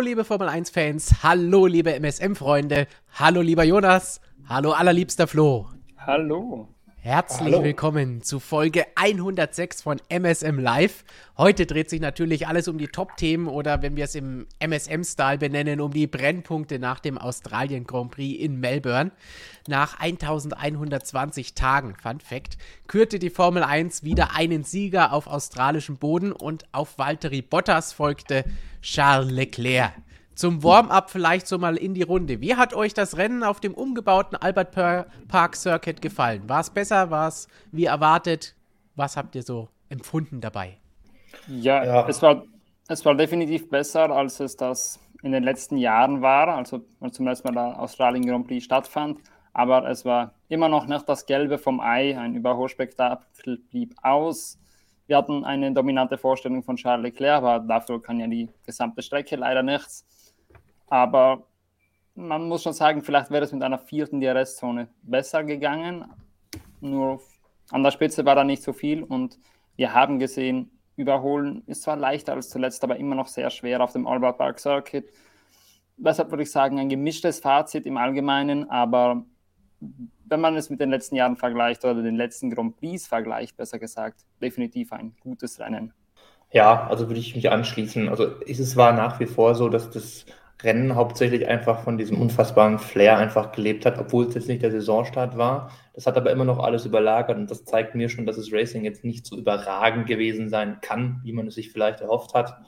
Hallo, liebe Formel 1-Fans. Hallo, liebe MSM-Freunde. Hallo, lieber Jonas. Hallo, allerliebster Flo. Hallo. Herzlich Hallo. willkommen zu Folge 106 von MSM Live. Heute dreht sich natürlich alles um die Top-Themen oder wenn wir es im MSM-Style benennen, um die Brennpunkte nach dem Australien Grand Prix in Melbourne. Nach 1120 Tagen, Fun Fact, kürte die Formel 1 wieder einen Sieger auf australischem Boden und auf Valtteri Bottas folgte Charles Leclerc. Zum Warm-up vielleicht so mal in die Runde. Wie hat euch das Rennen auf dem umgebauten Albert Park Circuit gefallen? War es besser? War es wie erwartet? Was habt ihr so empfunden dabei? Ja, ja, Es, war, es war definitiv besser, als es das in den letzten Jahren war, also als zum ersten Mal der Australien Grand Prix stattfand. Aber es war immer noch nicht das Gelbe vom Ei. Ein Überholspektakel blieb aus. Wir hatten eine dominante Vorstellung von Charles Leclerc, aber dafür kann ja die gesamte Strecke leider nichts. Aber man muss schon sagen, vielleicht wäre es mit einer vierten DRS-Zone besser gegangen. Nur an der Spitze war da nicht so viel und wir haben gesehen, überholen ist zwar leichter als zuletzt, aber immer noch sehr schwer auf dem Albert Park Circuit. Deshalb würde ich sagen, ein gemischtes Fazit im Allgemeinen, aber wenn man es mit den letzten Jahren vergleicht oder den letzten Grand Prix vergleicht, besser gesagt, definitiv ein gutes Rennen. Ja, also würde ich mich anschließen. Also es war nach wie vor so, dass das Rennen hauptsächlich einfach von diesem unfassbaren Flair einfach gelebt hat, obwohl es jetzt nicht der Saisonstart war. Das hat aber immer noch alles überlagert und das zeigt mir schon, dass das Racing jetzt nicht so überragend gewesen sein kann, wie man es sich vielleicht erhofft hat.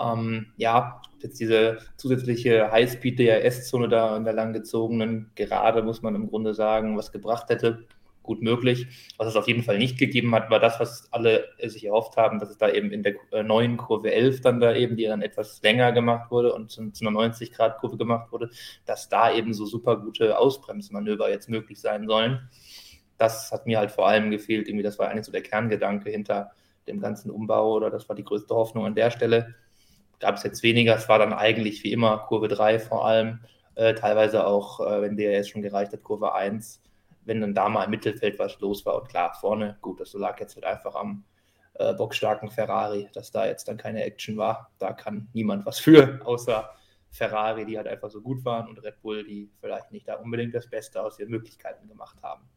Ähm, ja, jetzt diese zusätzliche Highspeed-DRS-Zone da in der langgezogenen Gerade, muss man im Grunde sagen, was gebracht hätte gut möglich. Was es auf jeden Fall nicht gegeben hat, war das, was alle sich erhofft haben, dass es da eben in der äh, neuen Kurve 11 dann da eben, die dann etwas länger gemacht wurde und zu, einer 90-Grad-Kurve gemacht wurde, dass da eben so super gute Ausbremsmanöver jetzt möglich sein sollen. Das hat mir halt vor allem gefehlt. Irgendwie, das war eigentlich so der Kerngedanke hinter dem ganzen Umbau oder das war die größte Hoffnung an der Stelle. Gab es jetzt weniger. Es war dann eigentlich wie immer Kurve 3 vor allem. Äh, teilweise auch, äh, wenn DRS schon gereicht hat, Kurve 1 wenn dann da mal im Mittelfeld was los war. Und klar, vorne, gut, das lag jetzt halt einfach am äh, bockstarken Ferrari, dass da jetzt dann keine Action war. Da kann niemand was für, außer Ferrari, die halt einfach so gut waren und Red Bull, die vielleicht nicht da unbedingt das Beste aus ihren Möglichkeiten gemacht haben.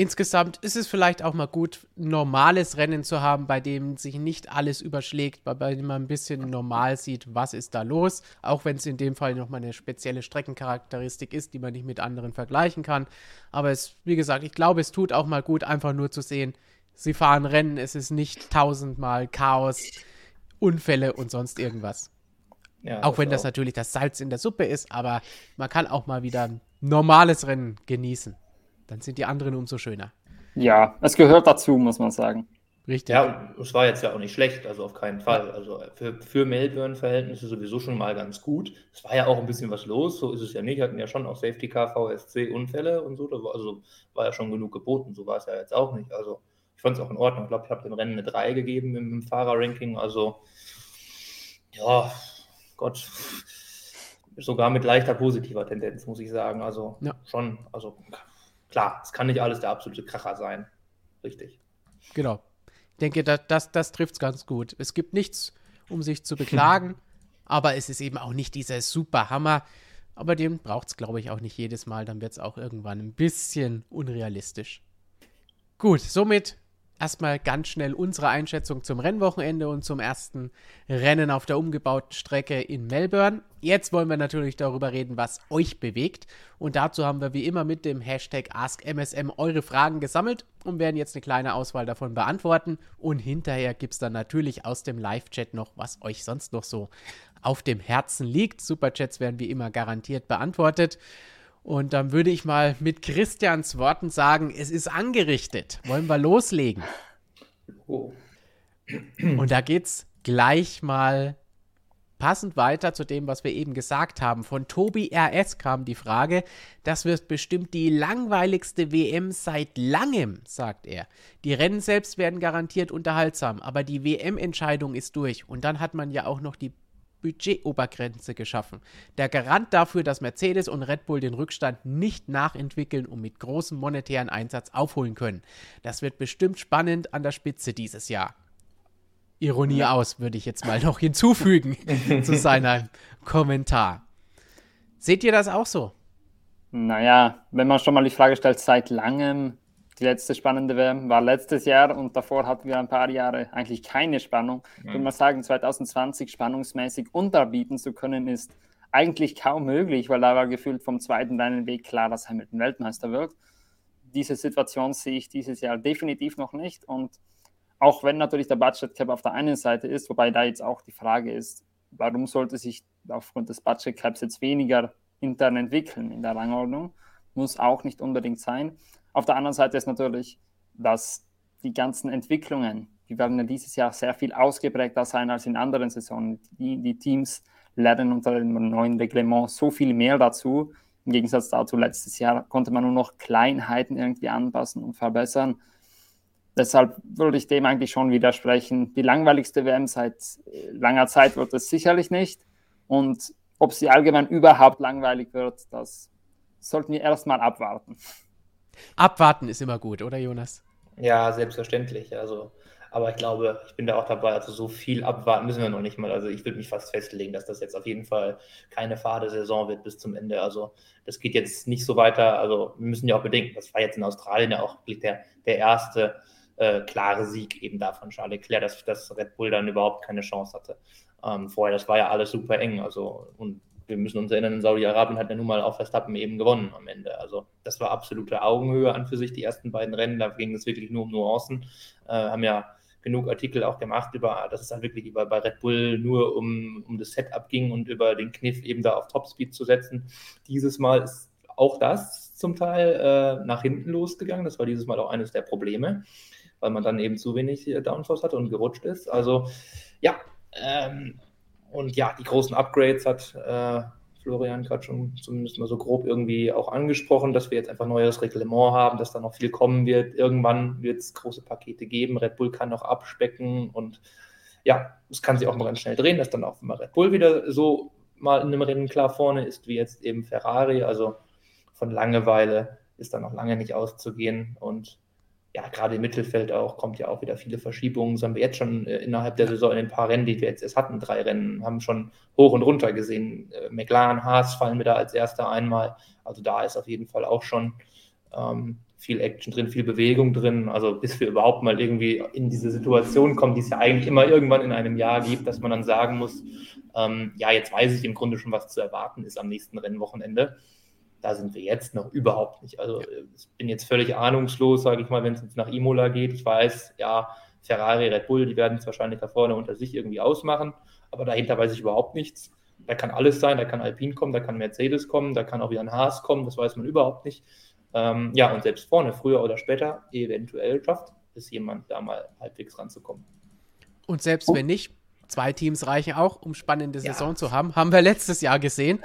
Insgesamt ist es vielleicht auch mal gut, ein normales Rennen zu haben, bei dem sich nicht alles überschlägt, bei dem man ein bisschen normal sieht, was ist da los. Auch wenn es in dem Fall nochmal eine spezielle Streckencharakteristik ist, die man nicht mit anderen vergleichen kann. Aber es, wie gesagt, ich glaube, es tut auch mal gut, einfach nur zu sehen, sie fahren Rennen, es ist nicht tausendmal Chaos, Unfälle und sonst irgendwas. Ja, auch wenn das auch. natürlich das Salz in der Suppe ist, aber man kann auch mal wieder ein normales Rennen genießen dann sind die anderen umso schöner. Ja, es gehört dazu, muss man sagen. Richtig. Ja, es war jetzt ja auch nicht schlecht, also auf keinen Fall. Also für, für Melbourne-Verhältnisse sowieso schon mal ganz gut. Es war ja auch ein bisschen was los, so ist es ja nicht. Wir hatten ja schon auch Safety Car, VSC, Unfälle und so. War, also war ja schon genug geboten, so war es ja jetzt auch nicht. Also ich fand es auch in Ordnung. Ich glaube, ich habe dem Rennen eine 3 gegeben im, im Fahrerranking. Also ja, Gott, sogar mit leichter positiver Tendenz, muss ich sagen. Also ja. schon, also klar, es kann nicht alles der absolute Kracher sein. Richtig. Genau. Ich denke, das, das, das trifft es ganz gut. Es gibt nichts, um sich zu beklagen, aber es ist eben auch nicht dieser super Hammer. Aber den braucht es, glaube ich, auch nicht jedes Mal. Dann wird es auch irgendwann ein bisschen unrealistisch. Gut, somit erstmal ganz schnell unsere Einschätzung zum Rennwochenende und zum ersten Rennen auf der umgebauten Strecke in Melbourne. Jetzt wollen wir natürlich darüber reden, was euch bewegt. Und dazu haben wir wie immer mit dem Hashtag AskMSM eure Fragen gesammelt und werden jetzt eine kleine Auswahl davon beantworten. Und hinterher gibt es dann natürlich aus dem Live-Chat noch, was euch sonst noch so auf dem Herzen liegt. Superchats werden wie immer garantiert beantwortet. Und dann würde ich mal mit Christians Worten sagen, es ist angerichtet. Wollen wir loslegen? Oh. Und da geht's gleich mal passend weiter zu dem, was wir eben gesagt haben. Von Tobi RS kam die Frage, das wird bestimmt die langweiligste WM seit langem, sagt er. Die Rennen selbst werden garantiert unterhaltsam, aber die WM-Entscheidung ist durch. Und dann hat man ja auch noch die Budgetobergrenze geschaffen. Der Garant dafür, dass Mercedes und Red Bull den Rückstand nicht nachentwickeln und mit großem monetären Einsatz aufholen können. Das wird bestimmt spannend an der Spitze dieses Jahr. Ironie aus, würde ich jetzt mal noch hinzufügen zu seinem Kommentar. Seht ihr das auch so? Naja, wenn man schon mal die Frage stellt, seit langem, die letzte spannende WM war letztes Jahr und davor hatten wir ein paar Jahre eigentlich keine Spannung. Mhm. Würde man sagen, 2020 spannungsmäßig unterbieten zu können, ist eigentlich kaum möglich, weil da war gefühlt vom zweiten reinen Weg klar, dass Hamilton Weltmeister wird. Diese Situation sehe ich dieses Jahr definitiv noch nicht und auch wenn natürlich der Budget Cap auf der einen Seite ist, wobei da jetzt auch die Frage ist, warum sollte sich aufgrund des Budget Caps jetzt weniger intern entwickeln in der Rangordnung, muss auch nicht unbedingt sein. Auf der anderen Seite ist natürlich, dass die ganzen Entwicklungen, die werden ja dieses Jahr sehr viel ausgeprägter sein als in anderen Saisonen. Die, die Teams lernen unter dem neuen Reglement so viel mehr dazu. Im Gegensatz dazu, letztes Jahr konnte man nur noch Kleinheiten irgendwie anpassen und verbessern. Deshalb würde ich dem eigentlich schon widersprechen. Die langweiligste WM seit äh, langer Zeit wird es sicherlich nicht. Und ob sie allgemein überhaupt langweilig wird, das sollten wir erstmal abwarten. Abwarten ist immer gut, oder Jonas? Ja, selbstverständlich. Also, aber ich glaube, ich bin da auch dabei. Also so viel abwarten müssen wir noch nicht mal. Also ich würde mich fast festlegen, dass das jetzt auf jeden Fall keine fade Saison wird bis zum Ende. Also das geht jetzt nicht so weiter. Also wir müssen ja auch bedenken, das war jetzt in Australien ja auch der, der erste äh, klare Sieg eben da von Charles Leclerc, dass, dass Red Bull dann überhaupt keine Chance hatte. Ähm, vorher, das war ja alles super eng. Also, und wir müssen uns erinnern, in Saudi-Arabien hat er nun mal auch Verstappen eben gewonnen am Ende. Also das war absolute Augenhöhe an für sich, die ersten beiden Rennen. Da ging es wirklich nur um Nuancen. Äh, haben ja genug Artikel auch gemacht über, dass es dann wirklich bei, bei Red Bull nur um, um das Setup ging und über den Kniff eben da auf Topspeed zu setzen. Dieses Mal ist auch das zum Teil äh, nach hinten losgegangen. Das war dieses Mal auch eines der Probleme weil man dann eben zu wenig äh, Downforce hatte und gerutscht ist. Also ja, ähm, und ja, die großen Upgrades hat äh, Florian gerade schon zumindest mal so grob irgendwie auch angesprochen, dass wir jetzt einfach neues Reglement haben, dass da noch viel kommen wird. Irgendwann wird es große Pakete geben. Red Bull kann noch abspecken und ja, es kann sich auch mal ganz schnell drehen, dass dann auch immer Red Bull wieder so mal in einem Rennen klar vorne ist, wie jetzt eben Ferrari. Also von Langeweile ist da noch lange nicht auszugehen und ja, gerade im Mittelfeld auch, kommt ja auch wieder viele Verschiebungen. Das haben wir jetzt schon äh, innerhalb der Saison in den paar Rennen, die wir jetzt erst hatten, drei Rennen, haben schon hoch und runter gesehen. Äh, McLaren, Haas fallen mir da als erster einmal. Also da ist auf jeden Fall auch schon ähm, viel Action drin, viel Bewegung drin. Also bis wir überhaupt mal irgendwie in diese Situation kommen, die es ja eigentlich immer irgendwann in einem Jahr gibt, dass man dann sagen muss, ähm, ja, jetzt weiß ich im Grunde schon, was zu erwarten ist am nächsten Rennwochenende da sind wir jetzt noch überhaupt nicht. Also ich bin jetzt völlig ahnungslos, sage ich mal, wenn es jetzt nach Imola geht. Ich weiß, ja, Ferrari, Red Bull, die werden es wahrscheinlich da vorne unter sich irgendwie ausmachen, aber dahinter weiß ich überhaupt nichts. Da kann alles sein, da kann Alpine kommen, da kann Mercedes kommen, da kann auch wieder ein Haas kommen, das weiß man überhaupt nicht. Ähm, ja, und selbst vorne, früher oder später, eventuell schafft es jemand, da mal halbwegs ranzukommen. Und selbst oh. wenn nicht, Zwei Teams reichen auch, um spannende ja. Saison zu haben. Haben wir letztes Jahr gesehen.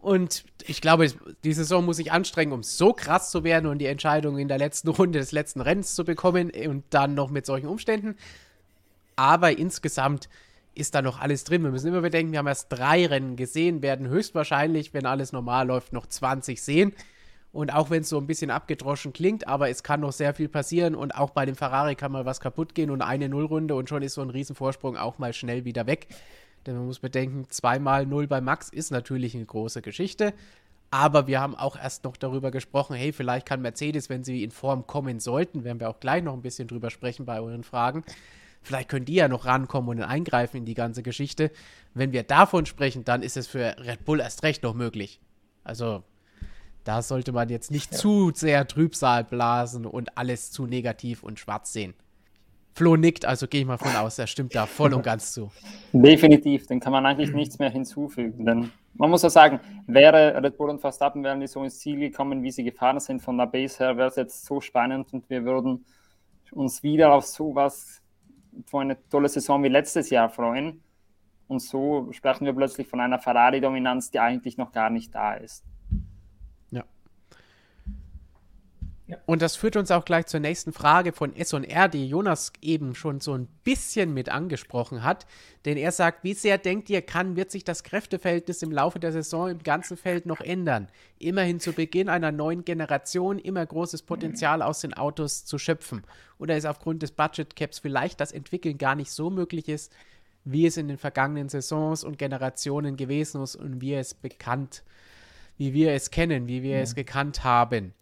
Und ich glaube, die Saison muss sich anstrengen, um so krass zu werden und die Entscheidung in der letzten Runde des letzten Rennens zu bekommen und dann noch mit solchen Umständen. Aber insgesamt ist da noch alles drin. Wir müssen immer bedenken, wir haben erst drei Rennen gesehen, werden höchstwahrscheinlich, wenn alles normal läuft, noch 20 sehen. Und auch wenn es so ein bisschen abgedroschen klingt, aber es kann noch sehr viel passieren und auch bei dem Ferrari kann mal was kaputt gehen und eine Nullrunde und schon ist so ein Riesenvorsprung auch mal schnell wieder weg. Denn man muss bedenken, zweimal Null bei Max ist natürlich eine große Geschichte. Aber wir haben auch erst noch darüber gesprochen, hey, vielleicht kann Mercedes, wenn sie in Form kommen sollten, werden wir auch gleich noch ein bisschen drüber sprechen bei euren Fragen, vielleicht können die ja noch rankommen und eingreifen in die ganze Geschichte. Wenn wir davon sprechen, dann ist es für Red Bull erst recht noch möglich. Also da sollte man jetzt nicht ja. zu sehr Trübsal blasen und alles zu negativ und schwarz sehen. Flo nickt, also gehe ich mal von aus, er stimmt da voll und ganz zu. Definitiv, dann kann man eigentlich nichts mehr hinzufügen. Denn man muss ja sagen, wäre Red Bull und Verstappen wären die so ins Ziel gekommen, wie sie gefahren sind von der Base her, wäre es jetzt so spannend und wir würden uns wieder auf sowas, so eine tolle Saison wie letztes Jahr freuen. Und so sprechen wir plötzlich von einer Ferrari-Dominanz, die eigentlich noch gar nicht da ist. Und das führt uns auch gleich zur nächsten Frage von S&R, die Jonas eben schon so ein bisschen mit angesprochen hat. Denn er sagt, wie sehr denkt ihr, kann, wird sich das Kräfteverhältnis im Laufe der Saison im ganzen Feld noch ändern? Immerhin zu Beginn einer neuen Generation immer großes Potenzial aus den Autos zu schöpfen. Oder ist aufgrund des Budget Caps vielleicht das Entwickeln gar nicht so möglich ist, wie es in den vergangenen Saisons und Generationen gewesen ist und wie es bekannt, wie wir es kennen, wie wir ja. es gekannt haben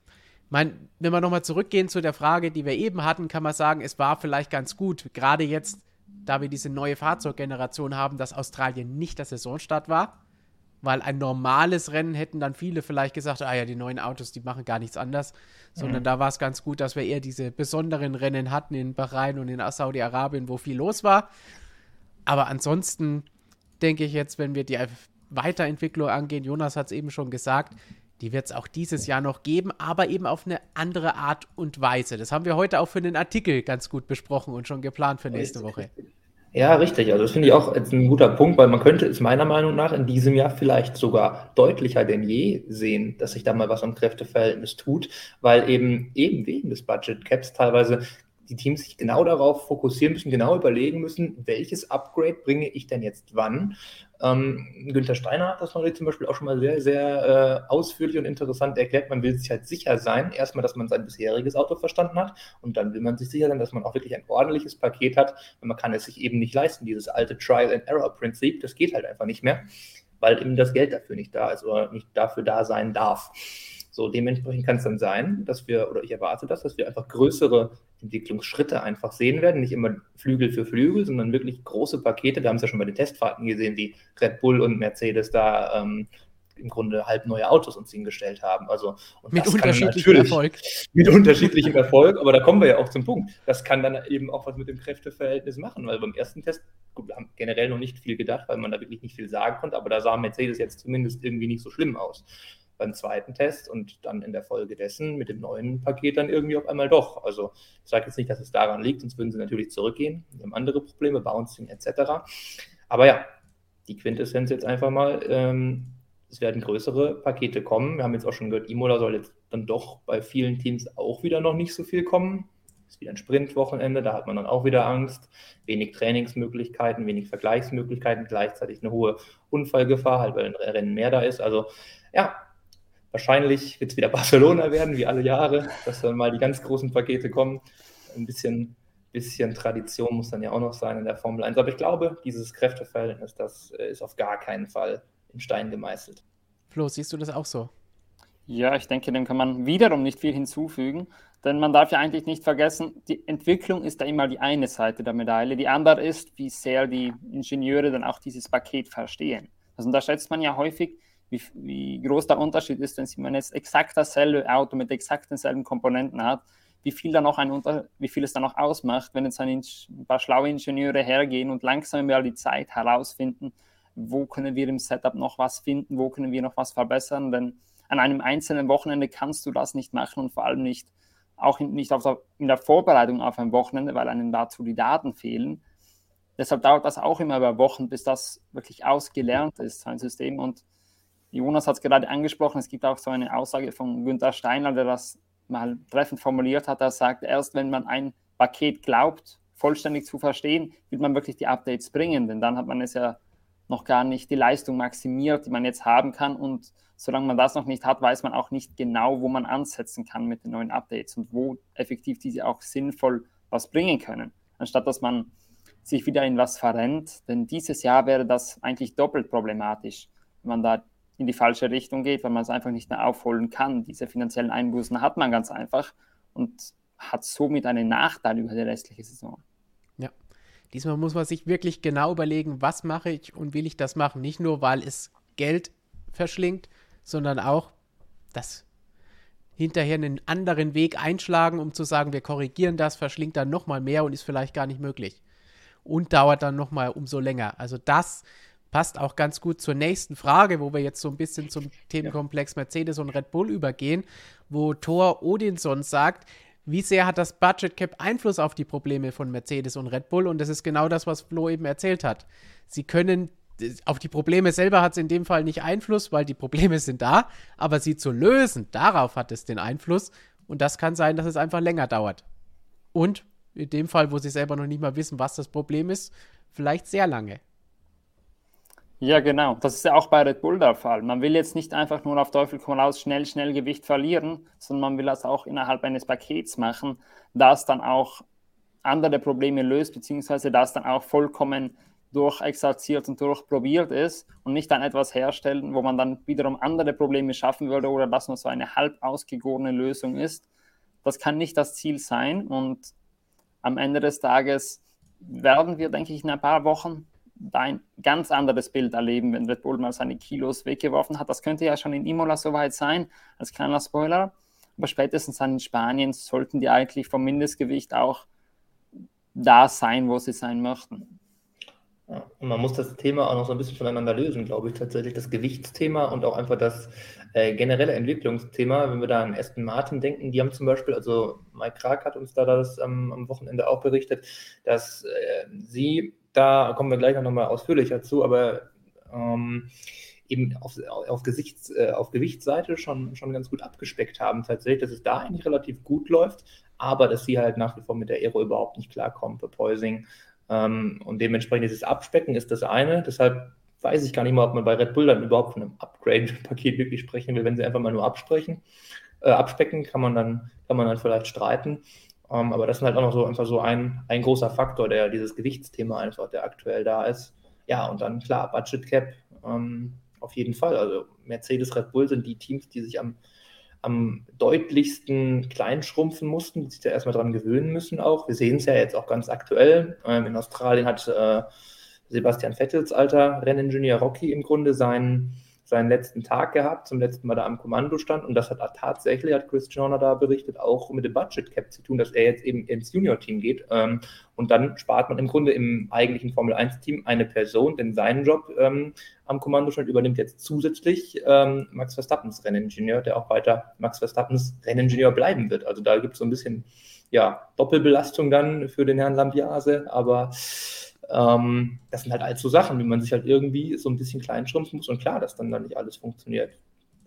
mein, wenn wir nochmal zurückgehen zu der Frage, die wir eben hatten, kann man sagen, es war vielleicht ganz gut, gerade jetzt, da wir diese neue Fahrzeuggeneration haben, dass Australien nicht der Saisonstart war. Weil ein normales Rennen hätten dann viele vielleicht gesagt, ah ja, die neuen Autos, die machen gar nichts anders. Sondern mhm. da war es ganz gut, dass wir eher diese besonderen Rennen hatten in Bahrain und in Saudi-Arabien, wo viel los war. Aber ansonsten denke ich jetzt, wenn wir die Weiterentwicklung angehen, Jonas hat es eben schon gesagt, die wird es auch dieses Jahr noch geben, aber eben auf eine andere Art und Weise. Das haben wir heute auch für den Artikel ganz gut besprochen und schon geplant für nächste Woche. Ja, richtig. Also das finde ich auch ein guter Punkt, weil man könnte es meiner Meinung nach in diesem Jahr vielleicht sogar deutlicher denn je sehen, dass sich da mal was am Kräfteverhältnis tut, weil eben eben wegen des Budget Caps teilweise die Teams sich genau darauf fokussieren müssen, genau überlegen müssen, welches Upgrade bringe ich denn jetzt wann. Ähm, Günther Steiner hat das neulich zum Beispiel auch schon mal sehr, sehr äh, ausführlich und interessant erklärt. Man will sich halt sicher sein, erstmal, dass man sein bisheriges Auto verstanden hat und dann will man sich sicher sein, dass man auch wirklich ein ordentliches Paket hat. Und man kann es sich eben nicht leisten, dieses alte Trial-and-Error-Prinzip, das geht halt einfach nicht mehr, weil eben das Geld dafür nicht da ist oder nicht dafür da sein darf. So, dementsprechend kann es dann sein, dass wir, oder ich erwarte das, dass wir einfach größere Entwicklungsschritte einfach sehen werden. Nicht immer Flügel für Flügel, sondern wirklich große Pakete. Wir haben es ja schon bei den Testfahrten gesehen, wie Red Bull und Mercedes da ähm, im Grunde halb neue Autos uns hingestellt haben. Also, mit unterschiedlichem Erfolg. Mit unterschiedlichem Erfolg, aber da kommen wir ja auch zum Punkt. Das kann dann eben auch was mit dem Kräfteverhältnis machen, weil beim ersten Test, gut, wir haben generell noch nicht viel gedacht, weil man da wirklich nicht viel sagen konnte, aber da sah Mercedes jetzt zumindest irgendwie nicht so schlimm aus beim zweiten Test und dann in der Folge dessen mit dem neuen Paket dann irgendwie auf einmal doch. Also ich sage jetzt nicht, dass es daran liegt, sonst würden sie natürlich zurückgehen. Wir haben andere Probleme, Bouncing etc. Aber ja, die Quintessenz jetzt einfach mal, ähm, es werden größere Pakete kommen. Wir haben jetzt auch schon gehört, Imola soll jetzt dann doch bei vielen Teams auch wieder noch nicht so viel kommen. Ist wieder ein Sprintwochenende, da hat man dann auch wieder Angst. Wenig Trainingsmöglichkeiten, wenig Vergleichsmöglichkeiten, gleichzeitig eine hohe Unfallgefahr, halt weil ein Rennen mehr da ist. Also ja, Wahrscheinlich wird es wieder Barcelona werden, wie alle Jahre, dass dann mal die ganz großen Pakete kommen. Ein bisschen, bisschen Tradition muss dann ja auch noch sein in der Formel 1. Aber ich glaube, dieses Kräfteverhältnis, das äh, ist auf gar keinen Fall in Stein gemeißelt. Flo, siehst du das auch so? Ja, ich denke, dem kann man wiederum nicht viel hinzufügen, denn man darf ja eigentlich nicht vergessen, die Entwicklung ist da immer die eine Seite der Medaille. Die andere ist, wie sehr die Ingenieure dann auch dieses Paket verstehen. Also da schätzt man ja häufig, wie, wie groß der Unterschied ist, wenn man jetzt exakt dasselbe Auto mit exakt denselben Komponenten hat, wie viel, da noch ein Unter wie viel es dann noch ausmacht, wenn jetzt ein, ein paar schlaue Ingenieure hergehen und langsam über die Zeit herausfinden, wo können wir im Setup noch was finden, wo können wir noch was verbessern, denn an einem einzelnen Wochenende kannst du das nicht machen und vor allem nicht auch in, nicht der, in der Vorbereitung auf ein Wochenende, weil einem dazu die Daten fehlen. Deshalb dauert das auch immer über Wochen, bis das wirklich ausgelernt ist, sein System. Und Jonas hat es gerade angesprochen, es gibt auch so eine Aussage von Günther Steiner, der das mal treffend formuliert hat. Er sagt, erst wenn man ein Paket glaubt, vollständig zu verstehen, wird man wirklich die Updates bringen, denn dann hat man es ja noch gar nicht die Leistung maximiert, die man jetzt haben kann. Und solange man das noch nicht hat, weiß man auch nicht genau, wo man ansetzen kann mit den neuen Updates und wo effektiv diese auch sinnvoll was bringen können. Anstatt dass man sich wieder in was verrennt, denn dieses Jahr wäre das eigentlich doppelt problematisch, wenn man da in die falsche Richtung geht, weil man es einfach nicht mehr aufholen kann. Diese finanziellen Einbußen hat man ganz einfach und hat somit einen Nachteil über die restliche Saison. Ja. Diesmal muss man sich wirklich genau überlegen, was mache ich und will ich das machen. Nicht nur, weil es Geld verschlingt, sondern auch, dass hinterher einen anderen Weg einschlagen, um zu sagen, wir korrigieren das, verschlingt dann nochmal mehr und ist vielleicht gar nicht möglich. Und dauert dann nochmal umso länger. Also das passt auch ganz gut zur nächsten Frage, wo wir jetzt so ein bisschen zum Themenkomplex Mercedes und Red Bull übergehen, wo Thor Odinson sagt, wie sehr hat das Budget Cap Einfluss auf die Probleme von Mercedes und Red Bull? Und das ist genau das, was Flo eben erzählt hat. Sie können auf die Probleme selber hat es in dem Fall nicht Einfluss, weil die Probleme sind da, aber sie zu lösen, darauf hat es den Einfluss. Und das kann sein, dass es einfach länger dauert. Und in dem Fall, wo sie selber noch nicht mal wissen, was das Problem ist, vielleicht sehr lange. Ja, genau. Das ist ja auch bei Red Bull der Fall. Man will jetzt nicht einfach nur auf Teufel komm raus schnell, schnell Gewicht verlieren, sondern man will das auch innerhalb eines Pakets machen, das dann auch andere Probleme löst, beziehungsweise das dann auch vollkommen durchexerziert und durchprobiert ist und nicht dann etwas herstellen, wo man dann wiederum andere Probleme schaffen würde oder das nur so eine halb ausgegorene Lösung ist. Das kann nicht das Ziel sein und am Ende des Tages werden wir, denke ich, in ein paar Wochen ein ganz anderes Bild erleben, wenn Red Bull mal seine Kilos weggeworfen hat. Das könnte ja schon in Imola soweit sein, als kleiner Spoiler. Aber spätestens dann in Spanien sollten die eigentlich vom Mindestgewicht auch da sein, wo sie sein möchten. Ja, und man muss das Thema auch noch so ein bisschen voneinander lösen, glaube ich, tatsächlich. Das Gewichtsthema und auch einfach das äh, generelle Entwicklungsthema. Wenn wir da an Aston Martin denken, die haben zum Beispiel, also Mike Krag hat uns da das ähm, am Wochenende auch berichtet, dass äh, sie da kommen wir gleich noch mal ausführlicher zu, aber ähm, eben auf, auf, Gesichts, äh, auf Gewichtsseite schon, schon ganz gut abgespeckt haben tatsächlich, dass es da eigentlich relativ gut läuft, aber dass sie halt nach wie vor mit der Aero überhaupt nicht klarkommen für Poising. Ähm, und dementsprechend dieses Abspecken ist das eine. Deshalb weiß ich gar nicht mal, ob man bei Red Bull dann überhaupt von einem Upgrade-Paket wirklich sprechen will, wenn sie einfach mal nur absprechen. Äh, abspecken kann man dann, kann man dann vielleicht streiten. Um, ähm, aber das ist halt auch noch so einfach so ein, ein großer Faktor, der dieses Gewichtsthema einfach, der aktuell da ist. Ja, und dann klar, Budget Cap ähm, auf jeden Fall. Also Mercedes, Red Bull sind die Teams, die sich am, am deutlichsten kleinschrumpfen mussten, die sich da erstmal dran gewöhnen müssen auch. Wir sehen es ja jetzt auch ganz aktuell. Ähm, in Australien hat äh, Sebastian Vettels alter Renningenieur Rocky im Grunde seinen seinen letzten Tag gehabt, zum letzten Mal da am Kommando stand. Und das hat tatsächlich, hat Chris Joyner da berichtet, auch mit dem Budget Cap zu tun, dass er jetzt eben ins Junior-Team geht. Ähm, und dann spart man im Grunde im eigentlichen Formel-1-Team eine Person, denn seinen Job ähm, am Kommandostand übernimmt jetzt zusätzlich ähm, Max Verstappens Renningenieur, der auch weiter Max Verstappens Renningenieur bleiben wird. Also da gibt es so ein bisschen ja, Doppelbelastung dann für den Herrn Lambiase, aber ähm, das sind halt all so Sachen, wie man sich halt irgendwie so ein bisschen klein schrumpfen muss und klar, dass dann da nicht alles funktioniert.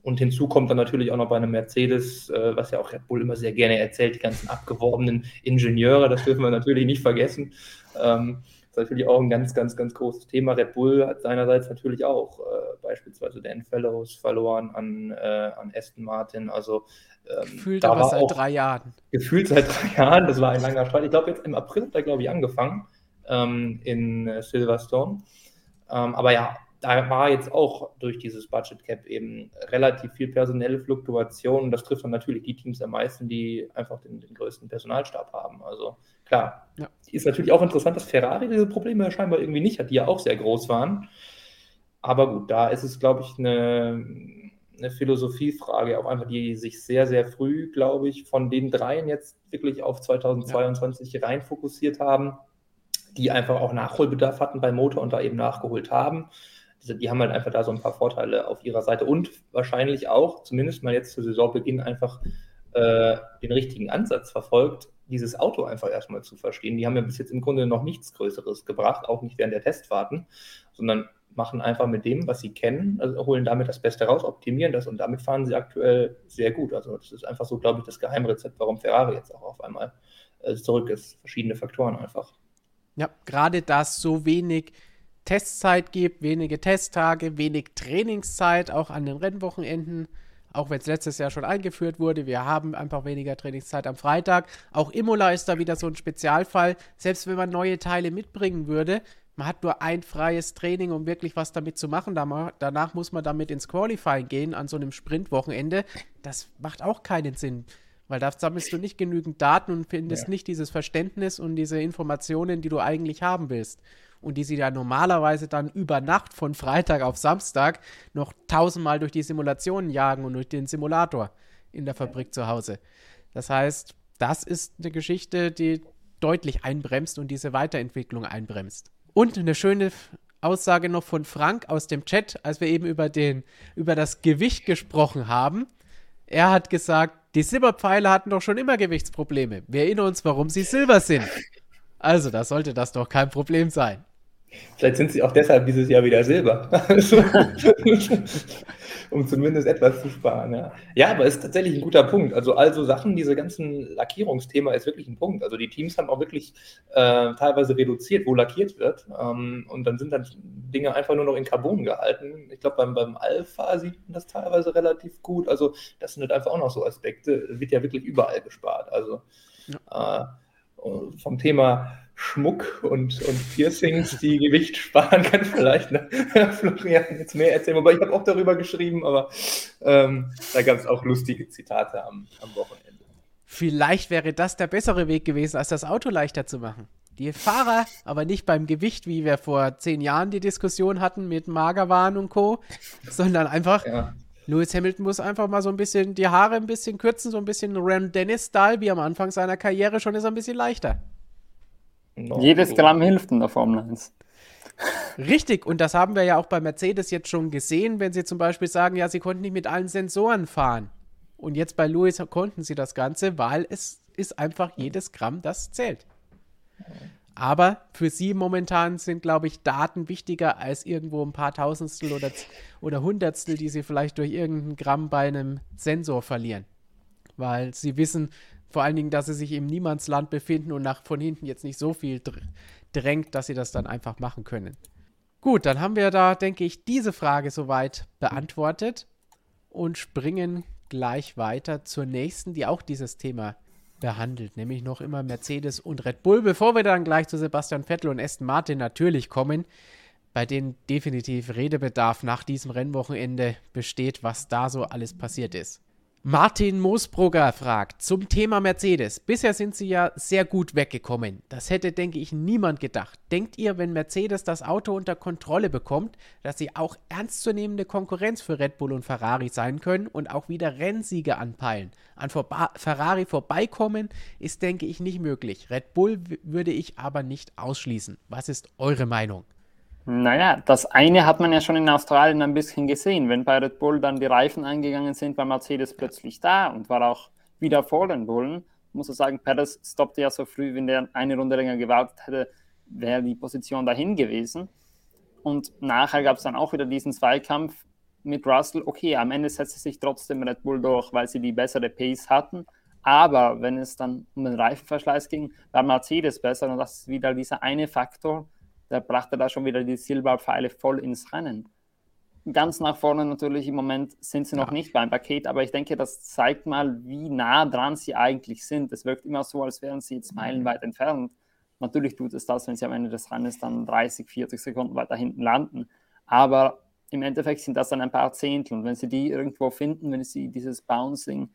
Und hinzu kommt dann natürlich auch noch bei einem Mercedes, äh, was ja auch Red Bull immer sehr gerne erzählt, die ganzen abgeworbenen Ingenieure, das dürfen wir natürlich nicht vergessen. Ähm, das ist natürlich auch ein ganz, ganz, ganz großes Thema. Red Bull hat seinerseits natürlich auch äh, beispielsweise Dan Fellows verloren an, äh, an Aston Martin. Also ähm, gefühlt aber seit drei Jahren. Gefühlt seit drei Jahren, das war ein langer Streit. Ich glaube, jetzt im April hat er, glaube ich, angefangen ähm, in äh, Silverstone. Ähm, aber ja, da war jetzt auch durch dieses Budget Cap eben relativ viel personelle Fluktuation. Das trifft dann natürlich die Teams am meisten, die einfach den, den größten Personalstab haben. Also klar, ja. ist natürlich auch interessant, dass Ferrari diese Probleme scheinbar irgendwie nicht hat, die ja auch sehr groß waren. Aber gut, da ist es, glaube ich, eine, eine Philosophiefrage, auch einfach, die sich sehr, sehr früh, glaube ich, von den dreien jetzt wirklich auf 2022 ja. rein fokussiert haben die einfach auch Nachholbedarf hatten beim Motor und da eben nachgeholt haben. Die haben halt einfach da so ein paar Vorteile auf ihrer Seite und wahrscheinlich auch, zumindest mal jetzt zu Saisonbeginn, einfach äh, den richtigen Ansatz verfolgt, dieses Auto einfach erstmal zu verstehen. Die haben ja bis jetzt im Grunde noch nichts Größeres gebracht, auch nicht während der Testfahrten, sondern machen einfach mit dem, was sie kennen, also holen damit das Beste raus, optimieren das und damit fahren sie aktuell sehr gut. Also das ist einfach so, glaube ich, das Geheimrezept, warum Ferrari jetzt auch auf einmal äh, zurück ist. Verschiedene Faktoren einfach. Ja, gerade da es so wenig Testzeit gibt, wenige Testtage, wenig Trainingszeit, auch an den Rennwochenenden. Auch wenn es letztes Jahr schon eingeführt wurde, wir haben einfach weniger Trainingszeit am Freitag. Auch Imola ist da wieder so ein Spezialfall. Selbst wenn man neue Teile mitbringen würde, man hat nur ein freies Training, um wirklich was damit zu machen. Danach muss man damit ins Qualifying gehen an so einem Sprintwochenende. Das macht auch keinen Sinn. Weil da sammelst du nicht genügend Daten und findest ja. nicht dieses Verständnis und diese Informationen, die du eigentlich haben willst. Und die sie ja normalerweise dann über Nacht von Freitag auf Samstag noch tausendmal durch die Simulationen jagen und durch den Simulator in der Fabrik zu Hause. Das heißt, das ist eine Geschichte, die deutlich einbremst und diese Weiterentwicklung einbremst. Und eine schöne Aussage noch von Frank aus dem Chat, als wir eben über, den, über das Gewicht gesprochen haben. Er hat gesagt, die Silberpfeile hatten doch schon immer Gewichtsprobleme. Wir erinnern uns, warum sie Silber sind. Also, da sollte das doch kein Problem sein. Vielleicht sind sie auch deshalb dieses Jahr wieder Silber. um zumindest etwas zu sparen. Ja. ja, aber ist tatsächlich ein guter Punkt. Also, also Sachen, diese ganzen Lackierungsthema ist wirklich ein Punkt. Also die Teams haben auch wirklich äh, teilweise reduziert, wo lackiert wird. Ähm, und dann sind dann Dinge einfach nur noch in Carbon gehalten. Ich glaube, beim, beim Alpha sieht man das teilweise relativ gut. Also, das sind halt einfach auch noch so Aspekte. Wird ja wirklich überall gespart. Also ja. äh, vom Thema Schmuck und, und Piercings, die Gewicht sparen, kann vielleicht ne? Florian jetzt mehr erzählen. Wobei ich habe auch darüber geschrieben, aber ähm, da gab es auch lustige Zitate am, am Wochenende. Vielleicht wäre das der bessere Weg gewesen, als das Auto leichter zu machen. Die Fahrer, aber nicht beim Gewicht, wie wir vor zehn Jahren die Diskussion hatten mit Magerwahn und Co., sondern einfach, ja. Lewis Hamilton muss einfach mal so ein bisschen die Haare ein bisschen kürzen, so ein bisschen Ram Dennis-Style, wie am Anfang seiner Karriere, schon ist ein bisschen leichter. No. Jedes Gramm hilft in der Formel 1. Richtig, und das haben wir ja auch bei Mercedes jetzt schon gesehen, wenn sie zum Beispiel sagen, ja, sie konnten nicht mit allen Sensoren fahren. Und jetzt bei Lewis konnten sie das Ganze, weil es ist einfach jedes Gramm, das zählt. Aber für sie momentan sind, glaube ich, Daten wichtiger als irgendwo ein paar Tausendstel oder, oder Hundertstel, die sie vielleicht durch irgendein Gramm bei einem Sensor verlieren. Weil sie wissen, vor allen Dingen, dass sie sich im Niemandsland befinden und nach von hinten jetzt nicht so viel drängt, dass sie das dann einfach machen können. Gut, dann haben wir da, denke ich, diese Frage soweit beantwortet und springen gleich weiter zur nächsten, die auch dieses Thema behandelt, nämlich noch immer Mercedes und Red Bull, bevor wir dann gleich zu Sebastian Vettel und Aston Martin natürlich kommen, bei denen definitiv Redebedarf nach diesem Rennwochenende besteht, was da so alles passiert ist. Martin Moosbrugger fragt zum Thema Mercedes. Bisher sind sie ja sehr gut weggekommen. Das hätte, denke ich, niemand gedacht. Denkt ihr, wenn Mercedes das Auto unter Kontrolle bekommt, dass sie auch ernstzunehmende Konkurrenz für Red Bull und Ferrari sein können und auch wieder Rennsiege anpeilen? An Vorba Ferrari vorbeikommen ist, denke ich, nicht möglich. Red Bull würde ich aber nicht ausschließen. Was ist eure Meinung? Naja, das eine hat man ja schon in Australien ein bisschen gesehen. Wenn bei Red Bull dann die Reifen eingegangen sind, war Mercedes plötzlich da und war auch wieder vor den Bullen. Muss ich sagen, Perez stoppte ja so früh, wenn der eine Runde länger gewartet hätte, wäre die Position dahin gewesen. Und nachher gab es dann auch wieder diesen Zweikampf mit Russell. Okay, am Ende setzte sich trotzdem Red Bull durch, weil sie die bessere Pace hatten. Aber wenn es dann um den Reifenverschleiß ging, war Mercedes besser. Und das ist wieder dieser eine Faktor, der brachte da schon wieder die Silberpfeile voll ins Rennen. Ganz nach vorne natürlich im Moment sind sie noch ja. nicht beim Paket, aber ich denke, das zeigt mal, wie nah dran sie eigentlich sind. Es wirkt immer so, als wären sie jetzt meilenweit entfernt. Natürlich tut es das, wenn sie am Ende des Rennens dann 30, 40 Sekunden weiter hinten landen. Aber im Endeffekt sind das dann ein paar Zehntel. Und wenn sie die irgendwo finden, wenn sie dieses Bouncing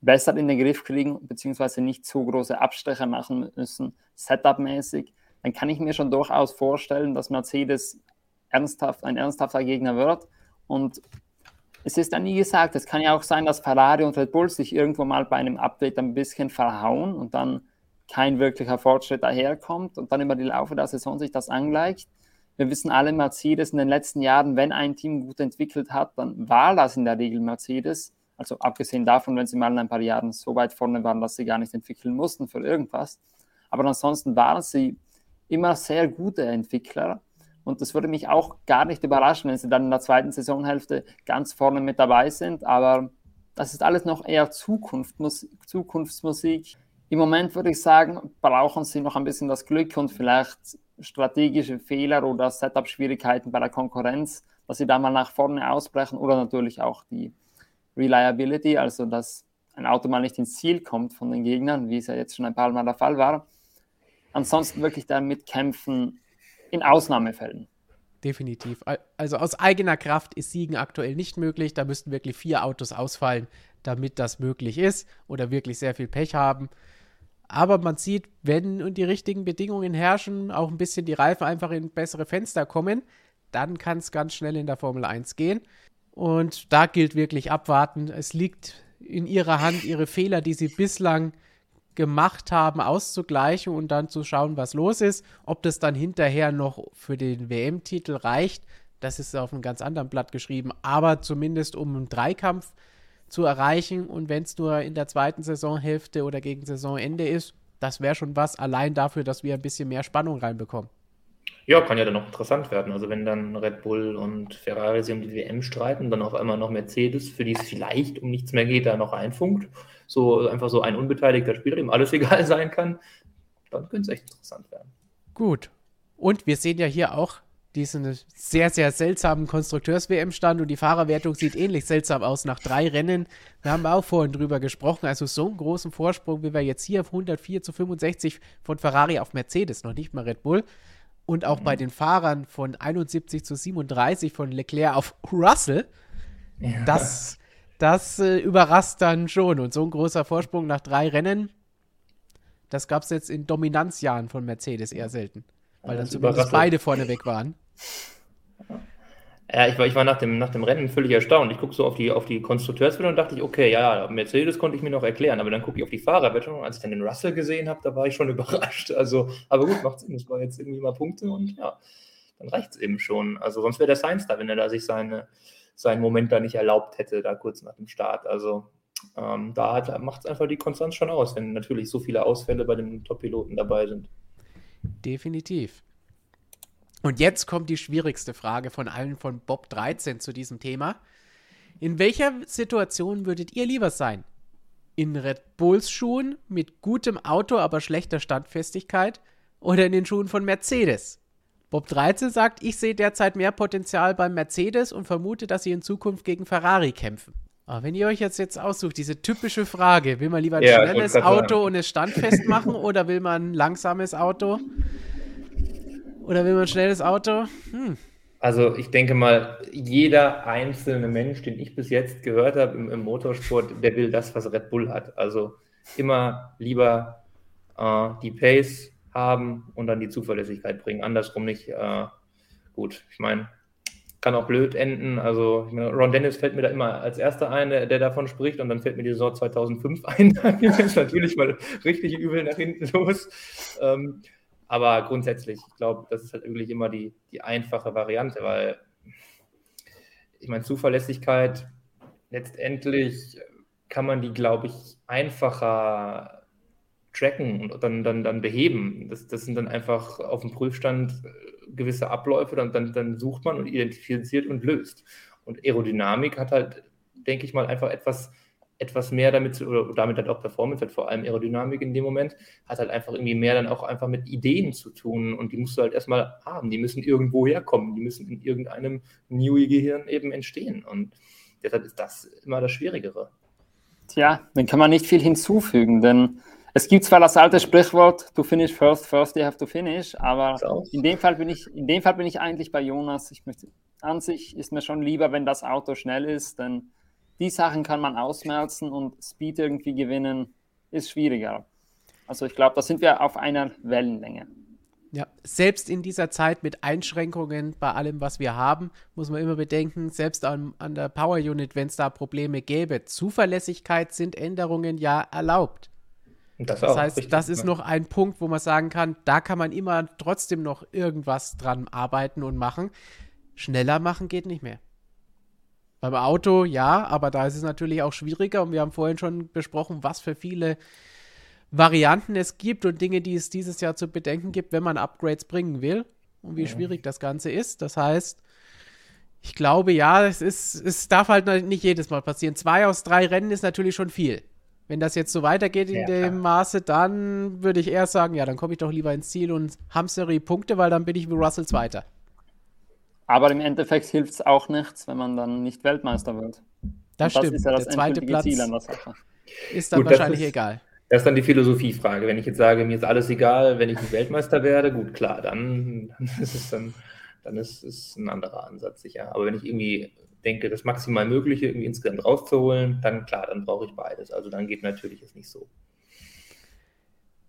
besser in den Griff kriegen, beziehungsweise nicht zu große Abstriche machen müssen, Setup-mäßig, dann kann ich mir schon durchaus vorstellen, dass Mercedes ernsthaft, ein ernsthafter Gegner wird. Und es ist dann nie gesagt, es kann ja auch sein, dass Ferrari und Red Bull sich irgendwo mal bei einem Update ein bisschen verhauen und dann kein wirklicher Fortschritt daherkommt und dann über die Laufe der Saison sich das angleicht. Wir wissen alle, Mercedes in den letzten Jahren, wenn ein Team gut entwickelt hat, dann war das in der Regel Mercedes. Also abgesehen davon, wenn sie mal in ein paar Jahren so weit vorne waren, dass sie gar nicht entwickeln mussten für irgendwas. Aber ansonsten waren sie immer sehr gute Entwickler. Und das würde mich auch gar nicht überraschen, wenn sie dann in der zweiten Saisonhälfte ganz vorne mit dabei sind. Aber das ist alles noch eher Zukunft, Zukunftsmusik. Im Moment würde ich sagen, brauchen sie noch ein bisschen das Glück und vielleicht strategische Fehler oder Setup-Schwierigkeiten bei der Konkurrenz, dass sie da mal nach vorne ausbrechen oder natürlich auch die Reliability, also dass ein Auto mal nicht ins Ziel kommt von den Gegnern, wie es ja jetzt schon ein paar Mal der Fall war ansonsten wirklich damit kämpfen in Ausnahmefällen. Definitiv. Also aus eigener Kraft ist Siegen aktuell nicht möglich. Da müssten wirklich vier Autos ausfallen, damit das möglich ist oder wirklich sehr viel Pech haben. Aber man sieht, wenn die richtigen Bedingungen herrschen, auch ein bisschen die Reifen einfach in bessere Fenster kommen, dann kann es ganz schnell in der Formel 1 gehen. Und da gilt wirklich abwarten. Es liegt in ihrer Hand, ihre Fehler, die sie bislang gemacht haben, auszugleichen und dann zu schauen, was los ist. Ob das dann hinterher noch für den WM-Titel reicht, das ist auf einem ganz anderen Blatt geschrieben, aber zumindest um einen Dreikampf zu erreichen und wenn es nur in der zweiten Saisonhälfte oder gegen Saisonende ist, das wäre schon was, allein dafür, dass wir ein bisschen mehr Spannung reinbekommen. Ja, kann ja dann noch interessant werden. Also wenn dann Red Bull und Ferrari sich um die WM streiten, dann auf einmal noch Mercedes, für die es vielleicht um nichts mehr geht, da noch einfunkt, so einfach so ein unbeteiligter Spieler, dem alles egal sein kann, dann könnte es echt interessant werden. Gut. Und wir sehen ja hier auch diesen sehr, sehr seltsamen Konstrukteurs-WM-Stand und die Fahrerwertung sieht ähnlich seltsam aus nach drei Rennen. Da haben wir auch vorhin drüber gesprochen. Also so einen großen Vorsprung, wie wir jetzt hier auf 104 zu 65 von Ferrari auf Mercedes, noch nicht mal Red Bull. Und auch mhm. bei den Fahrern von 71 zu 37 von Leclerc auf Russell. Ja. Das, das äh, überrascht dann schon. Und so ein großer Vorsprung nach drei Rennen, das gab es jetzt in Dominanzjahren von Mercedes eher selten. Weil dann zumindest beide vorne weg waren. Ja, ich war, ich war nach, dem, nach dem Rennen völlig erstaunt. Ich gucke so auf die, auf die Konstrukteurswertung und dachte ich, okay, ja, Mercedes konnte ich mir noch erklären, aber dann gucke ich auf die Fahrerwertung und als ich dann den Russell gesehen habe, da war ich schon überrascht. Also, aber gut, macht Sinn, das war jetzt irgendwie mal Punkte und ja, dann reicht es eben schon. Also sonst wäre der Sainz da, wenn er da sich seine, seinen Moment da nicht erlaubt hätte, da kurz nach dem Start. Also ähm, da macht es einfach die Konstanz schon aus, wenn natürlich so viele Ausfälle bei den Top-Piloten dabei sind. Definitiv. Und jetzt kommt die schwierigste Frage von allen von Bob 13 zu diesem Thema. In welcher Situation würdet ihr lieber sein? In Red Bulls Schuhen mit gutem Auto, aber schlechter Standfestigkeit oder in den Schuhen von Mercedes? Bob 13 sagt, ich sehe derzeit mehr Potenzial beim Mercedes und vermute, dass sie in Zukunft gegen Ferrari kämpfen. Aber wenn ihr euch jetzt, jetzt aussucht, diese typische Frage, will man lieber ein ja, schnelles Auto und es standfest machen oder will man ein langsames Auto? Oder will man ein schnelles Auto? Hm. Also ich denke mal, jeder einzelne Mensch, den ich bis jetzt gehört habe im, im Motorsport, der will das, was Red Bull hat. Also immer lieber äh, die Pace haben und dann die Zuverlässigkeit bringen. Andersrum nicht. Äh, gut, ich meine, kann auch blöd enden. Also meine, Ron Dennis fällt mir da immer als erster ein, der, der, davon spricht und dann fällt mir die Saison 2005 ein. Da ging es natürlich mal richtig übel nach hinten los. Ähm, aber grundsätzlich, ich glaube, das ist halt wirklich immer die, die einfache Variante, weil ich meine, Zuverlässigkeit, letztendlich kann man die, glaube ich, einfacher tracken und dann, dann, dann beheben. Das, das sind dann einfach auf dem Prüfstand gewisse Abläufe, dann, dann, dann sucht man und identifiziert und löst. Und Aerodynamik hat halt, denke ich mal, einfach etwas etwas mehr damit, oder damit halt auch Performance, halt vor allem Aerodynamik in dem Moment, hat halt einfach irgendwie mehr dann auch einfach mit Ideen zu tun und die musst du halt erstmal haben. Die müssen irgendwo herkommen, die müssen in irgendeinem Newey-Gehirn eben entstehen und deshalb ist das immer das Schwierigere. Tja, dann kann man nicht viel hinzufügen, denn es gibt zwar das alte Sprichwort, du finish first, first you have to finish, aber in dem Fall bin ich, in dem Fall bin ich eigentlich bei Jonas. Ich möchte, an sich ist mir schon lieber, wenn das Auto schnell ist, denn die Sachen kann man ausmerzen und Speed irgendwie gewinnen ist schwieriger. Also ich glaube, da sind wir auf einer Wellenlänge. Ja, selbst in dieser Zeit mit Einschränkungen bei allem, was wir haben, muss man immer bedenken, selbst an, an der Power Unit, wenn es da Probleme gäbe, Zuverlässigkeit sind Änderungen ja erlaubt. Das, das heißt, richtig, das ist ne? noch ein Punkt, wo man sagen kann, da kann man immer trotzdem noch irgendwas dran arbeiten und machen. Schneller machen geht nicht mehr. Beim Auto ja, aber da ist es natürlich auch schwieriger und wir haben vorhin schon besprochen, was für viele Varianten es gibt und Dinge, die es dieses Jahr zu bedenken gibt, wenn man Upgrades bringen will und wie ja. schwierig das Ganze ist. Das heißt, ich glaube, ja, es, ist, es darf halt nicht jedes Mal passieren. Zwei aus drei Rennen ist natürlich schon viel. Wenn das jetzt so weitergeht in ja, dem. Maße, dann würde ich eher sagen, ja, dann komme ich doch lieber ins Ziel und hamstere Punkte, weil dann bin ich wie Russell Zweiter. Aber im Endeffekt hilft es auch nichts, wenn man dann nicht Weltmeister wird. Das, das stimmt. ist ja das der zweite Platz Ziel an der Sache. Ist dann gut, wahrscheinlich ist, egal. Das ist dann die Philosophiefrage. Wenn ich jetzt sage, mir ist alles egal, wenn ich nicht Weltmeister werde, gut, klar, dann, dann ist es dann, dann ist es ein anderer Ansatz sicher. Aber wenn ich irgendwie denke, das maximal Mögliche irgendwie insgesamt rauszuholen, dann klar, dann brauche ich beides. Also dann geht natürlich es nicht so.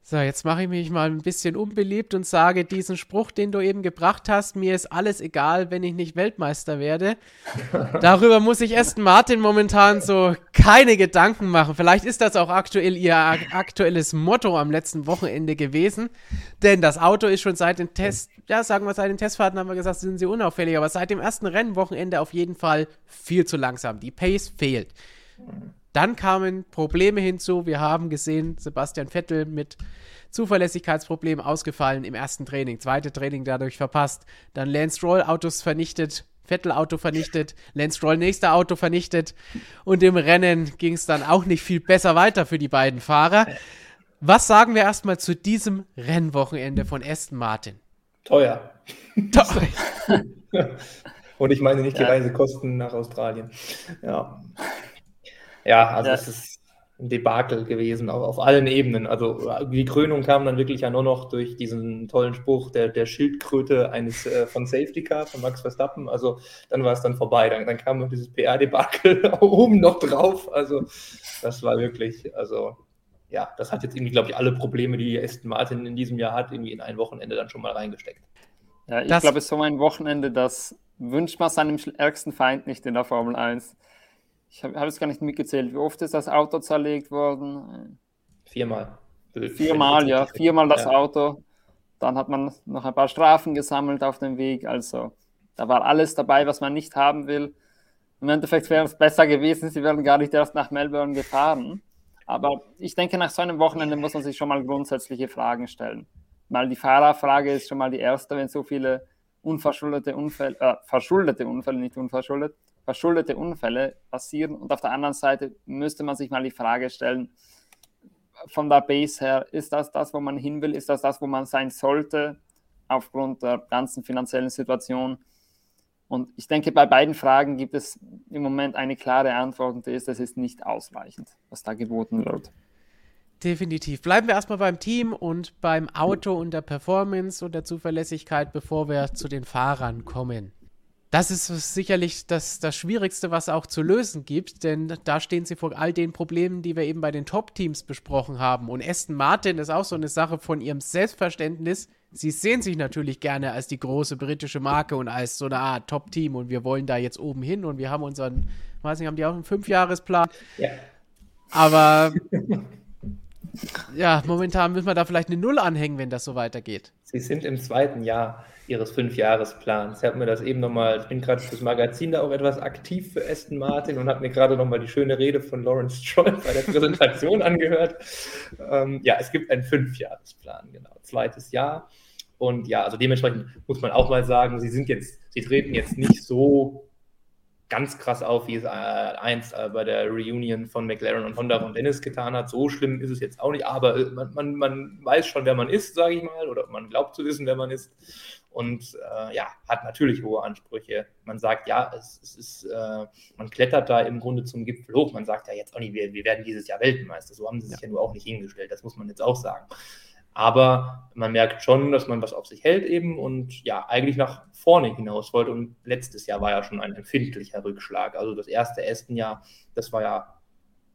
So, jetzt mache ich mich mal ein bisschen unbeliebt und sage diesen Spruch, den du eben gebracht hast, mir ist alles egal, wenn ich nicht Weltmeister werde. Darüber muss ich Aston Martin momentan so keine Gedanken machen. Vielleicht ist das auch aktuell ihr aktuelles Motto am letzten Wochenende gewesen, denn das Auto ist schon seit den Test, ja, sagen wir seit den Testfahrten haben wir gesagt, sind sie unauffällig, aber seit dem ersten Rennwochenende auf jeden Fall viel zu langsam. Die Pace fehlt. Dann kamen Probleme hinzu. Wir haben gesehen, Sebastian Vettel mit Zuverlässigkeitsproblem ausgefallen im ersten Training, zweite Training dadurch verpasst, dann Lance Stroll Autos vernichtet, Vettel Auto vernichtet, Lance Stroll nächster Auto vernichtet und im Rennen ging es dann auch nicht viel besser weiter für die beiden Fahrer. Was sagen wir erstmal zu diesem Rennwochenende von Aston Martin? Teuer. Teuer. und ich meine nicht die ja. Reisekosten nach Australien. Ja. Ja, also ja. es ist ein Debakel gewesen, auch auf allen Ebenen. Also die Krönung kam dann wirklich ja nur noch durch diesen tollen Spruch der, der Schildkröte eines äh, von Safety Car von Max Verstappen. Also dann war es dann vorbei. Dann, dann kam noch dieses PR-Debakel oben noch drauf. Also das war wirklich, also ja, das hat jetzt irgendwie, glaube ich, alle Probleme, die Aston Martin in diesem Jahr hat, irgendwie in ein Wochenende dann schon mal reingesteckt. Ja, ich glaube, es ist so ein Wochenende, das wünscht man seinem ärgsten Feind nicht in der Formel 1. Ich habe hab es gar nicht mitgezählt. Wie oft ist das Auto zerlegt worden? Viermal. Viermal, ja. Viermal das ja. Auto. Dann hat man noch ein paar Strafen gesammelt auf dem Weg. Also da war alles dabei, was man nicht haben will. Im Endeffekt wäre es besser gewesen, sie wären gar nicht erst nach Melbourne gefahren. Aber ich denke, nach so einem Wochenende muss man sich schon mal grundsätzliche Fragen stellen. Mal die Fahrerfrage ist schon mal die erste, wenn so viele unverschuldete Unfälle, äh, verschuldete Unfälle, nicht unverschuldet, verschuldete Unfälle passieren. Und auf der anderen Seite müsste man sich mal die Frage stellen, von der Base her, ist das das, wo man hin will? Ist das das, wo man sein sollte, aufgrund der ganzen finanziellen Situation? Und ich denke, bei beiden Fragen gibt es im Moment eine klare Antwort und die ist, es ist nicht ausreichend, was da geboten wird. Definitiv. Bleiben wir erstmal beim Team und beim Auto und der Performance und der Zuverlässigkeit, bevor wir zu den Fahrern kommen. Das ist sicherlich das, das Schwierigste, was auch zu lösen gibt, denn da stehen sie vor all den Problemen, die wir eben bei den Top-Teams besprochen haben. Und Aston Martin ist auch so eine Sache von ihrem Selbstverständnis. Sie sehen sich natürlich gerne als die große britische Marke und als so eine Art Top-Team und wir wollen da jetzt oben hin und wir haben unseren, weiß nicht, haben die auch einen Fünfjahresplan? Ja. Aber ja, momentan müssen wir da vielleicht eine Null anhängen, wenn das so weitergeht. Sie sind im zweiten Jahr ihres Fünfjahresplans. Ich habe mir das eben nochmal, ich bin gerade fürs Magazin da auch etwas aktiv für Aston Martin und habe mir gerade nochmal die schöne Rede von Lawrence Stroll bei der Präsentation angehört. Ähm, ja, es gibt einen Fünfjahresplan, genau, zweites Jahr. Und ja, also dementsprechend muss man auch mal sagen, sie sind jetzt, sie treten jetzt nicht so ganz krass auf, wie es äh, einst äh, bei der Reunion von McLaren und Honda und Dennis getan hat. So schlimm ist es jetzt auch nicht, aber äh, man, man, man weiß schon, wer man ist, sage ich mal, oder man glaubt zu wissen, wer man ist. Und äh, ja, hat natürlich hohe Ansprüche. Man sagt, ja, es, es ist, äh, man klettert da im Grunde zum Gipfel hoch. Man sagt ja jetzt auch nicht, wir, wir werden dieses Jahr Weltmeister. So haben sie sich ja. ja nur auch nicht hingestellt. Das muss man jetzt auch sagen. Aber man merkt schon, dass man was auf sich hält eben und ja, eigentlich nach vorne hinaus wollte. Und letztes Jahr war ja schon ein empfindlicher Rückschlag. Also das erste Esten-Jahr, das war ja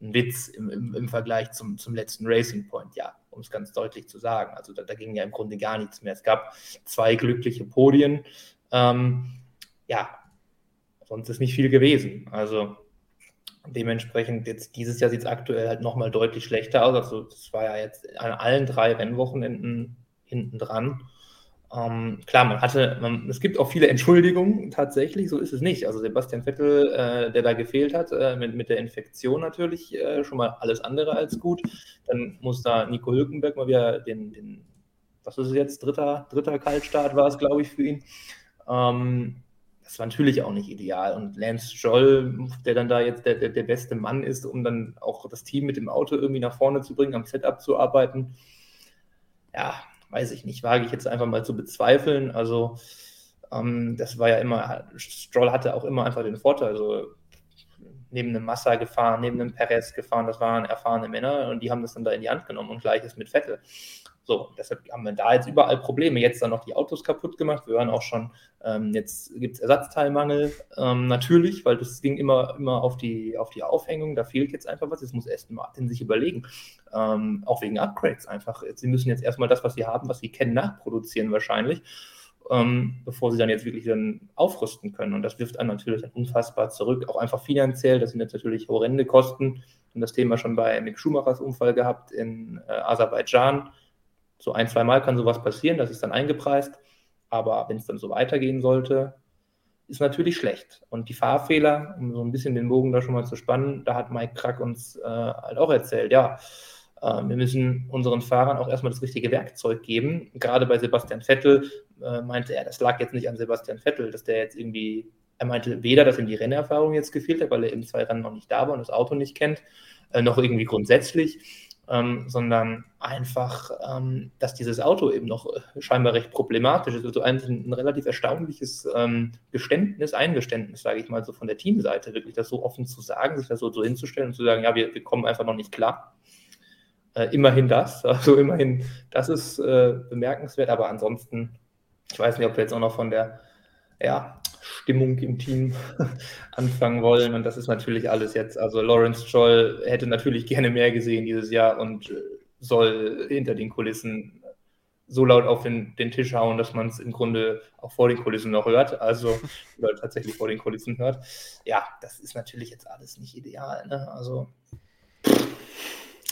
ein Witz im, im, im Vergleich zum, zum letzten Racing Point, ja, um es ganz deutlich zu sagen. Also da, da, ging ja im Grunde gar nichts mehr. Es gab zwei glückliche Podien. Ähm, ja, sonst ist nicht viel gewesen. Also Dementsprechend jetzt dieses Jahr sieht es aktuell halt nochmal deutlich schlechter aus. Also das war ja jetzt an allen drei Rennwochenenden hinten dran. Ähm, klar, man hatte, man, es gibt auch viele Entschuldigungen tatsächlich, so ist es nicht. Also Sebastian Vettel, äh, der da gefehlt hat, äh, mit, mit der Infektion natürlich äh, schon mal alles andere als gut. Dann muss da Nico Hülkenberg mal wieder den, den was ist es jetzt, dritter, dritter Kaltstart war es, glaube ich, für ihn. Ähm, das war natürlich auch nicht ideal. Und Lance Stroll, der dann da jetzt der, der, der, beste Mann ist, um dann auch das Team mit dem Auto irgendwie nach vorne zu bringen, am Setup zu arbeiten, ja, weiß ich nicht, wage ich jetzt einfach mal zu bezweifeln. Also, ähm, das war ja immer, Stroll hatte auch immer einfach den Vorteil, also neben einem Massa gefahren, neben einem Perez gefahren, das waren erfahrene Männer und die haben das dann da in die Hand genommen und gleiches mit Vettel. So, deshalb haben wir da jetzt überall Probleme. Jetzt dann noch die Autos kaputt gemacht. Wir hören auch schon, ähm, jetzt gibt es Ersatzteilmangel. Ähm, natürlich, weil das ging immer, immer auf, die, auf die Aufhängung. Da fehlt jetzt einfach was. Jetzt muss Aston Martin sich überlegen. Ähm, auch wegen Upgrades einfach. Sie müssen jetzt erstmal das, was sie haben, was sie kennen, nachproduzieren wahrscheinlich. Ähm, bevor sie dann jetzt wirklich dann aufrüsten können. Und das wirft einen natürlich unfassbar zurück, auch einfach finanziell. Das sind jetzt natürlich horrende Kosten. Und das Thema schon bei Mick Schumachers Unfall gehabt in äh, Aserbaidschan so ein, zwei Mal kann sowas passieren, das ist dann eingepreist. Aber wenn es dann so weitergehen sollte, ist natürlich schlecht. Und die Fahrfehler, um so ein bisschen den Bogen da schon mal zu spannen, da hat Mike Krack uns äh, halt auch erzählt, ja, äh, wir müssen unseren Fahrern auch erstmal das richtige Werkzeug geben. Gerade bei Sebastian Vettel äh, meinte er, das lag jetzt nicht an Sebastian Vettel, dass der jetzt irgendwie, er meinte weder, dass ihm die Rennerfahrung jetzt gefehlt hat, weil er eben zwei Rennen noch nicht da war und das Auto nicht kennt, äh, noch irgendwie grundsätzlich, ähm, sondern einfach, ähm, dass dieses Auto eben noch äh, scheinbar recht problematisch ist. Also ein, ein relativ erstaunliches ähm, Geständnis, Eingeständnis, sage ich mal, so von der Teamseite, wirklich das so offen zu sagen, sich das so, so hinzustellen und zu sagen, ja, wir, wir kommen einfach noch nicht klar. Äh, immerhin das, also immerhin, das ist äh, bemerkenswert, aber ansonsten, ich weiß nicht, ob wir jetzt auch noch von der ja, Stimmung im Team anfangen wollen. Und das ist natürlich alles jetzt. Also Lawrence Scholl hätte natürlich gerne mehr gesehen dieses Jahr und äh, soll hinter den Kulissen so laut auf den, den Tisch hauen, dass man es im Grunde auch vor den Kulissen noch hört. Also oder tatsächlich vor den Kulissen hört. Ja, das ist natürlich jetzt alles nicht ideal. Ne? Also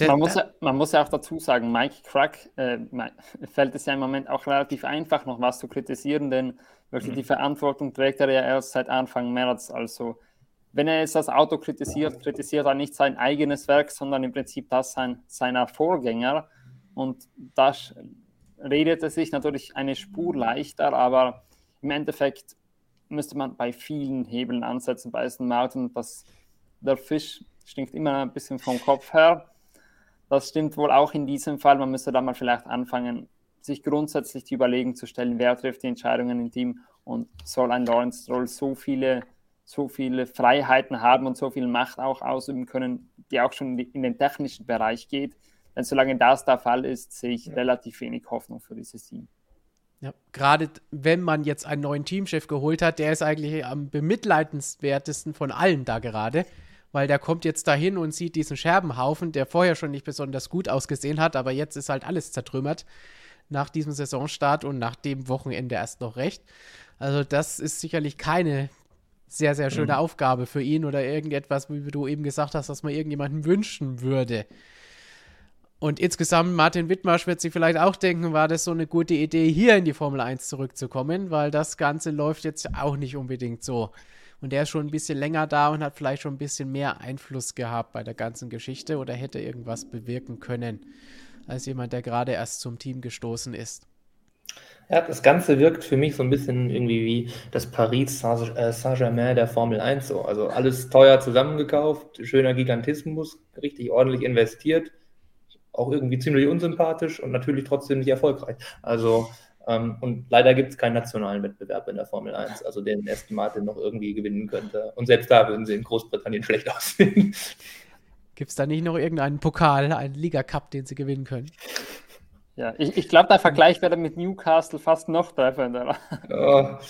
man muss, ja, man muss ja auch dazu sagen, Mike Crack äh, fällt es ja im Moment auch relativ einfach, noch was zu kritisieren, denn wirklich mhm. die Verantwortung trägt er ja erst seit Anfang März. Also, wenn er jetzt das Auto kritisiert, kritisiert er nicht sein eigenes Werk, sondern im Prinzip das sein, seiner Vorgänger. Und das redet er sich natürlich eine Spur leichter, aber im Endeffekt müsste man bei vielen Hebeln ansetzen bei Aston Martin, dass der Fisch stinkt immer ein bisschen vom Kopf her. Das stimmt wohl auch in diesem Fall. Man müsste da mal vielleicht anfangen, sich grundsätzlich die Überlegung zu stellen, wer trifft die Entscheidungen im Team und soll ein Lawrence Stroll so viele, so viele Freiheiten haben und so viel Macht auch ausüben können, die auch schon in den technischen Bereich geht. Denn solange das der Fall ist, sehe ich ja. relativ wenig Hoffnung für dieses Team. Ja, gerade wenn man jetzt einen neuen Teamchef geholt hat, der ist eigentlich am bemitleidenswertesten von allen da gerade weil der kommt jetzt dahin und sieht diesen Scherbenhaufen, der vorher schon nicht besonders gut ausgesehen hat, aber jetzt ist halt alles zertrümmert nach diesem Saisonstart und nach dem Wochenende erst noch recht. Also das ist sicherlich keine sehr, sehr schöne mhm. Aufgabe für ihn oder irgendetwas, wie du eben gesagt hast, was man irgendjemandem wünschen würde. Und insgesamt, Martin Wittmarsch wird sich vielleicht auch denken, war das so eine gute Idee, hier in die Formel 1 zurückzukommen, weil das Ganze läuft jetzt auch nicht unbedingt so. Und der ist schon ein bisschen länger da und hat vielleicht schon ein bisschen mehr Einfluss gehabt bei der ganzen Geschichte oder hätte irgendwas bewirken können, als jemand, der gerade erst zum Team gestoßen ist. Ja, das Ganze wirkt für mich so ein bisschen irgendwie wie das Paris äh, Saint-Germain der Formel 1 so. Also alles teuer zusammengekauft, schöner Gigantismus, richtig ordentlich investiert, auch irgendwie ziemlich unsympathisch und natürlich trotzdem nicht erfolgreich. Also ähm, und leider gibt es keinen nationalen Wettbewerb in der Formel 1, also den Aston Martin noch irgendwie gewinnen könnte. Und selbst da würden sie in Großbritannien schlecht aussehen. Gibt es da nicht noch irgendeinen Pokal, einen Liga-Cup, den sie gewinnen können? Ja, ich, ich glaube, der Vergleich wäre mit Newcastle fast noch treffender. Ja,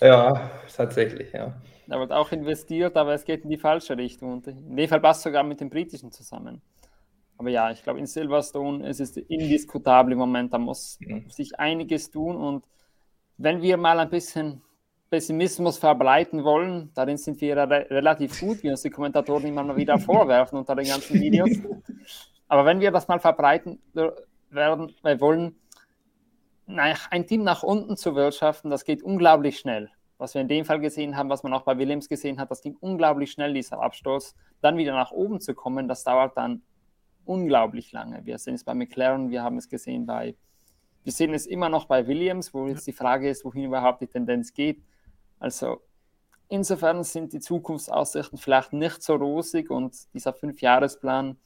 ja, tatsächlich, ja. Da wird auch investiert, aber es geht in die falsche Richtung. Und in dem Fall passt sogar mit dem britischen zusammen. Aber ja, ich glaube, in Silverstone ist es indiskutabel im Moment. Da muss mhm. sich einiges tun. Und wenn wir mal ein bisschen Pessimismus verbreiten wollen, darin sind wir re relativ gut, wie uns die Kommentatoren immer mal wieder vorwerfen unter den ganzen Videos. Aber wenn wir das mal verbreiten werden, wir wollen, ein Team nach unten zu wirtschaften, das geht unglaublich schnell. Was wir in dem Fall gesehen haben, was man auch bei Williams gesehen hat, das ging unglaublich schnell, dieser Abstoß. Dann wieder nach oben zu kommen, das dauert dann unglaublich lange. Wir sehen es bei McLaren, wir haben es gesehen bei, wir sehen es immer noch bei Williams, wo jetzt die Frage ist, wohin überhaupt die Tendenz geht. Also insofern sind die Zukunftsaussichten vielleicht nicht so rosig und dieser Fünfjahresplan,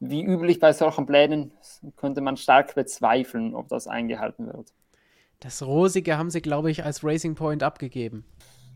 wie üblich bei solchen Plänen, könnte man stark bezweifeln, ob das eingehalten wird. Das Rosige haben sie, glaube ich, als Racing Point abgegeben.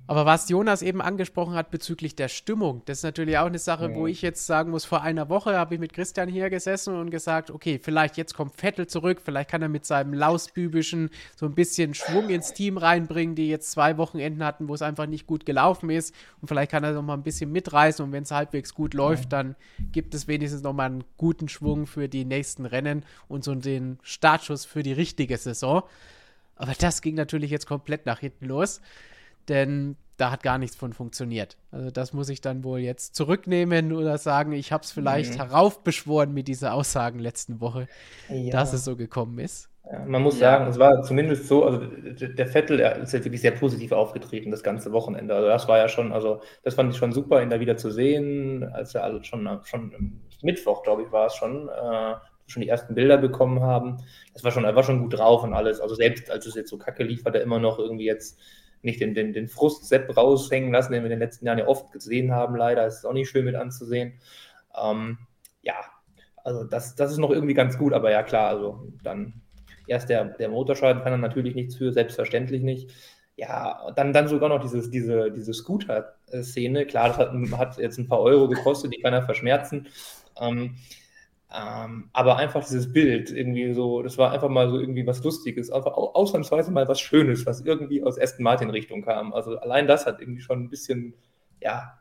Aber was Jonas eben angesprochen hat bezüglich der Stimmung, das ist natürlich auch eine Sache, ja. wo ich jetzt sagen muss, vor einer Woche habe ich mit Christian hier gesessen und gesagt, okay, vielleicht jetzt kommt Vettel zurück, vielleicht kann er mit seinem Lausbübischen so ein bisschen Schwung ins Team reinbringen, die jetzt zwei Wochenenden hatten, wo es einfach nicht gut gelaufen ist und vielleicht kann er noch mal ein bisschen mitreißen und wenn es halbwegs gut läuft, ja. dann gibt es wenigstens noch mal einen guten Schwung für die nächsten Rennen und so den Startschuss für die richtige Saison. Aber das ging natürlich jetzt komplett nach hinten los denn da hat gar nichts von funktioniert. Also das muss ich dann wohl jetzt zurücknehmen oder sagen, ich habe es vielleicht mhm. heraufbeschworen mit dieser Aussagen letzten Woche, ja. dass es so gekommen ist. Ja, man muss ja. sagen, es war zumindest so, also der Vettel ist ja wirklich sehr positiv aufgetreten das ganze Wochenende. Also das war ja schon, also das fand ich schon super, ihn da wieder zu sehen, als er also schon, schon Mittwoch, glaube ich, war es schon, äh, schon die ersten Bilder bekommen haben. Das war schon, er war schon gut drauf und alles. Also selbst als es jetzt so kacke lief, hat er immer noch irgendwie jetzt nicht den, den, den Frust-Sepp raushängen lassen, den wir in den letzten Jahren ja oft gesehen haben, leider. Ist auch nicht schön mit anzusehen. Ähm, ja, also das, das ist noch irgendwie ganz gut, aber ja klar, also dann erst der, der Motorschaden kann er natürlich nichts für, selbstverständlich nicht. Ja, dann, dann sogar noch dieses, diese, diese Scooter-Szene. Klar, das hat, hat, jetzt ein paar Euro gekostet, die kann er verschmerzen. Ähm, ähm, aber einfach dieses Bild, irgendwie so, das war einfach mal so irgendwie was Lustiges, einfach ausnahmsweise mal was Schönes, was irgendwie aus Aston Martin Richtung kam. Also allein das hat irgendwie schon ein bisschen, ja,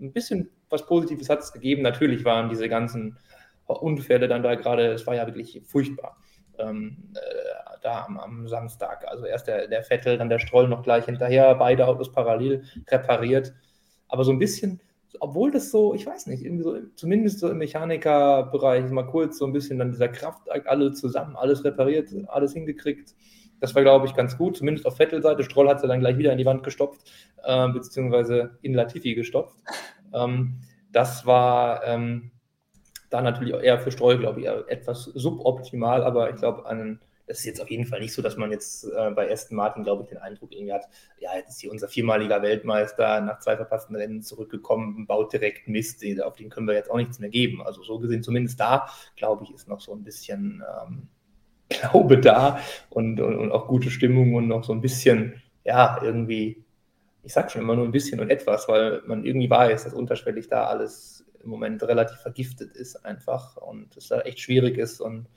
ein bisschen was Positives hat es gegeben. Natürlich waren diese ganzen Unfälle dann da gerade, es war ja wirklich furchtbar. Ähm, äh, da am, am, Samstag. Also erst der, der Vettel, dann der Stroll noch gleich hinterher, beide Autos parallel repariert. Aber so ein bisschen, obwohl das so, ich weiß nicht, irgendwie so, zumindest so im Mechanikerbereich, mal kurz so ein bisschen dann dieser Kraftakt, alle zusammen, alles repariert, alles hingekriegt. Das war, glaube ich, ganz gut, zumindest auf Vettel-Seite. Stroll hat sie dann gleich wieder in die Wand gestopft, äh, beziehungsweise in Latifi gestopft. Ähm, das war ähm, da natürlich auch eher für Stroll, glaube ich, etwas suboptimal, aber ich glaube, an das ist jetzt auf jeden Fall nicht so, dass man jetzt äh, bei Aston Martin, glaube ich, den Eindruck irgendwie hat, ja, jetzt ist hier unser viermaliger Weltmeister nach zwei verpassten Rennen zurückgekommen, baut direkt Mist, auf den können wir jetzt auch nichts mehr geben. Also so gesehen, zumindest da, glaube ich, ist noch so ein bisschen ähm, Glaube da und, und, und, auch gute Stimmung und noch so ein bisschen, ja, irgendwie, ich sag schon immer nur ein bisschen und etwas, weil man irgendwie weiß, dass unterschwellig da alles im Moment relativ vergiftet ist einfach und es da echt schwierig ist und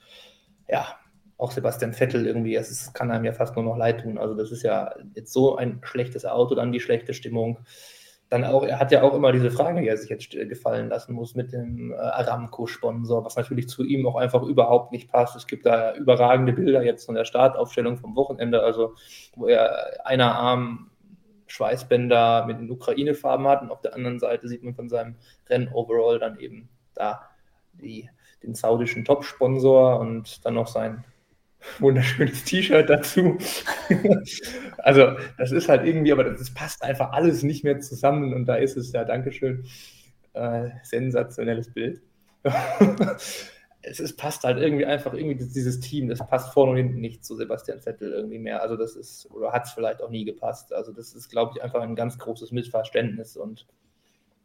ja, auch Sebastian Vettel irgendwie, es kann einem ja fast nur noch leid tun. Also das ist ja jetzt so ein schlechtes Auto, dann die schlechte Stimmung. Dann auch, er hat ja auch immer diese Frage, die er sich jetzt gefallen lassen muss mit dem äh, Aramco-Sponsor, was natürlich zu ihm auch einfach überhaupt nicht passt. Es gibt da überragende Bilder jetzt von der Startaufstellung vom Wochenende, also wo er einer Arm Schweißbänder mit den Ukraine-Farben hat und auf der anderen Seite sieht man von seinem Renn-Overall dann eben da die, den saudischen Top-Sponsor und dann noch sein wunderschönes T-Shirt dazu. also das ist halt irgendwie, aber das, das, passt einfach alles nicht mehr zusammen und da ist es ja, Dankeschön, äh, sensationelles Bild. es ist, passt halt irgendwie einfach irgendwie dieses Team, das passt vorne und hinten nicht zu Sebastian Vettel irgendwie mehr. Also das ist, oder hat es vielleicht auch nie gepasst. Also das ist, glaube ich, einfach ein ganz großes Missverständnis und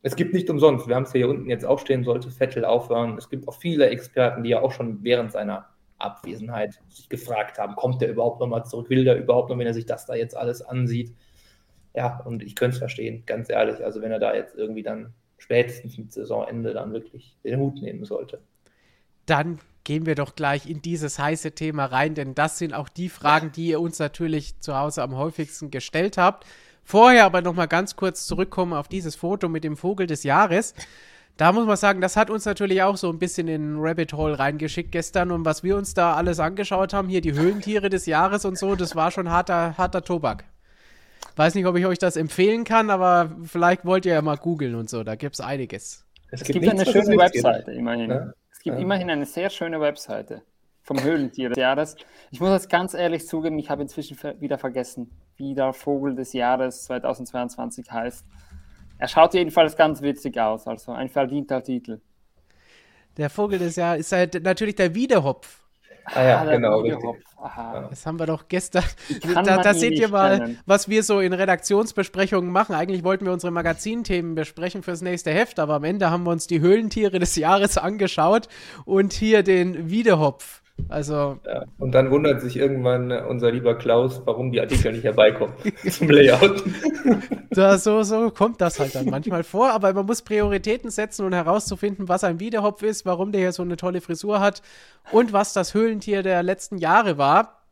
es gibt nicht umsonst, wir haben es hier unten jetzt aufstehen, sollte Vettel aufhören. Es gibt auch viele Experten, die ja auch schon während seiner Abwesenheit sich gefragt haben, kommt der überhaupt nochmal zurück, will der überhaupt noch, wenn er sich das da jetzt alles ansieht. Ja, und ich könnte es verstehen, ganz ehrlich. Also wenn er da jetzt irgendwie dann spätestens mit Saisonende dann wirklich den Hut nehmen sollte. Dann gehen wir doch gleich in dieses heiße Thema rein, denn das sind auch die Fragen, die ihr uns natürlich zu Hause am häufigsten gestellt habt. Vorher aber noch mal ganz kurz zurückkommen auf dieses Foto mit dem Vogel des Jahres. Da muss man sagen, das hat uns natürlich auch so ein bisschen in Rabbit Hole reingeschickt gestern und was wir uns da alles angeschaut haben, hier die Höhlentiere des Jahres und so, das war schon harter, harter Tobak. Weiß nicht, ob ich euch das empfehlen kann, aber vielleicht wollt ihr ja mal googeln und so, da gibt es einiges. Es, es gibt, gibt eine schöne Webseite, immerhin. Ja? Es gibt ja. immerhin eine sehr schöne Webseite vom Höhlentier des Jahres. Ich muss jetzt ganz ehrlich zugeben, ich habe inzwischen wieder vergessen, wie der Vogel des Jahres 2022 heißt. Er schaut jedenfalls ganz witzig aus, also ein verdienter Titel. Der Vogel des Jahres ist halt natürlich der Wiedehopf. Ah ja, ah, genau. Das haben wir doch gestern. Da, da seht ihr mal, kennen. was wir so in Redaktionsbesprechungen machen. Eigentlich wollten wir unsere Magazinthemen besprechen fürs nächste Heft, aber am Ende haben wir uns die Höhlentiere des Jahres angeschaut und hier den Wiedehopf. Also. Ja, und dann wundert sich irgendwann unser lieber Klaus, warum die Artikel nicht herbeikommen zum Layout. Da, so, so kommt das halt dann manchmal vor, aber man muss Prioritäten setzen und herauszufinden, was ein Wiederhopf ist, warum der hier so eine tolle Frisur hat und was das Höhlentier der letzten Jahre war.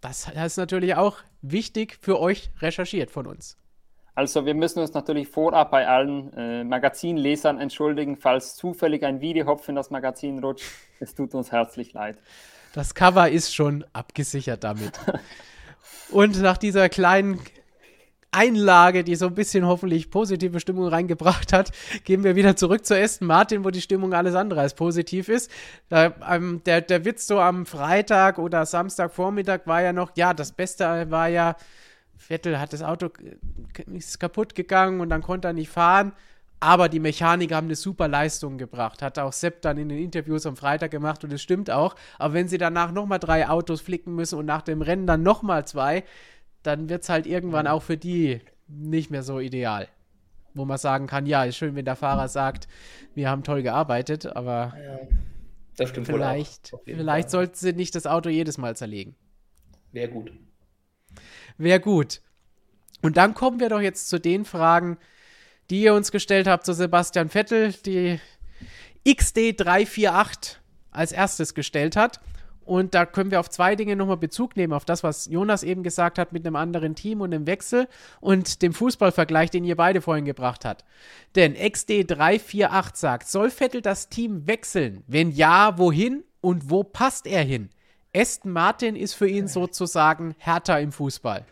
Das ist natürlich auch wichtig für euch recherchiert von uns. Also wir müssen uns natürlich vorab bei allen äh, Magazinlesern entschuldigen, falls zufällig ein Videohopf in das Magazin rutscht. Es tut uns herzlich leid. Das Cover ist schon abgesichert damit. Und nach dieser kleinen Einlage, die so ein bisschen hoffentlich positive Stimmung reingebracht hat, gehen wir wieder zurück zu Aston Martin, wo die Stimmung alles andere als positiv ist. Da, ähm, der, der Witz so am Freitag oder Samstagvormittag war ja noch, ja, das Beste war ja, Vettel hat das Auto ist kaputt gegangen und dann konnte er nicht fahren. Aber die Mechaniker haben eine super Leistung gebracht. Hat auch Sepp dann in den Interviews am Freitag gemacht und es stimmt auch. Aber wenn sie danach nochmal drei Autos flicken müssen und nach dem Rennen dann nochmal zwei, dann wird es halt irgendwann auch für die nicht mehr so ideal. Wo man sagen kann, ja, ist schön, wenn der Fahrer sagt, wir haben toll gearbeitet, aber ja, vielleicht, vielleicht sollten sie nicht das Auto jedes Mal zerlegen. Wäre gut. Wäre gut. Und dann kommen wir doch jetzt zu den Fragen, die ihr uns gestellt habt zu Sebastian Vettel, die XD348 als erstes gestellt hat. Und da können wir auf zwei Dinge nochmal Bezug nehmen, auf das, was Jonas eben gesagt hat mit einem anderen Team und dem Wechsel und dem Fußballvergleich, den ihr beide vorhin gebracht habt. Denn XD348 sagt, soll Vettel das Team wechseln? Wenn ja, wohin und wo passt er hin? Aston Martin ist für ihn sozusagen härter im Fußball.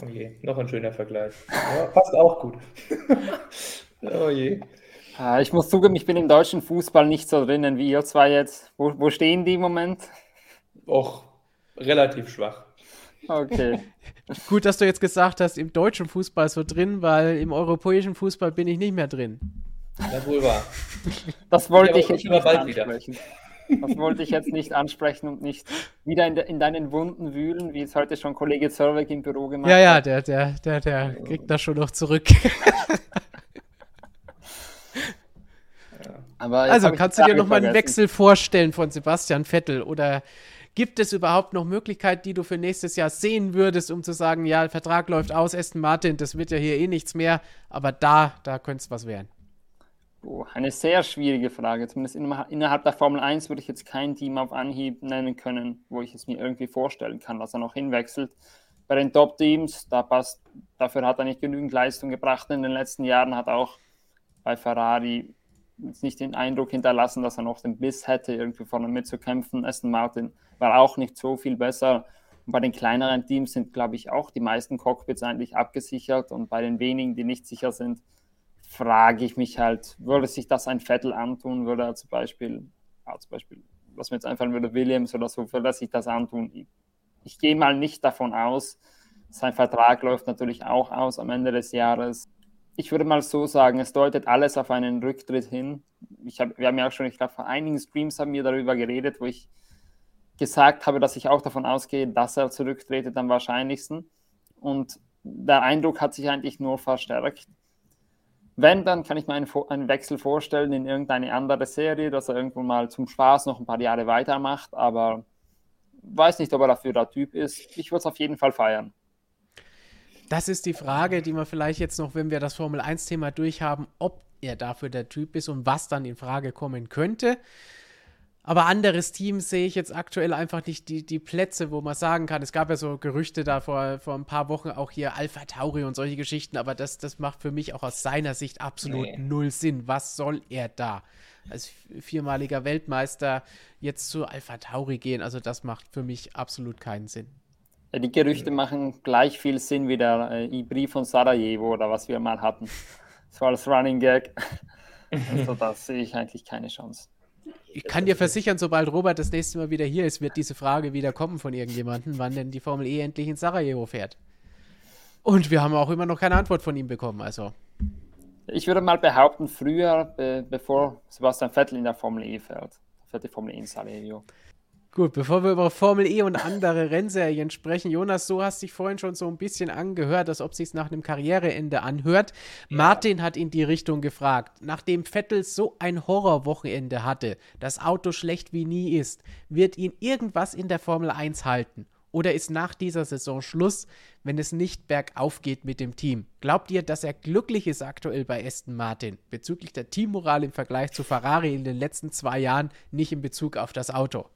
Oh je, noch ein schöner Vergleich. Ja, passt auch gut. oh je. Ah, ich muss zugeben, ich bin im deutschen Fußball nicht so drinnen wie ihr zwei jetzt. Wo, wo stehen die im Moment? Och, relativ schwach. Okay. Gut, dass du jetzt gesagt hast, im deutschen Fußball so drin, weil im europäischen Fußball bin ich nicht mehr drin. Ja, wohl wahr. Das wollte ich, ich jetzt bald wieder. Das wollte ich jetzt nicht ansprechen und nicht wieder in, de, in deinen Wunden wühlen, wie es heute schon Kollege Zerweg im Büro gemacht hat. Ja, ja, der, der, der, der kriegt das schon noch zurück. also, kannst du dir nochmal einen Wechsel vorstellen von Sebastian Vettel oder gibt es überhaupt noch Möglichkeiten, die du für nächstes Jahr sehen würdest, um zu sagen, ja, der Vertrag läuft aus, Aston Martin, das wird ja hier eh nichts mehr, aber da, da könnte es was werden? Oh, eine sehr schwierige Frage. Zumindest innerhalb der Formel 1 würde ich jetzt kein Team auf Anhieb nennen können, wo ich es mir irgendwie vorstellen kann, dass er noch hinwechselt. Bei den Top-Teams, da passt, dafür hat er nicht genügend Leistung gebracht in den letzten Jahren, hat auch bei Ferrari jetzt nicht den Eindruck hinterlassen, dass er noch den Biss hätte, irgendwie vorne mitzukämpfen. Aston Martin war auch nicht so viel besser. Und bei den kleineren Teams sind, glaube ich, auch die meisten Cockpits eigentlich abgesichert. Und bei den wenigen, die nicht sicher sind, frage ich mich halt, würde sich das ein Vettel antun, würde er zum Beispiel, ja, zum Beispiel, was mir jetzt einfallen würde, Williams oder so, würde er sich das antun? Ich, ich gehe mal nicht davon aus. Sein Vertrag läuft natürlich auch aus am Ende des Jahres. Ich würde mal so sagen, es deutet alles auf einen Rücktritt hin. Ich hab, wir haben ja auch schon, ich glaube, vor einigen Streams haben wir darüber geredet, wo ich gesagt habe, dass ich auch davon ausgehe, dass er zurücktretet am wahrscheinlichsten. Und der Eindruck hat sich eigentlich nur verstärkt. Wenn, dann kann ich mir einen, einen, Wechsel vorstellen in irgendeine andere Serie, dass er irgendwo mal zum Spaß noch ein paar Jahre weitermacht, aber weiß nicht, ob er dafür der Typ ist. Ich würde es auf jeden Fall feiern. Das ist die Frage, die wir vielleicht jetzt noch, wenn wir das Formel 1-Thema durchhaben, ob er dafür der Typ ist und was dann in Frage kommen könnte. Aber anderes Team sehe ich jetzt aktuell einfach nicht die, die Plätze, wo man sagen kann. Es gab ja so Gerüchte da vor, vor ein paar Wochen auch hier Alpha Tauri und solche Geschichten, aber das, das macht für mich auch aus seiner Sicht absolut nee. null Sinn. Was soll er da? Als viermaliger Weltmeister jetzt zu Alpha Tauri gehen, also das macht für mich absolut keinen Sinn. Ja, die Gerüchte machen gleich viel Sinn wie der äh, Ibri von Sarajevo oder was wir mal hatten. So als Running Gag. also da sehe ich eigentlich keine Chance ich kann dir versichern, sobald Robert das nächste Mal wieder hier ist, wird diese Frage wieder kommen von irgendjemandem, wann denn die Formel E endlich in Sarajevo fährt. Und wir haben auch immer noch keine Antwort von ihm bekommen, also. Ich würde mal behaupten, früher, be bevor Sebastian Vettel in der Formel E fährt, fährt die Formel E in Sarajevo. Gut, bevor wir über Formel E und andere Rennserien sprechen, Jonas, du hast dich vorhin schon so ein bisschen angehört, als ob sich nach einem Karriereende anhört. Ja. Martin hat in die Richtung gefragt, nachdem Vettel so ein Horrorwochenende hatte, das Auto schlecht wie nie ist, wird ihn irgendwas in der Formel 1 halten? Oder ist nach dieser Saison Schluss, wenn es nicht bergauf geht mit dem Team? Glaubt ihr, dass er glücklich ist aktuell bei Aston Martin bezüglich der Teammoral im Vergleich zu Ferrari in den letzten zwei Jahren, nicht in Bezug auf das Auto?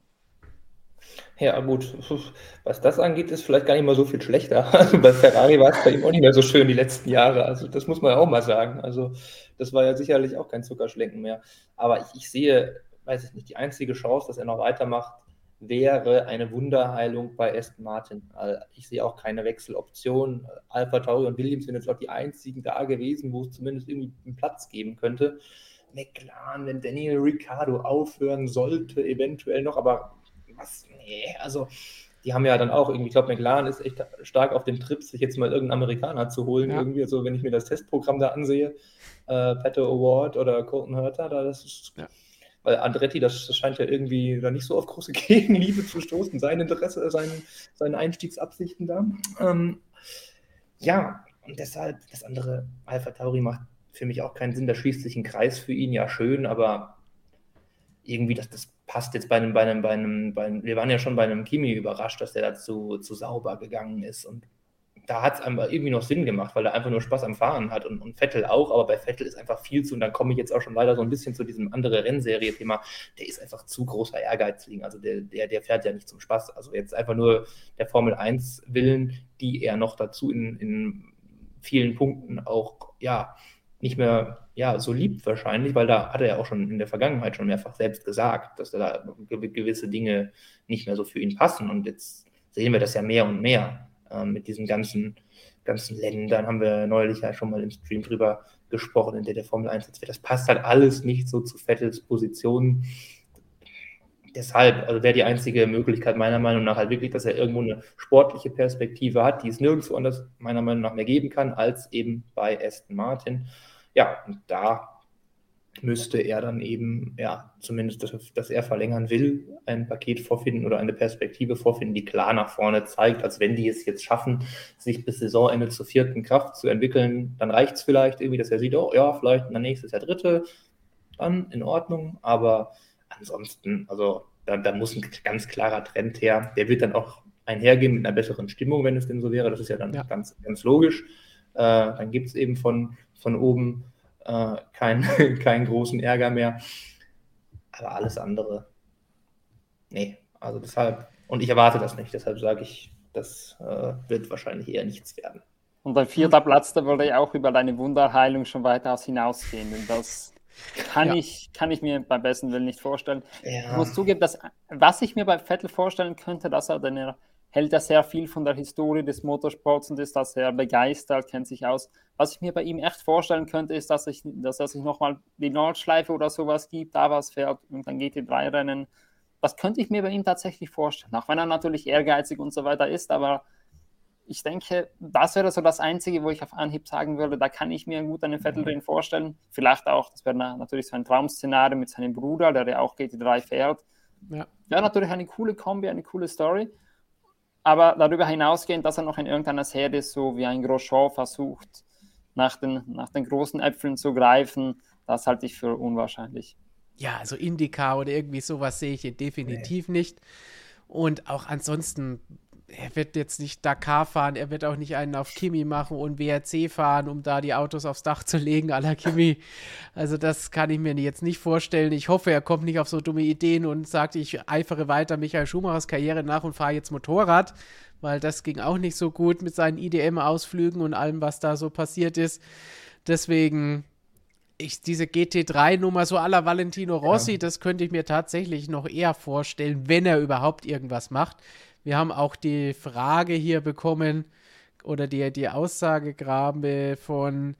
Ja, gut. Was das angeht, ist vielleicht gar nicht mal so viel schlechter. Also bei Ferrari war es bei ihm auch nicht mehr so schön die letzten Jahre. Also das muss man ja auch mal sagen. Also das war ja sicherlich auch kein Zuckerschlenken mehr. Aber ich, ich sehe, weiß ich nicht, die einzige Chance, dass er noch weitermacht, wäre eine Wunderheilung bei Aston Martin. Also ich sehe auch keine Wechseloption. Alpha Tauri und Williams sind jetzt auch die einzigen da gewesen, wo es zumindest irgendwie einen Platz geben könnte. McLaren, wenn Daniel Ricciardo aufhören sollte, eventuell noch, aber was, nee, also die haben ja dann auch irgendwie, ich glaube, McLaren ist echt stark auf dem Trip, sich jetzt mal irgendeinen Amerikaner zu holen. Ja. Irgendwie, so also, wenn ich mir das Testprogramm da ansehe, äh, Pato Award oder Colton Hurter, da das ist. Ja. Weil Andretti, das, das, scheint ja irgendwie da nicht so auf große Gegenliebe zu stoßen, sein Interesse, sein, seine Einstiegsabsichten da. Ähm, ja, und deshalb, das andere Alpha Tauri macht für mich auch keinen Sinn. Da schließt sich ein Kreis für ihn, ja schön, aber irgendwie, das, das passt jetzt bei einem, bei einem, bei einem, bei einem, wir waren ja schon bei einem Kimi überrascht, dass der dazu zu sauber gegangen ist. Und da hat es einfach irgendwie noch Sinn gemacht, weil er einfach nur Spaß am Fahren hat und, und Vettel auch, aber bei Vettel ist einfach viel zu, und dann komme ich jetzt auch schon leider so ein bisschen zu diesem anderen Rennserie-Thema, der ist einfach zu großer Ehrgeizling, also der, der, der fährt ja nicht zum Spaß, also jetzt einfach nur der Formel 1 Willen, die er noch dazu in, in vielen Punkten auch, ja, nicht mehr ja, so liebt wahrscheinlich, weil da hat er ja auch schon in der Vergangenheit schon mehrfach selbst gesagt, dass da gewisse Dinge nicht mehr so für ihn passen. Und jetzt sehen wir das ja mehr und mehr äh, mit diesen ganzen, ganzen Ländern. Haben wir neulich ja schon mal im Stream drüber gesprochen, in der der Formel 1 jetzt wird. Das passt halt alles nicht so zu Vettels Position. Deshalb, also wäre die einzige Möglichkeit meiner Meinung nach halt wirklich, dass er irgendwo eine sportliche Perspektive hat, die es nirgendwo anders meiner Meinung nach mehr geben kann, als eben bei Aston Martin. Ja, und da müsste er dann eben, ja, zumindest, dass, dass, er verlängern will, ein Paket vorfinden oder eine Perspektive vorfinden, die klar nach vorne zeigt, als wenn die es jetzt schaffen, sich bis Saisonende zur vierten Kraft zu entwickeln, dann reicht es vielleicht irgendwie, dass er sieht, oh ja, vielleicht nächstes Jahr dritte, dann in Ordnung, aber ansonsten, also da, da muss ein ganz klarer Trend her, der wird dann auch einhergehen mit einer besseren Stimmung, wenn es denn so wäre, das ist ja dann ja. Ganz, ganz logisch, äh, dann gibt es eben von von oben äh, kein, keinen großen Ärger mehr. Aber alles andere, nee, also deshalb, und ich erwarte das nicht, deshalb sage ich, das äh, wird wahrscheinlich eher nichts werden. Und ein vierter Platz, da würde ich auch über deine Wunderheilung schon weitaus hinausgehen. Denn das kann, ja. ich, kann ich mir beim besten Willen nicht vorstellen. Ja. Ich muss zugeben, dass, was ich mir bei Vettel vorstellen könnte, dass er, denn er hält er sehr viel von der Historie des Motorsports und ist da sehr begeistert, kennt sich aus. Was ich mir bei ihm echt vorstellen könnte, ist, dass, ich, dass er sich nochmal die Nordschleife oder sowas gibt, da was fährt und dann geht die drei Rennen. Das könnte ich mir bei ihm tatsächlich vorstellen, auch wenn er natürlich ehrgeizig und so weiter ist, aber ich denke, das wäre so das Einzige, wo ich auf Anhieb sagen würde, da kann ich mir gut einen Vettel drin vorstellen. Vielleicht auch, das wäre natürlich so ein Traum-Szenario mit seinem Bruder, der ja auch GT3 fährt. Ja. ja, natürlich eine coole Kombi, eine coole Story aber darüber hinausgehend, dass er noch in irgendeiner Serie so wie ein Grosjean versucht, nach den, nach den großen Äpfeln zu greifen, das halte ich für unwahrscheinlich. Ja, also Indica oder irgendwie sowas sehe ich hier definitiv nee. nicht. Und auch ansonsten er wird jetzt nicht Dakar fahren, er wird auch nicht einen auf Kimi machen und WRC fahren, um da die Autos aufs Dach zu legen, à la Kimi. Also das kann ich mir jetzt nicht vorstellen. Ich hoffe, er kommt nicht auf so dumme Ideen und sagt, ich eifere weiter Michael Schumachers Karriere nach und fahre jetzt Motorrad, weil das ging auch nicht so gut mit seinen IDM-Ausflügen und allem, was da so passiert ist. Deswegen, ich, diese GT3-Nummer so aller Valentino Rossi, ja. das könnte ich mir tatsächlich noch eher vorstellen, wenn er überhaupt irgendwas macht. Wir haben auch die Frage hier bekommen oder die, die Aussage gerade von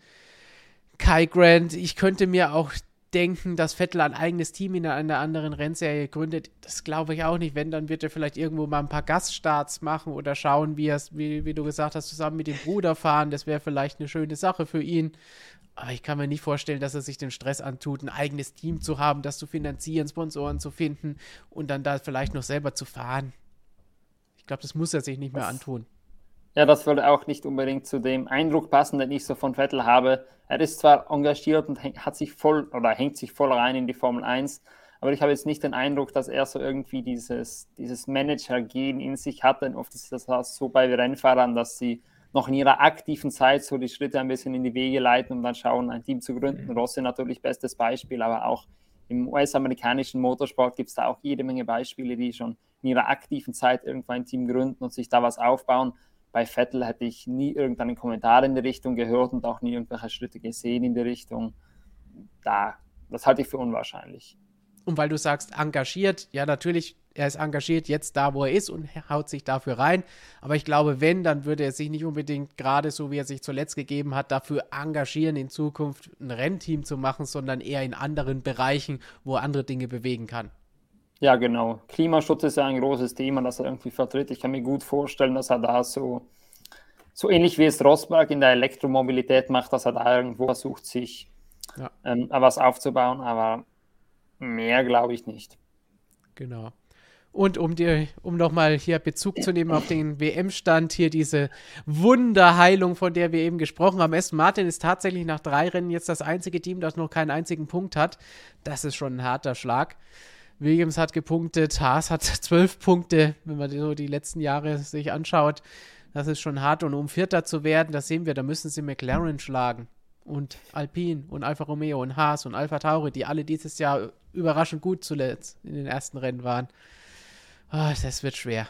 Kai Grant. Ich könnte mir auch denken, dass Vettel ein eigenes Team in einer anderen Rennserie gründet. Das glaube ich auch nicht. Wenn, dann wird er vielleicht irgendwo mal ein paar Gaststarts machen oder schauen, wie, wie, wie du gesagt hast, zusammen mit dem Bruder fahren. Das wäre vielleicht eine schöne Sache für ihn. Aber ich kann mir nicht vorstellen, dass er sich den Stress antut, ein eigenes Team zu haben, das zu finanzieren, Sponsoren zu finden und dann da vielleicht noch selber zu fahren. Ich glaube, das muss er sich nicht mehr das, antun. Ja, das würde auch nicht unbedingt zu dem Eindruck passen, den ich so von Vettel habe. Er ist zwar engagiert und hat sich voll oder hängt sich voll rein in die Formel 1, aber ich habe jetzt nicht den Eindruck, dass er so irgendwie dieses, dieses Manager-Gen in sich hat. Denn oft ist das so bei Rennfahrern, dass sie noch in ihrer aktiven Zeit so die Schritte ein bisschen in die Wege leiten und dann schauen, ein Team zu gründen. Mhm. Rossi natürlich bestes Beispiel, aber auch im US-amerikanischen Motorsport gibt es da auch jede Menge Beispiele, die schon in ihrer aktiven Zeit irgendwann ein Team gründen und sich da was aufbauen. Bei Vettel hätte ich nie irgendeinen Kommentar in die Richtung gehört und auch nie irgendwelche Schritte gesehen in die Richtung. Da, das halte ich für unwahrscheinlich. Und weil du sagst, engagiert, ja, natürlich, er ist engagiert jetzt da, wo er ist und haut sich dafür rein. Aber ich glaube, wenn, dann würde er sich nicht unbedingt gerade so, wie er sich zuletzt gegeben hat, dafür engagieren, in Zukunft ein Rennteam zu machen, sondern eher in anderen Bereichen, wo er andere Dinge bewegen kann. Ja, genau. Klimaschutz ist ja ein großes Thema, das er irgendwie vertritt. Ich kann mir gut vorstellen, dass er da so, so ähnlich wie es Rosberg in der Elektromobilität macht, dass er da irgendwo versucht, sich ja. ähm, was aufzubauen, aber mehr glaube ich nicht. Genau. Und um dir, um nochmal hier Bezug zu nehmen auf den WM-Stand, hier diese Wunderheilung, von der wir eben gesprochen haben. Aston Martin ist tatsächlich nach drei Rennen jetzt das einzige Team, das noch keinen einzigen Punkt hat. Das ist schon ein harter Schlag. Williams hat gepunktet, Haas hat zwölf Punkte, wenn man so die letzten Jahre sich anschaut. Das ist schon hart. Und um Vierter zu werden, das sehen wir, da müssen sie McLaren schlagen. Und Alpine und Alfa Romeo und Haas und Alfa Tauri, die alle dieses Jahr überraschend gut zuletzt in den ersten Rennen waren. Oh, das wird schwer.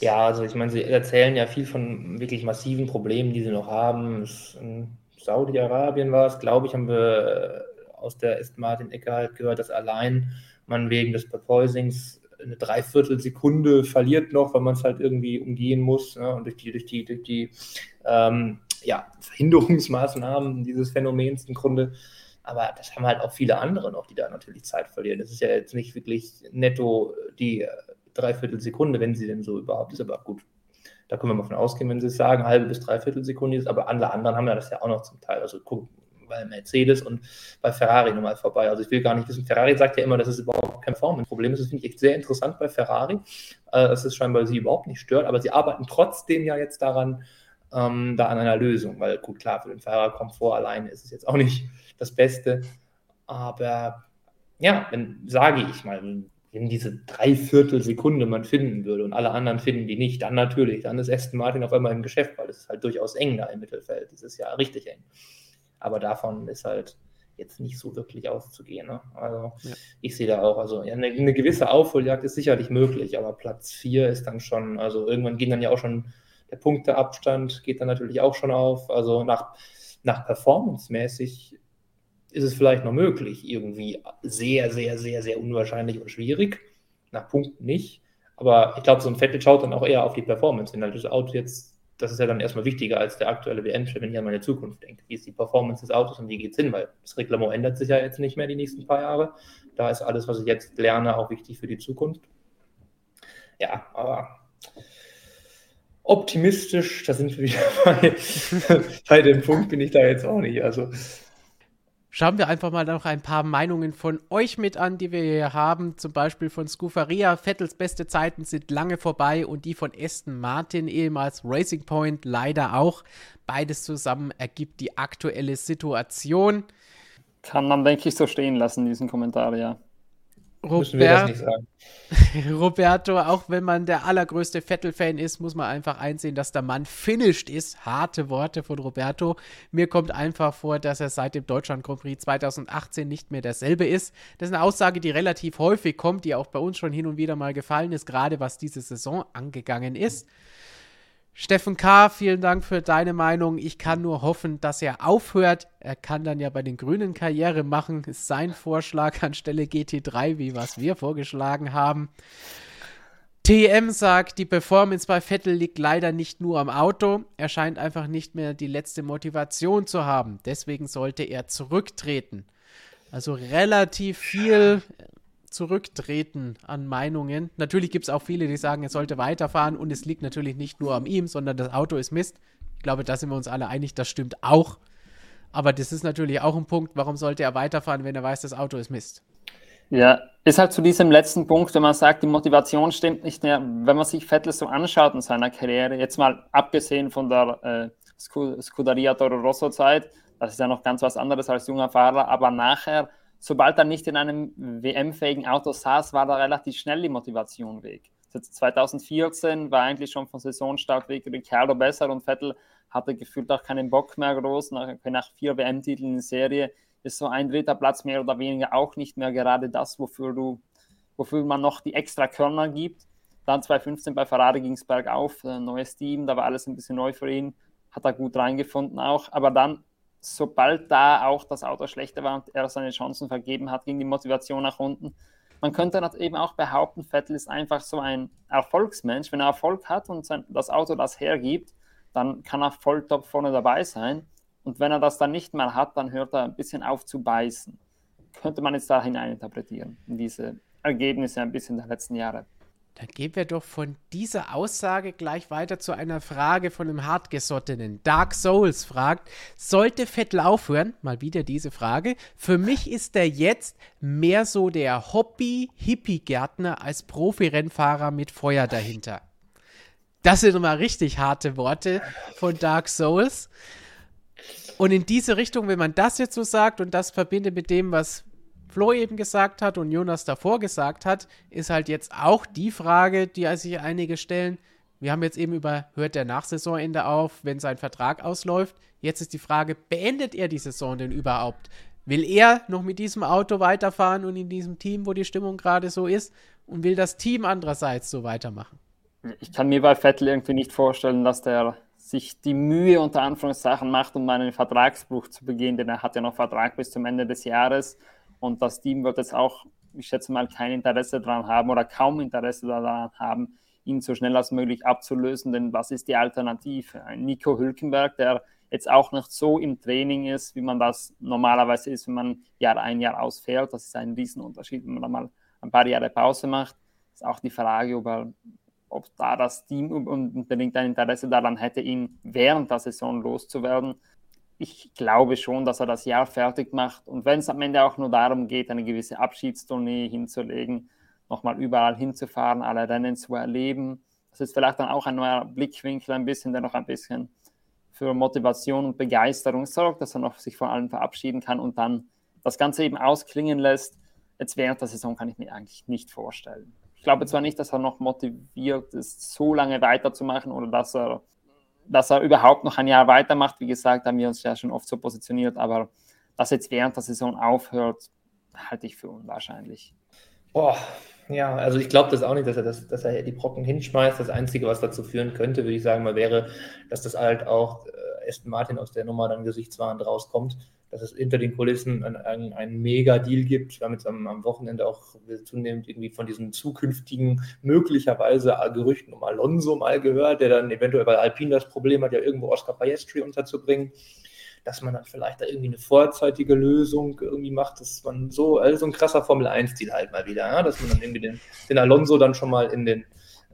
Ja, also ich meine, sie erzählen ja viel von wirklich massiven Problemen, die sie noch haben. In Saudi-Arabien war es, glaube ich, haben wir aus der Aston Martin-Ecke halt gehört, dass allein man wegen des Porpoisings eine Dreiviertelsekunde verliert noch, weil man es halt irgendwie umgehen muss ne? und durch die, durch die, durch die ähm, ja, Verhinderungsmaßnahmen dieses Phänomens im Grunde. Aber das haben halt auch viele andere noch, die da natürlich Zeit verlieren. Das ist ja jetzt nicht wirklich netto die Dreiviertelsekunde, wenn sie denn so überhaupt ist, aber gut. Da können wir mal von ausgehen, wenn sie es sagen, halbe bis dreiviertel Sekunde ist, aber alle anderen haben ja das ja auch noch zum Teil. Also guck, bei Mercedes und bei Ferrari nochmal vorbei. Also ich will gar nicht wissen, Ferrari sagt ja immer, das ist überhaupt kein Formenproblem. Das finde ich echt sehr interessant bei Ferrari, äh, dass es scheinbar sie überhaupt nicht stört, aber sie arbeiten trotzdem ja jetzt daran, ähm, da an einer Lösung, weil gut, klar, für den Fahrerkomfort alleine ist es jetzt auch nicht das Beste, aber ja, wenn, sage ich mal, wenn diese Dreiviertelsekunde man finden würde und alle anderen finden die nicht, dann natürlich, dann ist Aston Martin auf einmal im Geschäft, weil es ist halt durchaus eng da im Mittelfeld. Es ist ja richtig eng. Aber davon ist halt jetzt nicht so wirklich auszugehen. Ne? Also ja. ich sehe da auch, also ja, eine, eine, gewisse Aufholjagd ist sicherlich möglich, aber Platz 4 ist dann schon, also irgendwann geht dann ja auch schon der Punkteabstand, geht dann natürlich auch schon auf. Also nach, nach Performance-mäßig ist es vielleicht noch möglich, irgendwie sehr, sehr, sehr, sehr unwahrscheinlich und schwierig. Nach Punkten nicht. Aber ich glaube, so ein Vettel schaut dann auch eher auf die Performance. Wenn halt das Auto jetzt das ist ja dann erstmal wichtiger als der aktuelle WM-Chef, wenn ich an meine Zukunft denke. Wie ist die Performance des Autos und wie geht es hin? Weil das Reglement ändert sich ja jetzt nicht mehr die nächsten paar Jahre. Da ist alles, was ich jetzt lerne, auch wichtig für die Zukunft. Ja, aber optimistisch, da sind wir wieder bei, bei dem Punkt, bin ich da jetzt auch nicht. Also Schauen wir einfach mal noch ein paar Meinungen von euch mit an, die wir hier haben. Zum Beispiel von Scufaria. Vettels beste Zeiten sind lange vorbei und die von Aston Martin, ehemals Racing Point, leider auch. Beides zusammen ergibt die aktuelle Situation. Kann man, denke ich, so stehen lassen, diesen Kommentar, ja. Robert, Roberto, auch wenn man der allergrößte Vettel-Fan ist, muss man einfach einsehen, dass der Mann finished ist. Harte Worte von Roberto. Mir kommt einfach vor, dass er seit dem Deutschland Grand Prix 2018 nicht mehr derselbe ist. Das ist eine Aussage, die relativ häufig kommt, die auch bei uns schon hin und wieder mal gefallen ist, gerade was diese Saison angegangen ist. Steffen K., vielen Dank für deine Meinung. Ich kann nur hoffen, dass er aufhört. Er kann dann ja bei den Grünen Karriere machen. Ist sein Vorschlag anstelle GT3, wie was wir vorgeschlagen haben. TM sagt, die Performance bei Vettel liegt leider nicht nur am Auto. Er scheint einfach nicht mehr die letzte Motivation zu haben. Deswegen sollte er zurücktreten. Also relativ viel zurücktreten an Meinungen. Natürlich gibt es auch viele, die sagen, er sollte weiterfahren und es liegt natürlich nicht nur an ihm, sondern das Auto ist Mist. Ich glaube, da sind wir uns alle einig, das stimmt auch. Aber das ist natürlich auch ein Punkt, warum sollte er weiterfahren, wenn er weiß, das Auto ist Mist. Ja, ist halt zu diesem letzten Punkt, wenn man sagt, die Motivation stimmt nicht mehr. Wenn man sich Vettel so anschaut in seiner Karriere, jetzt mal abgesehen von der äh, Scuderia Toro Rosso Zeit, das ist ja noch ganz was anderes als junger Fahrer, aber nachher sobald er nicht in einem WM-fähigen Auto saß, war da relativ schnell die Motivation weg. 2014 war eigentlich schon von Saisonstart weg Ricciardo besser und Vettel hatte gefühlt auch keinen Bock mehr groß. Nach, nach vier WM-Titeln in Serie ist so ein dritter Platz mehr oder weniger auch nicht mehr gerade das, wofür, du, wofür man noch die extra Körner gibt. Dann 2015 bei Ferrari ging es bergauf, neues Team, da war alles ein bisschen neu für ihn, hat er gut reingefunden auch. Aber dann sobald da auch das Auto schlechter war und er seine Chancen vergeben hat, ging die Motivation nach unten. Man könnte eben auch behaupten, Vettel ist einfach so ein Erfolgsmensch. Wenn er Erfolg hat und sein, das Auto das hergibt, dann kann er voll top vorne dabei sein. Und wenn er das dann nicht mehr hat, dann hört er ein bisschen auf zu beißen. Könnte man jetzt da hineininterpretieren, in diese Ergebnisse ein bisschen der letzten Jahre. Dann gehen wir doch von dieser Aussage gleich weiter zu einer Frage von einem hartgesottenen. Dark Souls fragt, sollte Vettel aufhören? Mal wieder diese Frage. Für mich ist er jetzt mehr so der Hobby-Hippie-Gärtner als Profi-Rennfahrer mit Feuer dahinter. Das sind mal richtig harte Worte von Dark Souls. Und in diese Richtung, wenn man das jetzt so sagt und das verbindet mit dem, was Flo eben gesagt hat und Jonas davor gesagt hat, ist halt jetzt auch die Frage, die sich einige stellen. Wir haben jetzt eben über, hört der Nachsaisonende auf, wenn sein Vertrag ausläuft. Jetzt ist die Frage, beendet er die Saison denn überhaupt? Will er noch mit diesem Auto weiterfahren und in diesem Team, wo die Stimmung gerade so ist? Und will das Team andererseits so weitermachen? Ich kann mir bei Vettel irgendwie nicht vorstellen, dass der sich die Mühe unter Anführungszeichen macht, um einen Vertragsbruch zu begehen, denn er hat ja noch Vertrag bis zum Ende des Jahres. Und das Team wird jetzt auch, ich schätze mal, kein Interesse daran haben oder kaum Interesse daran haben, ihn so schnell als möglich abzulösen. Denn was ist die Alternative? Ein Nico Hülkenberg, der jetzt auch nicht so im Training ist, wie man das normalerweise ist, wenn man Jahr ein Jahr ausfällt. Das ist ein Riesenunterschied, wenn man mal ein paar Jahre Pause macht. Ist auch die Frage, ob, er, ob da das Team unbedingt ein Interesse daran hätte, ihn während der Saison loszuwerden ich glaube schon, dass er das Jahr fertig macht. Und wenn es am Ende auch nur darum geht, eine gewisse Abschiedstournee hinzulegen, nochmal überall hinzufahren, alle Rennen zu erleben, das ist vielleicht dann auch ein neuer Blickwinkel, ein bisschen, der noch ein bisschen für Motivation und Begeisterung sorgt, dass er noch sich von allem verabschieden kann und dann das Ganze eben ausklingen lässt. Jetzt während der Saison kann ich mir eigentlich nicht vorstellen. Ich glaube zwar nicht, dass er noch motiviert ist, so lange weiterzumachen oder dass er dass er überhaupt noch ein Jahr weitermacht. Wie gesagt, haben wir uns ja schon oft so positioniert, aber dass jetzt während der Saison aufhört, halte ich für unwahrscheinlich. Boah, ja, also ich glaube das auch nicht, dass er, das, dass er die Brocken hinschmeißt. Das Einzige, was dazu führen könnte, würde ich sagen, mal wäre, dass das halt auch äh, Aston Martin aus der Nummer dann gesichtswahrend rauskommt dass es hinter den Kulissen einen, einen Mega-Deal gibt. Wir haben jetzt am, am, Wochenende auch zunehmend irgendwie von diesen zukünftigen möglicherweise Gerüchten um Alonso mal gehört, der dann eventuell bei Alpine das Problem hat, ja irgendwo Oscar Piastri unterzubringen. Dass man dann vielleicht da irgendwie eine vorzeitige Lösung irgendwie macht, dass man so, also so ein krasser Formel-1-Stil halt mal wieder, ja? dass man dann irgendwie den, den Alonso dann schon mal in den,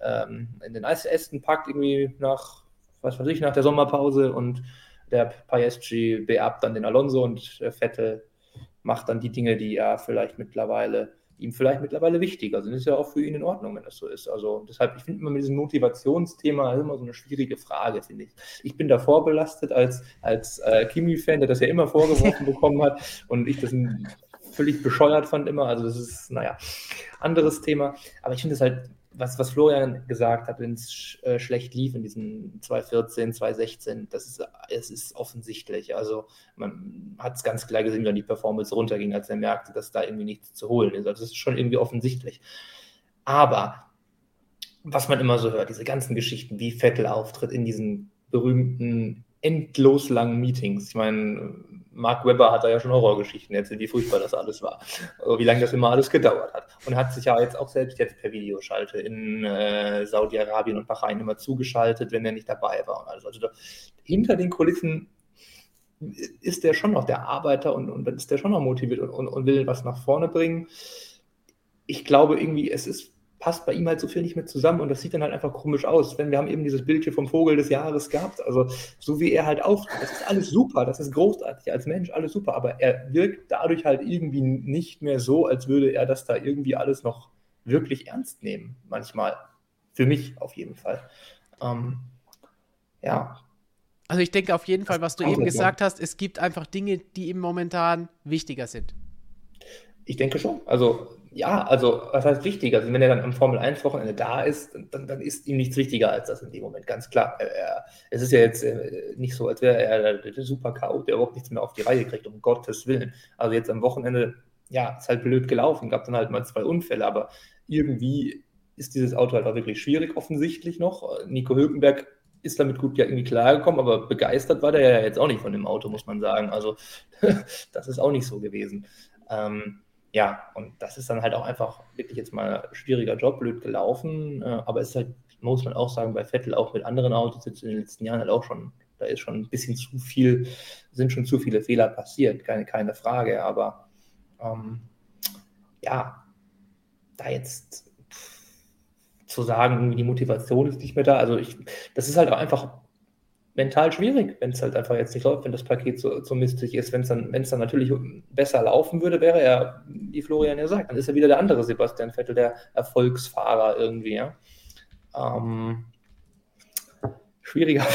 ähm, in den Ästen packt, irgendwie nach, was weiß ich, nach der Sommerpause und der Piastri beerbt dann den Alonso und der Vettel macht dann die Dinge, die er vielleicht mittlerweile, ihm vielleicht mittlerweile wichtiger sind. Das ist ja auch für ihn in Ordnung, wenn das so ist. Also deshalb, ich finde immer mit diesem Motivationsthema immer so eine schwierige Frage, finde ich. Ich bin da vorbelastet als, als äh, Kimi-Fan, der das ja immer vorgeworfen bekommen hat und ich das völlig bescheuert fand immer. Also das ist, naja, anderes Thema. Aber ich finde es halt was, was Florian gesagt hat, wenn es äh, schlecht lief in diesen 2014, 2016, das ist, es ist offensichtlich. Also man hat es ganz klar gesehen, wenn die Performance runterging, als er merkte, dass da irgendwie nichts zu holen ist. Also das ist schon irgendwie offensichtlich. Aber was man immer so hört, diese ganzen Geschichten, wie Vettel auftritt in diesen berühmten endlos langen Meetings. Ich meine, Mark Webber hat da ja schon Horrorgeschichten erzählt, wie furchtbar das alles war, wie lange das immer alles gedauert hat. Und hat sich ja jetzt auch selbst jetzt per Videoschalte in äh, Saudi-Arabien und Bahrain immer zugeschaltet, wenn er nicht dabei war. Und alles. Also da, hinter den Kulissen ist der schon noch der Arbeiter und, und ist der schon noch motiviert und, und, und will was nach vorne bringen. Ich glaube irgendwie, es ist passt bei ihm halt so viel nicht mehr zusammen und das sieht dann halt einfach komisch aus. Wenn wir haben eben dieses Bildchen vom Vogel des Jahres gehabt, also so wie er halt auch, das ist alles super, das ist großartig als Mensch, alles super, aber er wirkt dadurch halt irgendwie nicht mehr so, als würde er das da irgendwie alles noch wirklich ernst nehmen, manchmal. Für mich auf jeden Fall. Ähm, ja. Also ich denke auf jeden Fall, was du eben gesagt hast, es gibt einfach Dinge, die ihm momentan wichtiger sind. Ich denke schon. Also ja, also was heißt wichtiger? Also wenn er dann am Formel 1 Wochenende da ist, dann, dann ist ihm nichts wichtiger als das in dem Moment, ganz klar. Er, es ist ja jetzt äh, nicht so, als wäre er der, super K.O., der überhaupt nichts mehr auf die Reihe kriegt, um Gottes Willen. Also jetzt am Wochenende, ja, ist halt blöd gelaufen, gab dann halt mal zwei Unfälle, aber irgendwie ist dieses Auto halt auch wirklich schwierig, offensichtlich noch. Nico Hülkenberg ist damit gut irgendwie klargekommen, aber begeistert war der ja jetzt auch nicht von dem Auto, muss man sagen. Also das ist auch nicht so gewesen. Ähm, ja, und das ist dann halt auch einfach wirklich jetzt mal ein schwieriger Job, blöd gelaufen. Äh, aber es ist halt, muss man auch sagen, bei Vettel auch mit anderen Autos jetzt in den letzten Jahren halt auch schon, da ist schon ein bisschen zu viel, sind schon zu viele Fehler passiert, keine, keine Frage. Aber ähm, ja, da jetzt zu sagen, die Motivation ist nicht mehr da. Also ich, das ist halt auch einfach mental schwierig, wenn es halt einfach jetzt nicht läuft, wenn das Paket so, so mistig ist. Wenn es dann, dann natürlich besser laufen würde, wäre er, wie Florian ja sagt, dann ist er wieder der andere Sebastian Vettel, der Erfolgsfahrer irgendwie. Ja? Ähm, schwieriger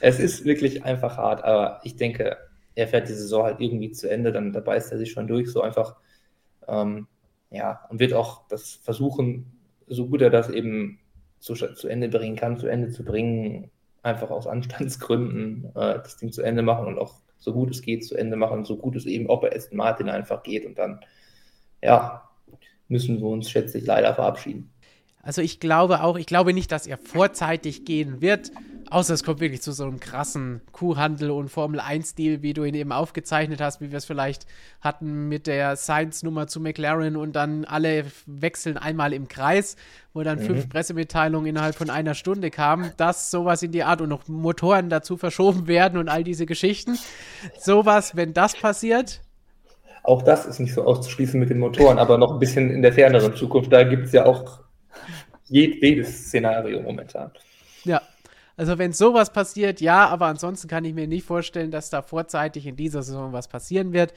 es ist wirklich einfach hart, aber ich denke, er fährt die Saison halt irgendwie zu Ende, dann da beißt er sich schon durch, so einfach. Ähm, ja, und wird auch das versuchen, so gut er das eben zu, zu Ende bringen kann, zu Ende zu bringen, einfach aus Anstandsgründen äh, das Ding zu Ende machen und auch so gut es geht zu Ende machen, so gut es eben auch bei Aston Martin einfach geht und dann, ja, müssen wir uns, schätze ich, leider verabschieden. Also ich glaube auch, ich glaube nicht, dass er vorzeitig gehen wird. Außer es kommt wirklich zu so einem krassen Kuhhandel und Formel-1-Deal, wie du ihn eben aufgezeichnet hast, wie wir es vielleicht hatten mit der Science-Nummer zu McLaren und dann alle wechseln einmal im Kreis, wo dann mhm. fünf Pressemitteilungen innerhalb von einer Stunde kamen, dass sowas in die Art und noch Motoren dazu verschoben werden und all diese Geschichten. Sowas, wenn das passiert, auch das ist nicht so auszuschließen mit den Motoren, aber noch ein bisschen in der ferneren Zukunft. Da gibt es ja auch jedes Szenario momentan. Ja, also wenn sowas passiert, ja, aber ansonsten kann ich mir nicht vorstellen, dass da vorzeitig in dieser Saison was passieren wird.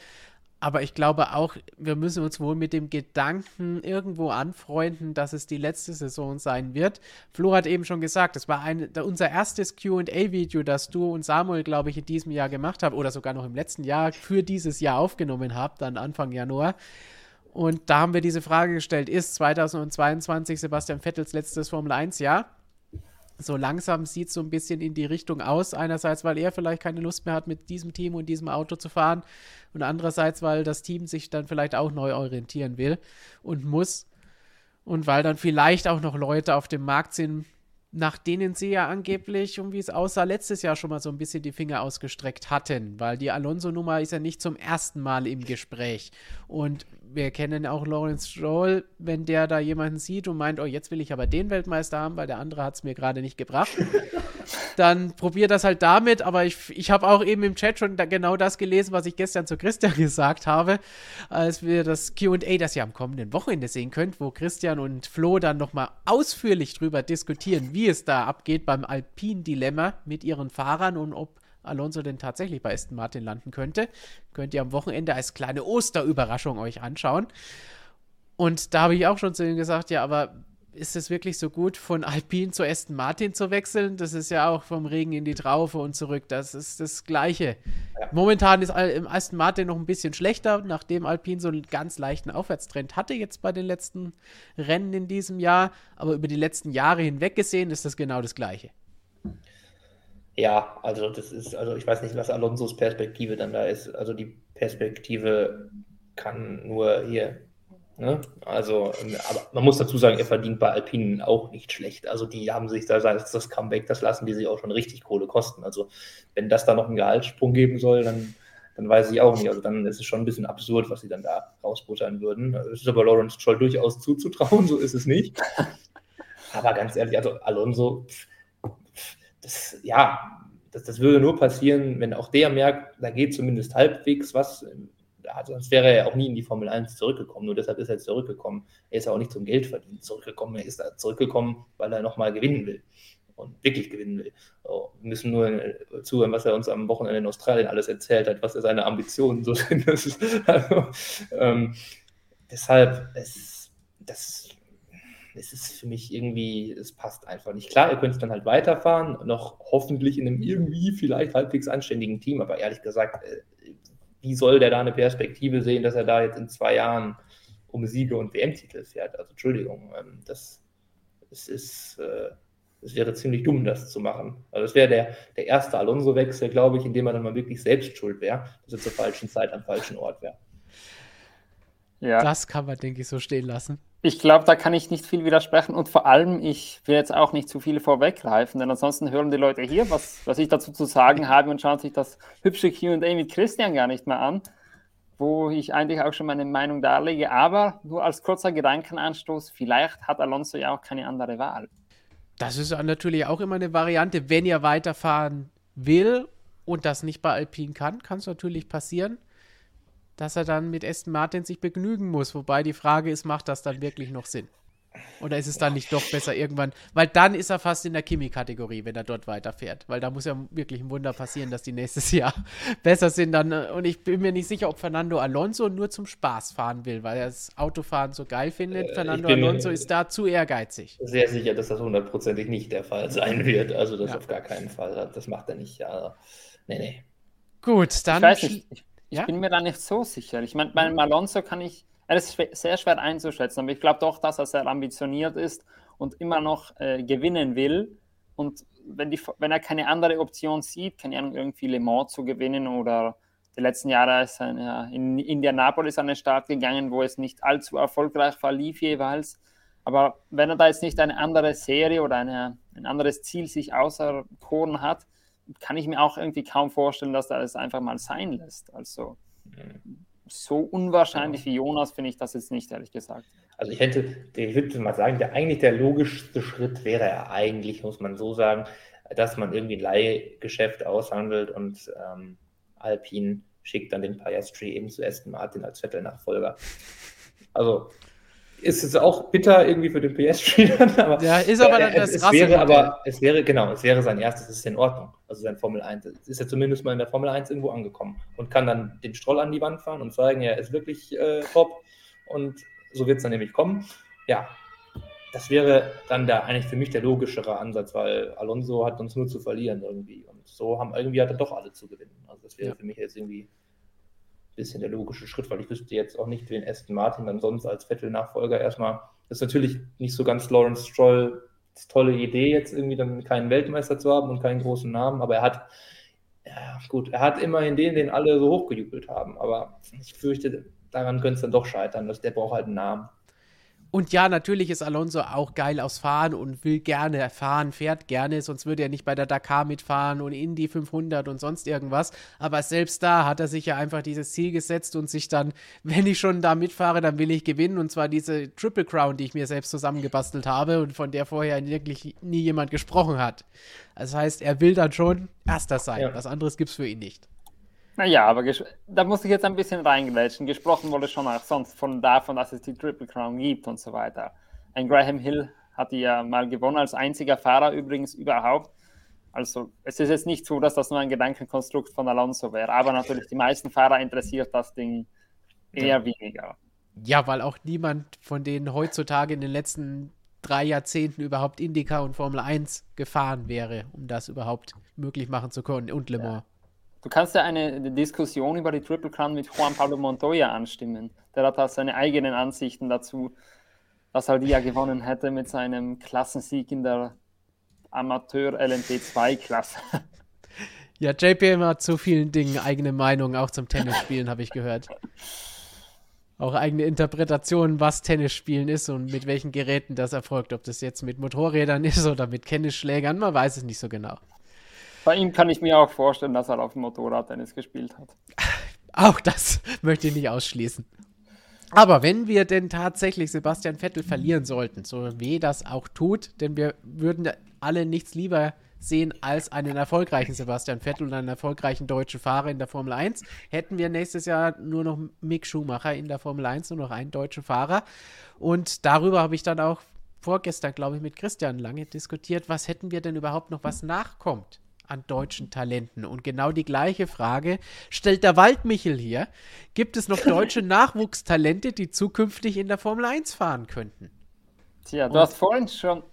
Aber ich glaube auch, wir müssen uns wohl mit dem Gedanken irgendwo anfreunden, dass es die letzte Saison sein wird. Flo hat eben schon gesagt, es war ein, unser erstes QA-Video, das du und Samuel, glaube ich, in diesem Jahr gemacht habt oder sogar noch im letzten Jahr für dieses Jahr aufgenommen habt, dann Anfang Januar. Und da haben wir diese Frage gestellt: Ist 2022 Sebastian Vettels letztes Formel 1 Jahr? So langsam sieht es so ein bisschen in die Richtung aus. Einerseits, weil er vielleicht keine Lust mehr hat, mit diesem Team und diesem Auto zu fahren. Und andererseits, weil das Team sich dann vielleicht auch neu orientieren will und muss. Und weil dann vielleicht auch noch Leute auf dem Markt sind, nach denen sie ja angeblich, um wie es aussah, letztes Jahr schon mal so ein bisschen die Finger ausgestreckt hatten, weil die Alonso-Nummer ist ja nicht zum ersten Mal im Gespräch. Und wir kennen auch Lawrence Stroll, wenn der da jemanden sieht und meint, oh, jetzt will ich aber den Weltmeister haben, weil der andere hat es mir gerade nicht gebracht, dann probier das halt damit. Aber ich, ich habe auch eben im Chat schon da genau das gelesen, was ich gestern zu Christian gesagt habe, als wir das QA, das ihr am kommenden Wochenende sehen könnt, wo Christian und Flo dann nochmal ausführlich drüber diskutieren, wie es da abgeht beim Alpin-Dilemma mit ihren Fahrern und ob Alonso denn tatsächlich bei Aston Martin landen könnte. Könnt ihr am Wochenende als kleine Osterüberraschung euch anschauen. Und da habe ich auch schon zu ihm gesagt, ja, aber ist es wirklich so gut, von Alpine zu Aston Martin zu wechseln? Das ist ja auch vom Regen in die Traufe und zurück. Das ist das Gleiche. Ja. Momentan ist im Aston Martin noch ein bisschen schlechter, nachdem Alpine so einen ganz leichten Aufwärtstrend hatte jetzt bei den letzten Rennen in diesem Jahr. Aber über die letzten Jahre hinweg gesehen ist das genau das Gleiche. Ja, also das ist, also ich weiß nicht, was Alonsos Perspektive dann da ist. Also die Perspektive kann nur hier Ne? Also, ähm, aber man muss dazu sagen, er verdient bei Alpinen auch nicht schlecht. Also, die haben sich da das Comeback, das lassen die sich auch schon richtig Kohle kosten. Also, wenn das da noch einen Gehaltssprung geben soll, dann, dann weiß ich auch nicht. Also, dann ist es schon ein bisschen absurd, was sie dann da rausbuttern würden. Es ist aber Lawrence Stroll durchaus zuzutrauen, so ist es nicht. Aber ganz ehrlich, also Alonso, das, ja, das, das würde nur passieren, wenn auch der merkt, da geht zumindest halbwegs was also sonst wäre er auch nie in die Formel 1 zurückgekommen. Nur deshalb ist er zurückgekommen. Er ist ja auch nicht zum Geldverdienen zurückgekommen. Er ist da zurückgekommen, weil er nochmal gewinnen will. Und wirklich gewinnen will. So, wir müssen nur zuhören, was er uns am Wochenende in Australien alles erzählt hat, was seine Ambitionen so sind. Also, ähm, deshalb, es, das, es ist für mich irgendwie, es passt einfach nicht. Klar, ihr könnt es dann halt weiterfahren, noch hoffentlich in einem irgendwie vielleicht halbwegs anständigen Team, aber ehrlich gesagt, äh, wie soll der da eine Perspektive sehen, dass er da jetzt in zwei Jahren um Siege und WM-Titel fährt? Also Entschuldigung, ähm, das, das ist, äh, das wäre ziemlich dumm, das zu machen. Also das wäre der, der erste Alonso-Wechsel, glaube ich, in dem er dann mal wirklich selbst schuld wäre, dass er zur falschen Zeit am falschen Ort wäre. Ja. Das kann man, denke ich, so stehen lassen. Ich glaube, da kann ich nicht viel widersprechen und vor allem, ich will jetzt auch nicht zu viel vorweggreifen, denn ansonsten hören die Leute hier, was, was ich dazu zu sagen habe und schauen sich das hübsche QA mit Christian gar nicht mehr an, wo ich eigentlich auch schon meine Meinung darlege. Aber nur als kurzer Gedankenanstoß, vielleicht hat Alonso ja auch keine andere Wahl. Das ist natürlich auch immer eine Variante, wenn er weiterfahren will und das nicht bei Alpine kann, kann es natürlich passieren dass er dann mit Aston Martin sich begnügen muss. Wobei die Frage ist, macht das dann wirklich noch Sinn? Oder ist es dann nicht doch besser irgendwann? Weil dann ist er fast in der Kimi-Kategorie, wenn er dort weiterfährt. Weil da muss ja wirklich ein Wunder passieren, dass die nächstes Jahr besser sind. Dann, äh, und ich bin mir nicht sicher, ob Fernando Alonso nur zum Spaß fahren will, weil er das Autofahren so geil findet. Äh, Fernando Alonso ist da zu ehrgeizig. Sehr sicher, dass das hundertprozentig nicht der Fall sein wird. Also das ja. auf gar keinen Fall. Das macht er nicht. Ja. Nee, nee. Gut, dann. Ich weiß nicht. Ich, ja? bin mir da nicht so sicher. Ich meine, bei Alonso kann ich es ist sehr schwer einzuschätzen, aber ich glaube doch, dass er sehr ambitioniert ist und immer noch äh, gewinnen will. Und wenn, die, wenn er keine andere Option sieht, keine Ahnung, irgendwie Le Mans zu gewinnen oder die letzten Jahre ist er ja, in Indianapolis an den Start gegangen, wo es nicht allzu erfolgreich verlief jeweils. Aber wenn er da jetzt nicht eine andere Serie oder eine, ein anderes Ziel sich auserkoren hat, kann ich mir auch irgendwie kaum vorstellen, dass er es einfach mal sein lässt. Also so unwahrscheinlich wie Jonas finde ich das jetzt nicht, ehrlich gesagt. Also ich hätte, ich würde mal sagen, der, eigentlich der logischste Schritt wäre ja eigentlich, muss man so sagen, dass man irgendwie ein Leihgeschäft aushandelt und ähm, Alpine schickt dann den Piastri eben zu Aston Martin als Vettel-Nachfolger. Also ist es auch bitter irgendwie für den PS aber ja, ist aber dann das es, es wäre aber es wäre genau, es wäre sein erstes, es ist in Ordnung. Also sein Formel 1 es ist ja zumindest mal in der Formel 1 irgendwo angekommen und kann dann den Stroll an die Wand fahren und zeigen, er ist wirklich äh, top und so wird es dann nämlich kommen. Ja, das wäre dann der eigentlich für mich der logischere Ansatz, weil Alonso hat uns nur zu verlieren irgendwie und so haben irgendwie hat er doch alle zu gewinnen. Also das wäre ja. für mich jetzt irgendwie bisschen der logische Schritt, weil ich wüsste jetzt auch nicht, wen Aston Martin dann sonst als Vettel-Nachfolger erstmal. Das ist natürlich nicht so ganz Lawrence Stroll tolle Idee, jetzt irgendwie dann keinen Weltmeister zu haben und keinen großen Namen, aber er hat, ja, gut, er hat immerhin den, den alle so hochgejubelt haben, aber ich fürchte, daran könnte es dann doch scheitern, dass der braucht halt einen Namen. Und ja, natürlich ist Alonso auch geil aufs Fahren und will gerne fahren, fährt gerne, sonst würde er nicht bei der Dakar mitfahren und Indy 500 und sonst irgendwas. Aber selbst da hat er sich ja einfach dieses Ziel gesetzt und sich dann, wenn ich schon da mitfahre, dann will ich gewinnen. Und zwar diese Triple Crown, die ich mir selbst zusammengebastelt habe und von der vorher wirklich nie jemand gesprochen hat. Das heißt, er will dann schon Erster sein. Ja. Was anderes gibt es für ihn nicht. Naja, aber da muss ich jetzt ein bisschen reingrätschen. Gesprochen wurde schon auch sonst von davon, dass es die Triple Crown gibt und so weiter. Ein Graham Hill hat die ja mal gewonnen, als einziger Fahrer übrigens überhaupt. Also es ist jetzt nicht so, dass das nur ein Gedankenkonstrukt von Alonso wäre, aber natürlich die meisten Fahrer interessiert das Ding eher ja. weniger. Ja, weil auch niemand von denen heutzutage in den letzten drei Jahrzehnten überhaupt Indica und Formel 1 gefahren wäre, um das überhaupt möglich machen zu können und Le Mans. Ja. Du kannst ja eine Diskussion über die Triple Crown mit Juan Pablo Montoya anstimmen. Der hat halt seine eigenen Ansichten dazu, dass die ja gewonnen hätte mit seinem Klassensieg in der Amateur-LMP2-Klasse. Ja, JPM hat zu vielen Dingen eigene Meinungen, auch zum Tennisspielen, habe ich gehört. Auch eigene Interpretationen, was Tennisspielen ist und mit welchen Geräten das erfolgt. Ob das jetzt mit Motorrädern ist oder mit Tennisschlägern, man weiß es nicht so genau. Bei ihm kann ich mir auch vorstellen, dass er auf dem Motorrad Tennis gespielt hat. Auch das möchte ich nicht ausschließen. Aber wenn wir denn tatsächlich Sebastian Vettel verlieren sollten, so weh das auch tut, denn wir würden alle nichts lieber sehen als einen erfolgreichen Sebastian Vettel und einen erfolgreichen deutschen Fahrer in der Formel 1, hätten wir nächstes Jahr nur noch Mick Schumacher in der Formel 1, nur noch einen deutschen Fahrer. Und darüber habe ich dann auch vorgestern, glaube ich, mit Christian lange diskutiert, was hätten wir denn überhaupt noch, was nachkommt an deutschen Talenten? Und genau die gleiche Frage stellt der Waldmichel hier. Gibt es noch deutsche Nachwuchstalente, die zukünftig in der Formel 1 fahren könnten? Tja, du Und hast vorhin schon,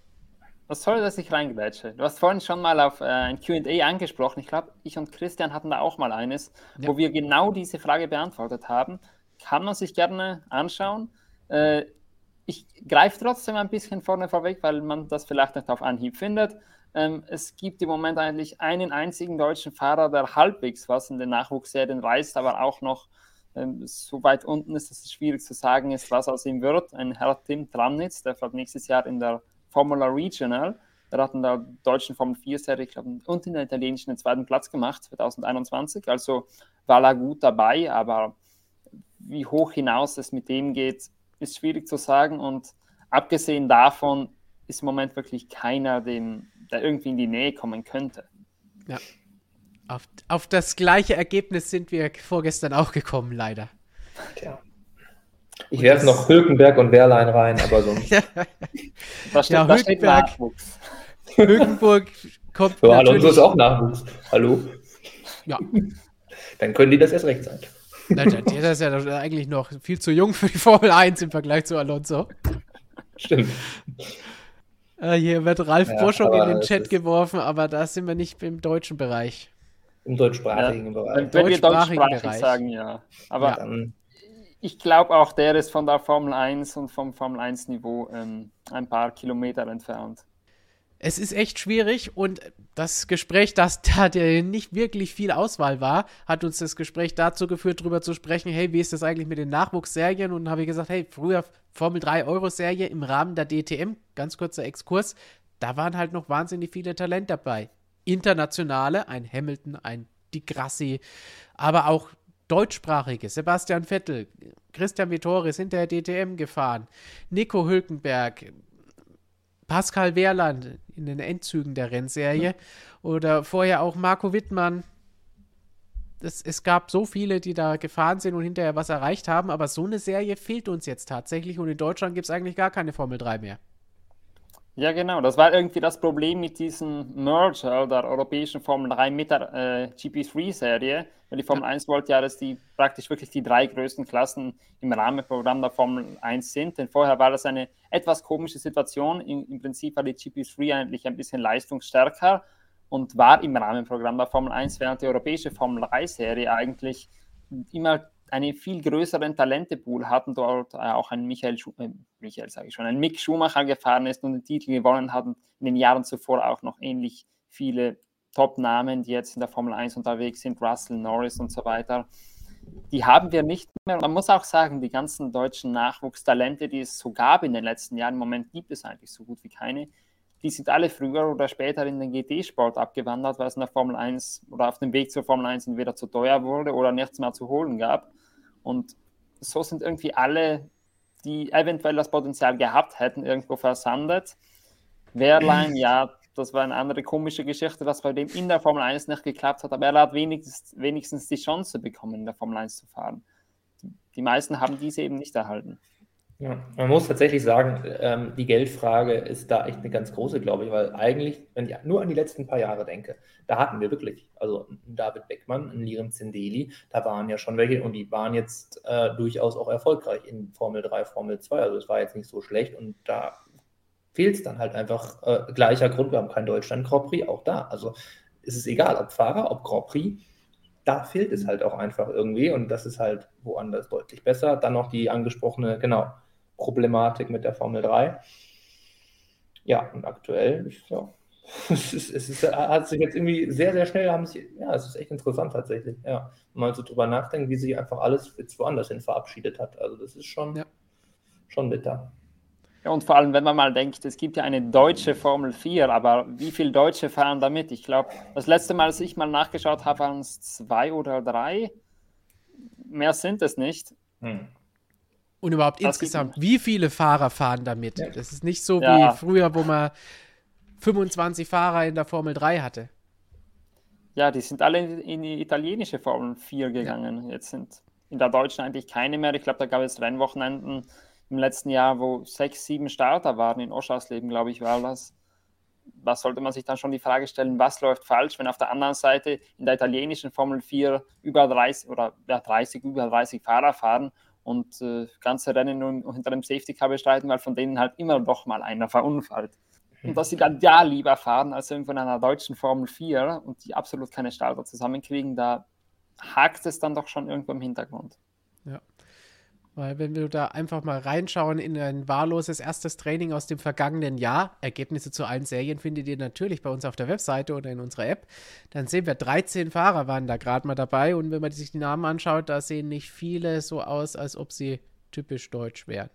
was soll, dass ich reingrätsche? Du hast vorhin schon mal auf äh, ein QA angesprochen. Ich glaube, ich und Christian hatten da auch mal eines, ja. wo wir genau diese Frage beantwortet haben. Kann man sich gerne anschauen. Äh, ich greife trotzdem ein bisschen vorne vorweg, weil man das vielleicht nicht auf Anhieb findet. Ähm, es gibt im Moment eigentlich einen einzigen deutschen Fahrer, der halbwegs was in den Nachwuchsserien reißt, aber auch noch ähm, so weit unten ist, dass es schwierig zu sagen ist, was aus ihm wird. Ein Herr Tim Tramnitz, der fährt nächstes Jahr in der Formula Regional. Der hat in der deutschen Formel 4-Serie, ich glaube, und in der italienischen den zweiten Platz gemacht, 2021. Also war er gut dabei, aber wie hoch hinaus es mit dem geht, ist schwierig zu sagen. Und abgesehen davon ist im Moment wirklich keiner, dem da irgendwie in die Nähe kommen könnte. Ja. Auf, auf das gleiche Ergebnis sind wir vorgestern auch gekommen, leider. Tja. Ich werfe noch Hülkenberg und Wehrlein rein, aber so. da steht, ja, da Hülkenberg, Hülkenburg kommt. So, Alonso ist auch Nachwuchs. Hallo? Ja. Dann können die das erst recht sein. der ist ja eigentlich noch viel zu jung für die Formel 1 im Vergleich zu Alonso. Stimmt. Äh, hier wird Ralf ja, Boschung in den Chat geworfen, aber da sind wir nicht im deutschen Bereich. Im deutschsprachigen ja, Bereich. Wenn wir deutschsprachig Bereich. sagen, ja. Aber ja. ich glaube auch, der ist von der Formel 1 und vom Formel 1 Niveau ähm, ein paar Kilometer entfernt es ist echt schwierig und das Gespräch, dass da der nicht wirklich viel Auswahl war, hat uns das Gespräch dazu geführt, darüber zu sprechen, hey, wie ist das eigentlich mit den Nachwuchsserien? Und dann habe ich gesagt, hey, früher Formel 3 Euro-Serie im Rahmen der DTM, ganz kurzer Exkurs, da waren halt noch wahnsinnig viele Talente dabei. Internationale, ein Hamilton, ein Di Grassi, aber auch deutschsprachige, Sebastian Vettel, Christian Vittori sind der DTM gefahren, Nico Hülkenberg, Pascal Wehrland in den Endzügen der Rennserie oder vorher auch Marco Wittmann. Das, es gab so viele, die da gefahren sind und hinterher was erreicht haben, aber so eine Serie fehlt uns jetzt tatsächlich und in Deutschland gibt es eigentlich gar keine Formel 3 mehr. Ja, genau. Das war irgendwie das Problem mit diesem Merger der europäischen Formel 3 mit der äh, GP3-Serie. Weil die Formel ja. 1 wollte ja, dass die praktisch wirklich die drei größten Klassen im Rahmenprogramm der Formel 1 sind. Denn vorher war das eine etwas komische Situation. Im, im Prinzip war die GP3 eigentlich ein bisschen leistungsstärker und war im Rahmenprogramm der Formel 1, während die europäische Formel 3-Serie eigentlich immer einen viel größeren Talentepool hatten, dort auch ein Michael, Schu äh, Michael sage ich schon, ein Mick Schumacher gefahren ist und den Titel gewonnen hatten, in den Jahren zuvor auch noch ähnlich viele Top-Namen, die jetzt in der Formel 1 unterwegs sind, Russell, Norris und so weiter. Die haben wir nicht mehr. Man muss auch sagen, die ganzen deutschen Nachwuchstalente, die es so gab in den letzten Jahren, im Moment gibt es eigentlich so gut wie keine die sind alle früher oder später in den GT-Sport abgewandert, weil es in der Formel 1 oder auf dem Weg zur Formel 1 entweder zu teuer wurde oder nichts mehr zu holen gab. Und so sind irgendwie alle, die eventuell das Potenzial gehabt hätten, irgendwo versandet. Wehrlein, ja, das war eine andere komische Geschichte, dass bei dem in der Formel 1 nicht geklappt hat, aber er hat wenigstens, wenigstens die Chance bekommen, in der Formel 1 zu fahren. Die meisten haben diese eben nicht erhalten. Ja, man muss tatsächlich sagen, ähm, die Geldfrage ist da echt eine ganz große, glaube ich, weil eigentlich, wenn ich nur an die letzten paar Jahre denke, da hatten wir wirklich, also David Beckmann, Liren Zindeli, da waren ja schon welche und die waren jetzt äh, durchaus auch erfolgreich in Formel 3, Formel 2, also es war jetzt nicht so schlecht und da fehlt es dann halt einfach äh, gleicher Grund, wir haben kein Deutschland Grand Prix, auch da, also ist es egal, ob Fahrer, ob Grand Prix, da fehlt es halt auch einfach irgendwie und das ist halt woanders deutlich besser. Dann noch die angesprochene, genau, Problematik mit der Formel 3. Ja, und aktuell, ja, es, ist, es ist, hat sich jetzt irgendwie sehr, sehr schnell, haben sich, ja, es ist echt interessant tatsächlich, ja, mal so drüber nachdenken, wie sich einfach alles jetzt woanders hin verabschiedet hat. Also das ist schon, ja. schon bitter. Ja, und vor allem, wenn man mal denkt, es gibt ja eine deutsche Formel 4, aber wie viele Deutsche fahren damit? Ich glaube, das letzte Mal, als ich mal nachgeschaut habe, waren es zwei oder drei. Mehr sind es nicht. Hm. Und überhaupt das insgesamt, wie viele Fahrer fahren damit? Ja. Das ist nicht so ja. wie früher, wo man 25 Fahrer in der Formel 3 hatte. Ja, die sind alle in die italienische Formel 4 gegangen. Ja. Jetzt sind in der deutschen eigentlich keine mehr. Ich glaube, da gab es Rennwochenenden im letzten Jahr, wo sechs, sieben Starter waren. In Oschersleben, glaube ich, war das. Was sollte man sich dann schon die Frage stellen, was läuft falsch, wenn auf der anderen Seite in der italienischen Formel 4 über 30 oder ja, 30, über 30 Fahrer fahren und äh, ganze Rennen nur hinter dem Safety Car bestreiten, weil von denen halt immer noch mal einer verunfallt. Und dass sie dann ja lieber fahren als irgendwo in einer deutschen Formel 4 und die absolut keine Starter zusammenkriegen, da hakt es dann doch schon irgendwo im Hintergrund. Ja. Weil wenn wir da einfach mal reinschauen in ein wahlloses erstes Training aus dem vergangenen Jahr, Ergebnisse zu allen Serien findet ihr natürlich bei uns auf der Webseite oder in unserer App, dann sehen wir 13 Fahrer waren da gerade mal dabei und wenn man sich die Namen anschaut, da sehen nicht viele so aus, als ob sie typisch deutsch wären.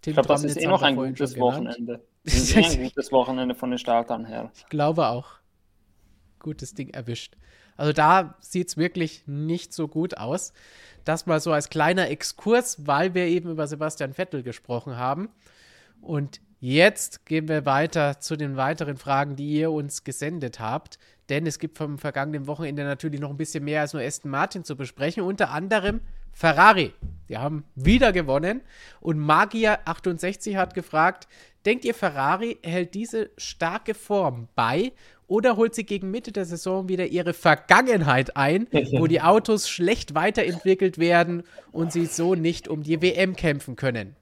Tim ich glaube, das ist eh noch ein gutes Wochenende. Das ist eh ein gutes Wochenende von den Startern her. Ich glaube auch. Gutes Ding erwischt. Also da sieht es wirklich nicht so gut aus. Das mal so als kleiner Exkurs, weil wir eben über Sebastian Vettel gesprochen haben. Und Jetzt gehen wir weiter zu den weiteren Fragen, die ihr uns gesendet habt. Denn es gibt vom vergangenen Wochenende natürlich noch ein bisschen mehr als nur Aston Martin zu besprechen. Unter anderem Ferrari. Die haben wieder gewonnen. Und Magier68 hat gefragt: Denkt ihr, Ferrari hält diese starke Form bei oder holt sie gegen Mitte der Saison wieder ihre Vergangenheit ein, wo die Autos schlecht weiterentwickelt werden und sie so nicht um die WM kämpfen können?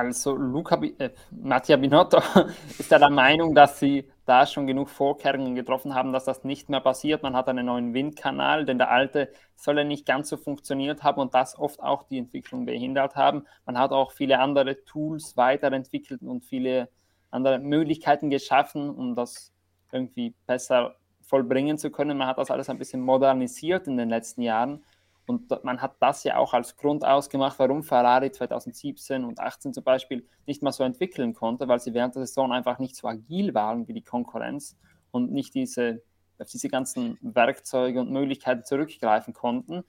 Also Luca, äh, Mattia Binotto ist ja der Meinung, dass sie da schon genug Vorkehrungen getroffen haben, dass das nicht mehr passiert. Man hat einen neuen Windkanal, denn der alte soll ja nicht ganz so funktioniert haben und das oft auch die Entwicklung behindert haben. Man hat auch viele andere Tools weiterentwickelt und viele andere Möglichkeiten geschaffen, um das irgendwie besser vollbringen zu können. Man hat das alles ein bisschen modernisiert in den letzten Jahren. Und man hat das ja auch als Grund ausgemacht, warum Ferrari 2017 und 2018 zum Beispiel nicht mal so entwickeln konnte, weil sie während der Saison einfach nicht so agil waren wie die Konkurrenz und nicht diese, auf diese ganzen Werkzeuge und Möglichkeiten zurückgreifen konnten.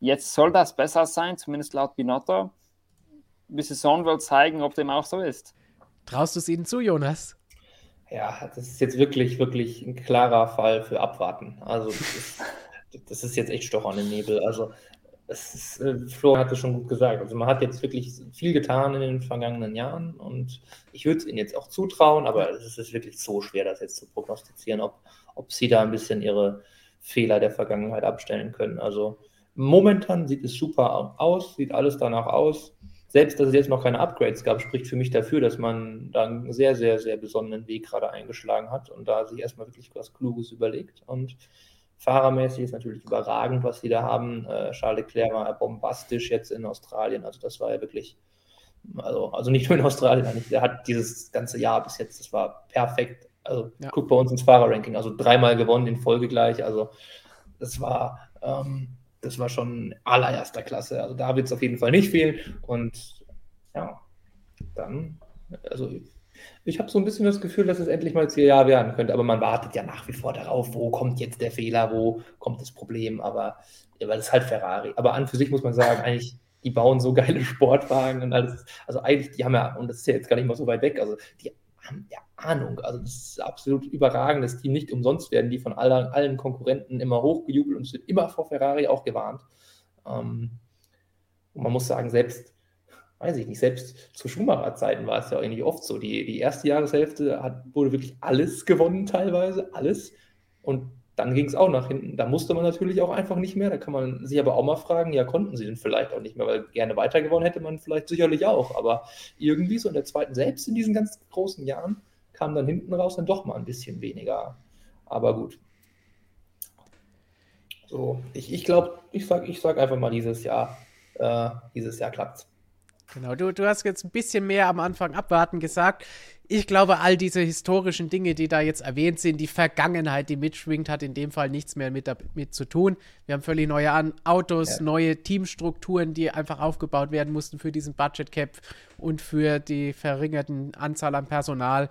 Jetzt soll das besser sein, zumindest laut Binotto. Die Saison will zeigen, ob dem auch so ist. Traust du es ihnen zu, Jonas? Ja, das ist jetzt wirklich, wirklich ein klarer Fall für Abwarten. Also, das ist, jetzt echt Stoch an den Nebel. Also, es ist, äh, Florian hat es schon gut gesagt. Also, man hat jetzt wirklich viel getan in den vergangenen Jahren und ich würde es ihnen jetzt auch zutrauen, aber es ist wirklich so schwer, das jetzt zu prognostizieren, ob, ob sie da ein bisschen ihre Fehler der Vergangenheit abstellen können. Also, momentan sieht es super aus, sieht alles danach aus. Selbst, dass es jetzt noch keine Upgrades gab, spricht für mich dafür, dass man da einen sehr, sehr, sehr besonderen Weg gerade eingeschlagen hat und da sich erstmal wirklich was Kluges überlegt. Und Fahrermäßig ist natürlich überragend, was sie da haben. Äh, Charles Leclerc war bombastisch jetzt in Australien. Also das war ja wirklich, also, also nicht nur in Australien, eigentlich. der hat dieses ganze Jahr bis jetzt, das war perfekt. Also ja. guck bei uns ins Fahrerranking, also dreimal gewonnen in Folge gleich. Also das war, ähm, das war schon allererster Klasse. Also da wird es auf jeden Fall nicht fehlen. Und ja, dann, also ich habe so ein bisschen das Gefühl, dass es endlich mal das Jahr werden könnte, aber man wartet ja nach wie vor darauf, wo kommt jetzt der Fehler, wo kommt das Problem, aber ja, weil es halt Ferrari. Aber an für sich muss man sagen, eigentlich, die bauen so geile Sportwagen und alles. Also eigentlich, die haben ja, und das ist ja jetzt gar nicht mal so weit weg, also die haben ja Ahnung. Also das ist absolut überragend, dass die nicht umsonst werden, die von allen, allen Konkurrenten immer hochgejubelt und es wird immer vor Ferrari auch gewarnt. Ähm, und man muss sagen, selbst weiß ich nicht, selbst zu Schumacher-Zeiten war es ja eigentlich oft so. Die, die erste Jahreshälfte hat, wurde wirklich alles gewonnen, teilweise, alles. Und dann ging es auch nach hinten. Da musste man natürlich auch einfach nicht mehr. Da kann man sich aber auch mal fragen, ja, konnten sie denn vielleicht auch nicht mehr, weil gerne weiter gewonnen hätte man vielleicht sicherlich auch. Aber irgendwie so in der zweiten, selbst in diesen ganz großen Jahren, kam dann hinten raus dann doch mal ein bisschen weniger. Aber gut. So, ich, ich glaube, ich sage ich sag einfach mal dieses Jahr, äh, dieses Jahr klappt's. Genau, du, du hast jetzt ein bisschen mehr am Anfang abwarten gesagt. Ich glaube, all diese historischen Dinge, die da jetzt erwähnt sind, die Vergangenheit, die mitschwingt, hat in dem Fall nichts mehr mit, mit zu tun. Wir haben völlig neue An Autos, ja. neue Teamstrukturen, die einfach aufgebaut werden mussten für diesen Budget Cap und für die verringerten Anzahl an Personal.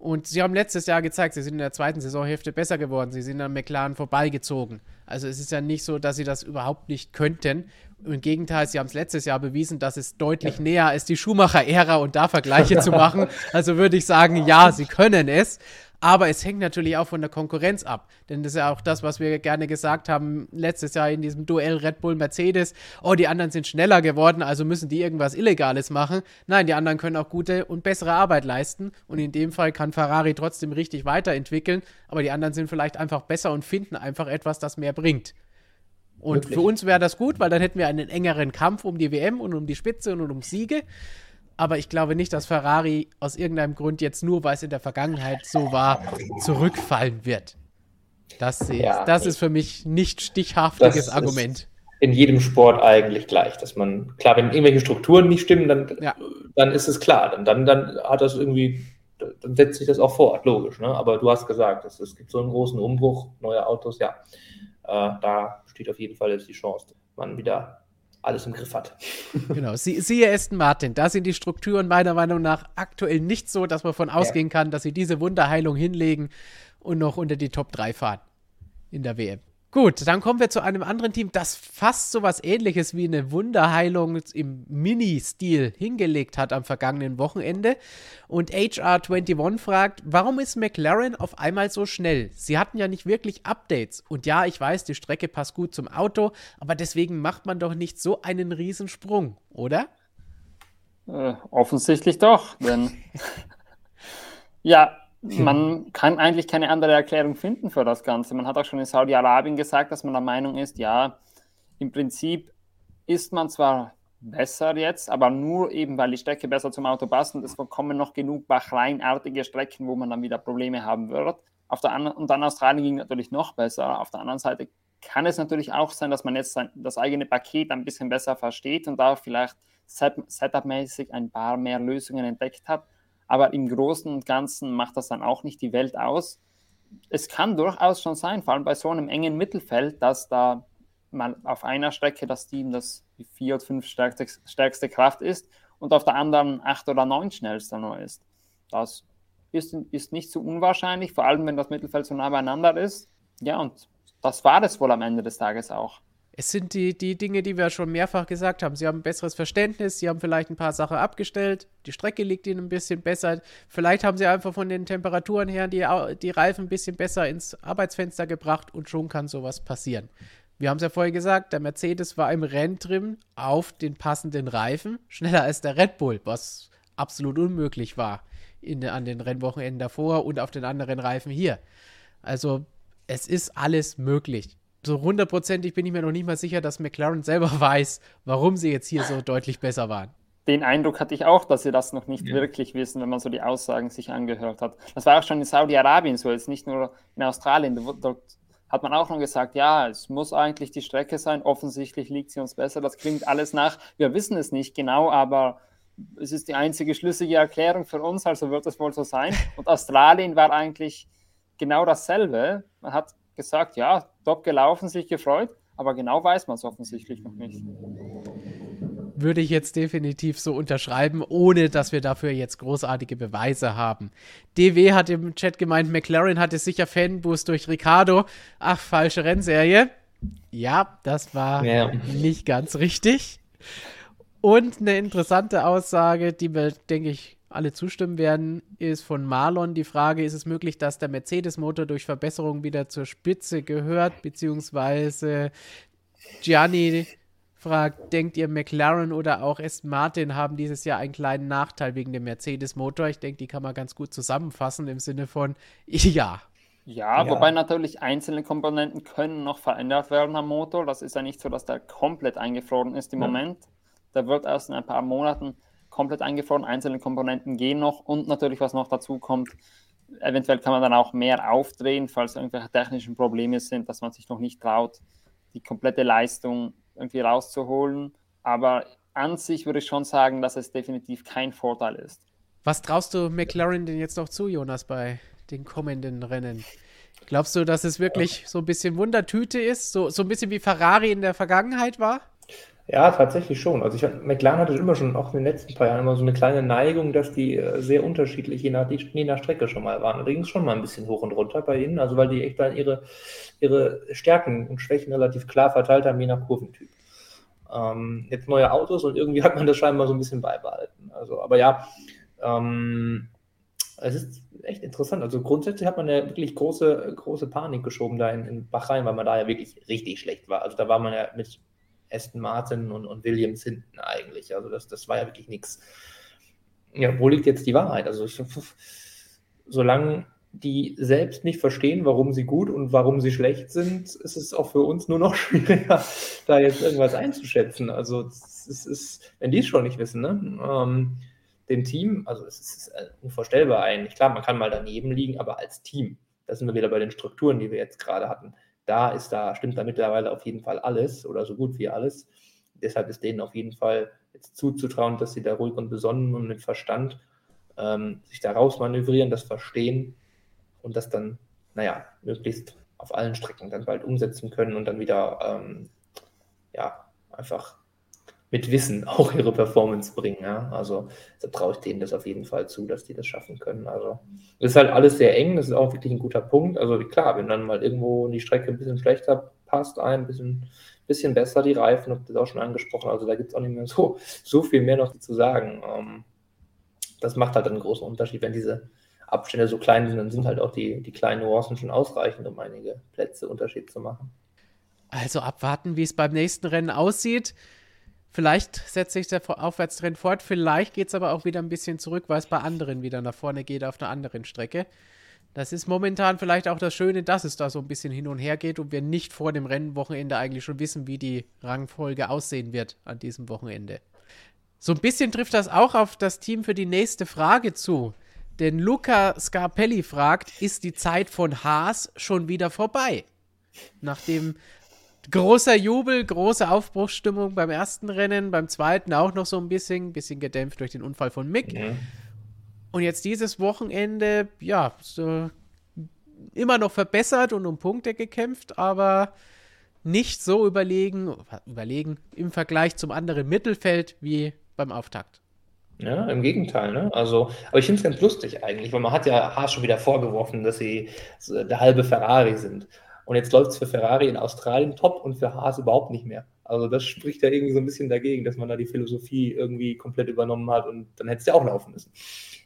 Und sie haben letztes Jahr gezeigt, sie sind in der zweiten Saisonhälfte besser geworden. Sie sind an McLaren vorbeigezogen. Also es ist ja nicht so, dass sie das überhaupt nicht könnten. Im Gegenteil, sie haben es letztes Jahr bewiesen, dass es deutlich ja. näher ist, die Schumacher-Ära und da Vergleiche zu machen. Also würde ich sagen, ja, sie können es. Aber es hängt natürlich auch von der Konkurrenz ab. Denn das ist ja auch das, was wir gerne gesagt haben letztes Jahr in diesem Duell Red Bull Mercedes. Oh, die anderen sind schneller geworden, also müssen die irgendwas Illegales machen. Nein, die anderen können auch gute und bessere Arbeit leisten. Und in dem Fall kann Ferrari trotzdem richtig weiterentwickeln. Aber die anderen sind vielleicht einfach besser und finden einfach etwas, das mehr bringt. Und Wirklich? für uns wäre das gut, weil dann hätten wir einen engeren Kampf um die WM und um die Spitze und um Siege. Aber ich glaube nicht, dass Ferrari aus irgendeinem Grund jetzt nur, weil es in der Vergangenheit so war, zurückfallen wird. Das, ja, das ist für mich nicht stichhaftiges Argument. in jedem Sport eigentlich gleich, dass man, klar, wenn irgendwelche Strukturen nicht stimmen, dann, ja. dann ist es klar. Dann, dann, dann hat das irgendwie, dann setzt sich das auch fort, logisch. Ne? Aber du hast gesagt, es, es gibt so einen großen Umbruch, neue Autos, ja. Äh, da besteht auf jeden Fall jetzt die Chance, dass man wieder alles im Griff hat. Genau, Sie, siehe Aston Martin, da sind die Strukturen meiner Meinung nach aktuell nicht so, dass man davon ausgehen kann, dass sie diese Wunderheilung hinlegen und noch unter die Top 3 fahren in der WM. Gut, dann kommen wir zu einem anderen Team, das fast so was ähnliches wie eine Wunderheilung im Mini-Stil hingelegt hat am vergangenen Wochenende. Und HR21 fragt, warum ist McLaren auf einmal so schnell? Sie hatten ja nicht wirklich Updates. Und ja, ich weiß, die Strecke passt gut zum Auto, aber deswegen macht man doch nicht so einen Riesensprung, oder? Äh, offensichtlich doch, denn ja, man kann eigentlich keine andere Erklärung finden für das Ganze. Man hat auch schon in Saudi-Arabien gesagt, dass man der Meinung ist, ja, im Prinzip ist man zwar besser jetzt, aber nur eben, weil die Strecke besser zum Auto passt und es kommen noch genug Bachreinartige Strecken, wo man dann wieder Probleme haben wird. Auf der anderen, und dann Australien ging natürlich noch besser. Auf der anderen Seite kann es natürlich auch sein, dass man jetzt sein, das eigene Paket ein bisschen besser versteht und da vielleicht setupmäßig ein paar mehr Lösungen entdeckt hat. Aber im Großen und Ganzen macht das dann auch nicht die Welt aus. Es kann durchaus schon sein, vor allem bei so einem engen Mittelfeld, dass da mal auf einer Strecke das Team das die vier oder fünf stärkste, stärkste Kraft ist und auf der anderen acht oder neun schnellster nur ist. Das ist, ist nicht so unwahrscheinlich, vor allem wenn das Mittelfeld so nah beieinander ist. Ja, und das war es wohl am Ende des Tages auch. Es sind die, die Dinge, die wir schon mehrfach gesagt haben. Sie haben ein besseres Verständnis, sie haben vielleicht ein paar Sachen abgestellt, die Strecke liegt ihnen ein bisschen besser. Vielleicht haben sie einfach von den Temperaturen her die, die Reifen ein bisschen besser ins Arbeitsfenster gebracht und schon kann sowas passieren. Wir haben es ja vorher gesagt, der Mercedes war im Renntrim auf den passenden Reifen, schneller als der Red Bull, was absolut unmöglich war in, an den Rennwochenenden davor und auf den anderen Reifen hier. Also es ist alles möglich so hundertprozentig bin ich mir noch nicht mal sicher, dass McLaren selber weiß, warum sie jetzt hier so deutlich besser waren. Den Eindruck hatte ich auch, dass sie das noch nicht ja. wirklich wissen, wenn man so die Aussagen sich angehört hat. Das war auch schon in Saudi-Arabien so, jetzt nicht nur in Australien. Dort hat man auch noch gesagt, ja, es muss eigentlich die Strecke sein, offensichtlich liegt sie uns besser. Das klingt alles nach, wir wissen es nicht genau, aber es ist die einzige schlüssige Erklärung für uns, also wird es wohl so sein. Und Australien war eigentlich genau dasselbe. Man hat gesagt, ja, top gelaufen, sich gefreut, aber genau weiß man es offensichtlich noch nicht. Würde ich jetzt definitiv so unterschreiben, ohne dass wir dafür jetzt großartige Beweise haben. DW hat im Chat gemeint, McLaren hatte sicher Fanboost durch Ricardo. Ach, falsche Rennserie. Ja, das war ja. nicht ganz richtig. Und eine interessante Aussage, die wir, denke ich, alle zustimmen werden, ist von Marlon die Frage, ist es möglich, dass der Mercedes-Motor durch Verbesserungen wieder zur Spitze gehört, beziehungsweise Gianni fragt, denkt ihr McLaren oder auch Aston Martin haben dieses Jahr einen kleinen Nachteil wegen dem Mercedes-Motor? Ich denke, die kann man ganz gut zusammenfassen im Sinne von ja. Ja, ja, wobei natürlich einzelne Komponenten können noch verändert werden am Motor. Das ist ja nicht so, dass der komplett eingefroren ist im ja. Moment. Der wird erst in ein paar Monaten komplett eingefroren, einzelne Komponenten gehen noch und natürlich, was noch dazu kommt, eventuell kann man dann auch mehr aufdrehen, falls irgendwelche technischen Probleme sind, dass man sich noch nicht traut, die komplette Leistung irgendwie rauszuholen. Aber an sich würde ich schon sagen, dass es definitiv kein Vorteil ist. Was traust du McLaren denn jetzt noch zu, Jonas, bei den kommenden Rennen? Glaubst du, dass es wirklich so ein bisschen Wundertüte ist? So, so ein bisschen wie Ferrari in der Vergangenheit war? Ja, tatsächlich schon. Also ich, McLaren hatte immer schon, auch in den letzten paar Jahren, immer so eine kleine Neigung, dass die äh, sehr unterschiedlich je nach, je nach Strecke schon mal waren. Es schon mal ein bisschen hoch und runter bei ihnen, also weil die echt dann ihre, ihre Stärken und Schwächen relativ klar verteilt haben, je nach Kurventyp. Ähm, jetzt neue Autos und irgendwie hat man das scheinbar so ein bisschen beibehalten. Also, aber ja, ähm, es ist echt interessant. Also grundsätzlich hat man ja wirklich große, große Panik geschoben da in, in Bahrain, weil man da ja wirklich richtig schlecht war. Also da war man ja mit Aston Martin und, und Williams hinten eigentlich. Also das, das war ja wirklich nichts. Ja, wo liegt jetzt die Wahrheit? Also ich, solange die selbst nicht verstehen, warum sie gut und warum sie schlecht sind, ist es auch für uns nur noch schwieriger, da jetzt irgendwas einzuschätzen. Also es ist, wenn die es schon nicht wissen, ne? Ähm, dem Team, also es ist unvorstellbar eigentlich. Klar, man kann mal daneben liegen, aber als Team, da sind wir wieder bei den Strukturen, die wir jetzt gerade hatten da ist da, stimmt da mittlerweile auf jeden Fall alles oder so gut wie alles. Deshalb ist denen auf jeden Fall jetzt zuzutrauen, dass sie da ruhig und besonnen und mit Verstand ähm, sich da rausmanövrieren, das verstehen und das dann, naja, möglichst auf allen Strecken dann bald umsetzen können und dann wieder, ähm, ja, einfach mit Wissen auch ihre Performance bringen. Ja? Also da traue ich denen das auf jeden Fall zu, dass die das schaffen können. Also es ist halt alles sehr eng, das ist auch wirklich ein guter Punkt. Also klar, wenn dann mal irgendwo die Strecke ein bisschen schlechter passt, ein bisschen, bisschen besser die Reifen, habt ihr das auch schon angesprochen. Also da gibt es auch nicht mehr so, so viel mehr noch zu sagen. Ähm, das macht halt einen großen Unterschied, wenn diese Abstände so klein sind, dann sind halt auch die, die kleinen Nuancen schon ausreichend, um einige Plätze Unterschied zu machen. Also abwarten, wie es beim nächsten Rennen aussieht. Vielleicht setzt sich der Aufwärtstrend fort, vielleicht geht es aber auch wieder ein bisschen zurück, weil es bei anderen wieder nach vorne geht auf einer anderen Strecke. Das ist momentan vielleicht auch das Schöne, dass es da so ein bisschen hin und her geht und wir nicht vor dem Rennwochenende eigentlich schon wissen, wie die Rangfolge aussehen wird an diesem Wochenende. So ein bisschen trifft das auch auf das Team für die nächste Frage zu. Denn Luca Scarpelli fragt, ist die Zeit von Haas schon wieder vorbei? Nachdem großer Jubel, große Aufbruchsstimmung beim ersten Rennen, beim zweiten auch noch so ein bisschen, bisschen gedämpft durch den Unfall von Mick. Ja. Und jetzt dieses Wochenende, ja, so immer noch verbessert und um Punkte gekämpft, aber nicht so überlegen, überlegen im Vergleich zum anderen Mittelfeld wie beim Auftakt. Ja, im Gegenteil, ne? Also, aber ich finde es ganz lustig eigentlich, weil man hat ja Haas schon wieder vorgeworfen, dass sie der halbe Ferrari sind. Und jetzt läuft es für Ferrari in Australien top und für Haas überhaupt nicht mehr. Also das spricht ja irgendwie so ein bisschen dagegen, dass man da die Philosophie irgendwie komplett übernommen hat und dann hätte es ja auch laufen müssen.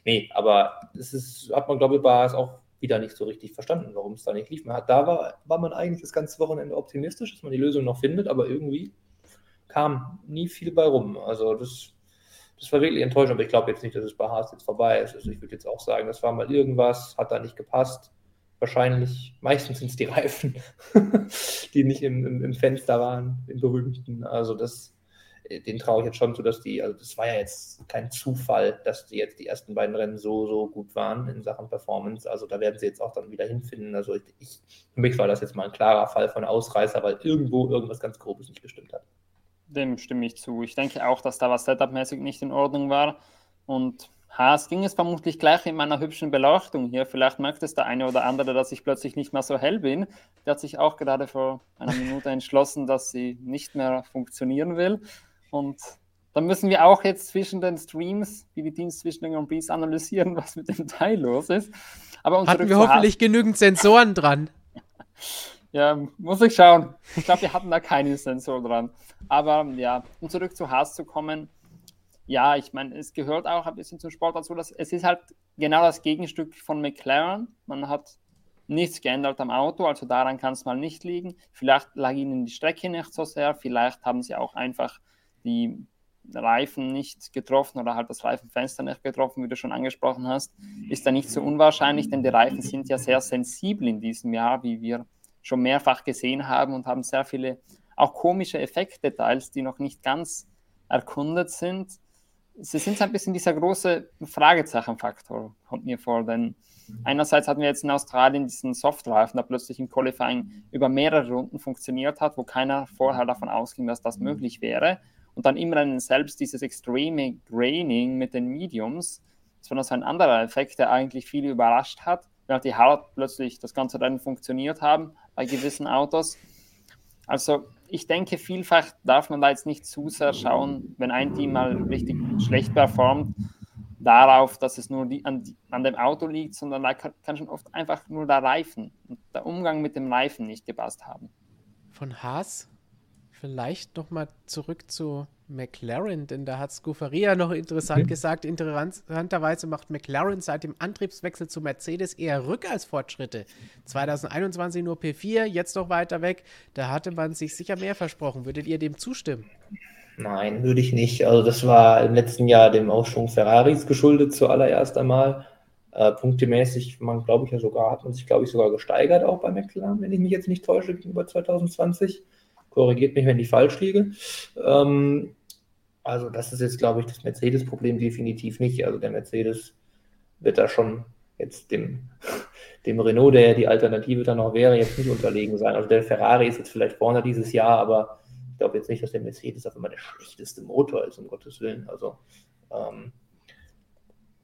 Nee, aber das ist, hat man, glaube ich, bei Haas auch wieder nicht so richtig verstanden, warum es da nicht lief. Man hat, da war, war man eigentlich das ganze Wochenende optimistisch, dass man die Lösung noch findet, aber irgendwie kam nie viel bei rum. Also das, das war wirklich enttäuschend, aber ich glaube jetzt nicht, dass es bei Haas jetzt vorbei ist. Also ich würde jetzt auch sagen, das war mal irgendwas, hat da nicht gepasst wahrscheinlich, meistens sind es die Reifen, die nicht im, im, im, Fenster waren, im berühmten. Also das, äh, den traue ich jetzt schon zu, dass die, also das war ja jetzt kein Zufall, dass die jetzt die ersten beiden Rennen so, so gut waren in Sachen Performance. Also da werden sie jetzt auch dann wieder hinfinden. Also ich, für mich war das jetzt mal ein klarer Fall von Ausreißer, weil irgendwo irgendwas ganz Grobes nicht gestimmt hat. Dem stimme ich zu. Ich denke auch, dass da was setupmäßig nicht in Ordnung war. Und Haas ging es vermutlich gleich in meiner hübschen Beleuchtung hier. Vielleicht merkt es der eine oder andere, dass ich plötzlich nicht mehr so hell bin. Der hat sich auch gerade vor einer Minute entschlossen, dass sie nicht mehr funktionieren will. Und dann müssen wir auch jetzt zwischen den Streams, wie die Dienst zwischen den Grand Prix analysieren, was mit dem Teil los ist. Aber Hatten wir hoffentlich Haas genügend Sensoren dran? ja, muss ich schauen. Ich glaube, wir hatten da keinen Sensor dran. Aber ja, um zurück zu Haas zu kommen, ja, ich meine, es gehört auch ein bisschen zum Sport dazu, dass es ist halt genau das Gegenstück von McLaren. Man hat nichts geändert am Auto, also daran kann es mal nicht liegen. Vielleicht lag ihnen die Strecke nicht so sehr, vielleicht haben sie auch einfach die Reifen nicht getroffen oder halt das Reifenfenster nicht getroffen, wie du schon angesprochen hast, ist da nicht so unwahrscheinlich, denn die Reifen sind ja sehr sensibel in diesem Jahr, wie wir schon mehrfach gesehen haben und haben sehr viele auch komische Effektdetails, die noch nicht ganz erkundet sind sie sind ein bisschen dieser große Fragezeichenfaktor, kommt mir vor, denn mhm. einerseits hatten wir jetzt in Australien diesen Softreifen, der plötzlich im Qualifying über mehrere Runden funktioniert hat, wo keiner vorher davon ausging, dass das mhm. möglich wäre. Und dann im Rennen selbst dieses extreme Graining mit den Mediums, das war noch so ein anderer Effekt, der eigentlich viele überrascht hat, während die hart plötzlich das ganze Rennen funktioniert haben bei gewissen Autos. Also ich denke, vielfach darf man da jetzt nicht zu sehr schauen, wenn ein Team mal richtig schlecht performt, darauf, dass es nur an, an, dem Auto liegt, sondern da kann, kann, schon oft einfach nur der Reifen und der Umgang mit dem Reifen nicht gepasst haben. Von Haas vielleicht nochmal zurück zu McLaren, denn da hat Scuferia noch interessant mhm. gesagt, interessanterweise macht McLaren seit dem Antriebswechsel zu Mercedes eher Rück als Fortschritte. 2021 nur P4, jetzt noch weiter weg. Da hatte man sich sicher mehr versprochen. Würdet ihr dem zustimmen? Nein, würde ich nicht. Also das war im letzten Jahr dem Aufschwung Ferraris geschuldet zuallererst einmal. Äh, punktemäßig, man glaube ich ja sogar, hat man sich glaube ich sogar gesteigert auch bei McLaren, wenn ich mich jetzt nicht täusche, gegenüber 2020 korrigiert mich, wenn ich falsch liege. Ähm, also das ist jetzt, glaube ich, das Mercedes-Problem definitiv nicht. Also der Mercedes wird da schon jetzt dem, dem Renault, der ja die Alternative dann noch wäre, jetzt nicht unterlegen sein. Also der Ferrari ist jetzt vielleicht vorne dieses Jahr, aber ich glaube jetzt nicht, dass der Mercedes auf einmal der schlechteste Motor ist, um Gottes Willen. Also ähm,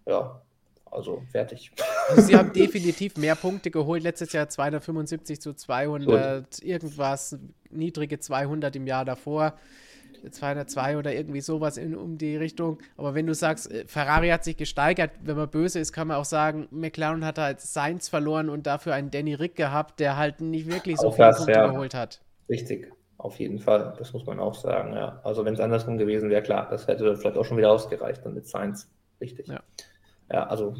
ja, also fertig. Also sie haben definitiv mehr Punkte geholt. Letztes Jahr 275 zu 200, Gut. irgendwas, niedrige 200 im Jahr davor. 202 oder irgendwie sowas in, um die Richtung. Aber wenn du sagst, äh, Ferrari hat sich gesteigert, wenn man böse ist, kann man auch sagen, McLaren hat halt Sainz verloren und dafür einen Danny Rick gehabt, der halt nicht wirklich so viele Punkte ja. geholt hat. Richtig, auf jeden Fall. Das muss man auch sagen, ja. Also wenn es andersrum gewesen wäre, klar, das hätte vielleicht auch schon wieder ausgereicht dann mit Sainz. Richtig. Ja. ja, also,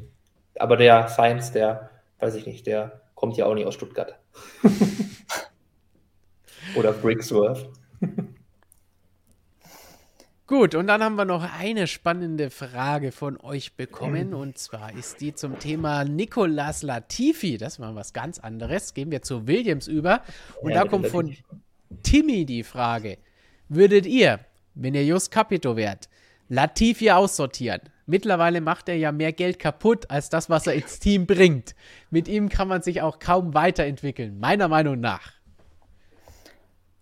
aber der Sainz, der, weiß ich nicht, der kommt ja auch nicht aus Stuttgart. Oder Brixworth. Gut, und dann haben wir noch eine spannende Frage von euch bekommen. Und zwar ist die zum Thema Nicolas Latifi. Das war was ganz anderes. Gehen wir zu Williams über. Und ja, da kommt von Timmy die Frage: Würdet ihr, wenn ihr Just Capito wärt, Latifi aussortieren? Mittlerweile macht er ja mehr Geld kaputt als das, was er ins Team bringt. Mit ihm kann man sich auch kaum weiterentwickeln, meiner Meinung nach.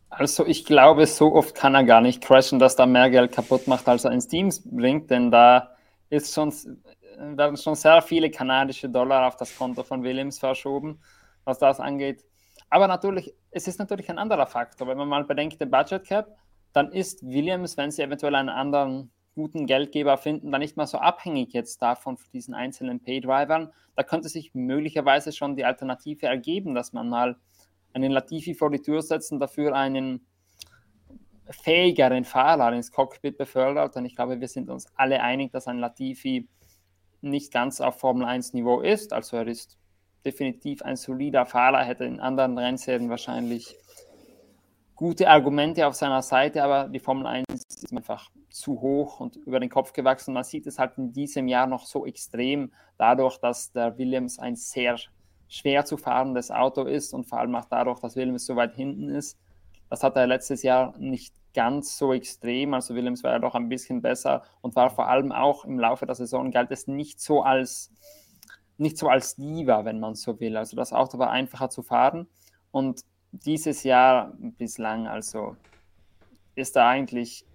Also ich glaube, so oft kann er gar nicht crashen, dass er mehr Geld kaputt macht, als er ins Team bringt, denn da ist schon, werden schon sehr viele kanadische Dollar auf das Konto von Williams verschoben, was das angeht. Aber natürlich, es ist natürlich ein anderer Faktor. Wenn man mal bedenkt, der Budget Cap, dann ist Williams, wenn sie eventuell einen anderen guten Geldgeber finden, dann nicht mal so abhängig jetzt davon, von diesen einzelnen Pay-Drivern. Da könnte sich möglicherweise schon die Alternative ergeben, dass man mal einen Latifi vor die Tür setzen, dafür einen fähigeren Fahrer ins Cockpit befördert. Und ich glaube, wir sind uns alle einig, dass ein Latifi nicht ganz auf Formel 1 Niveau ist. Also er ist definitiv ein solider Fahrer, hätte in anderen Rennserien wahrscheinlich gute Argumente auf seiner Seite, aber die Formel 1 ist einfach zu hoch und über den Kopf gewachsen. Man sieht es halt in diesem Jahr noch so extrem, dadurch, dass der Williams ein sehr schwer zu fahrendes Auto ist und vor allem auch dadurch, dass Williams so weit hinten ist. Das hat er letztes Jahr nicht ganz so extrem. Also Williams war ja doch ein bisschen besser und war vor allem auch im Laufe der Saison galt es nicht so als nicht so als Diva, wenn man so will. Also das Auto war einfacher zu fahren und dieses Jahr bislang also ist er eigentlich,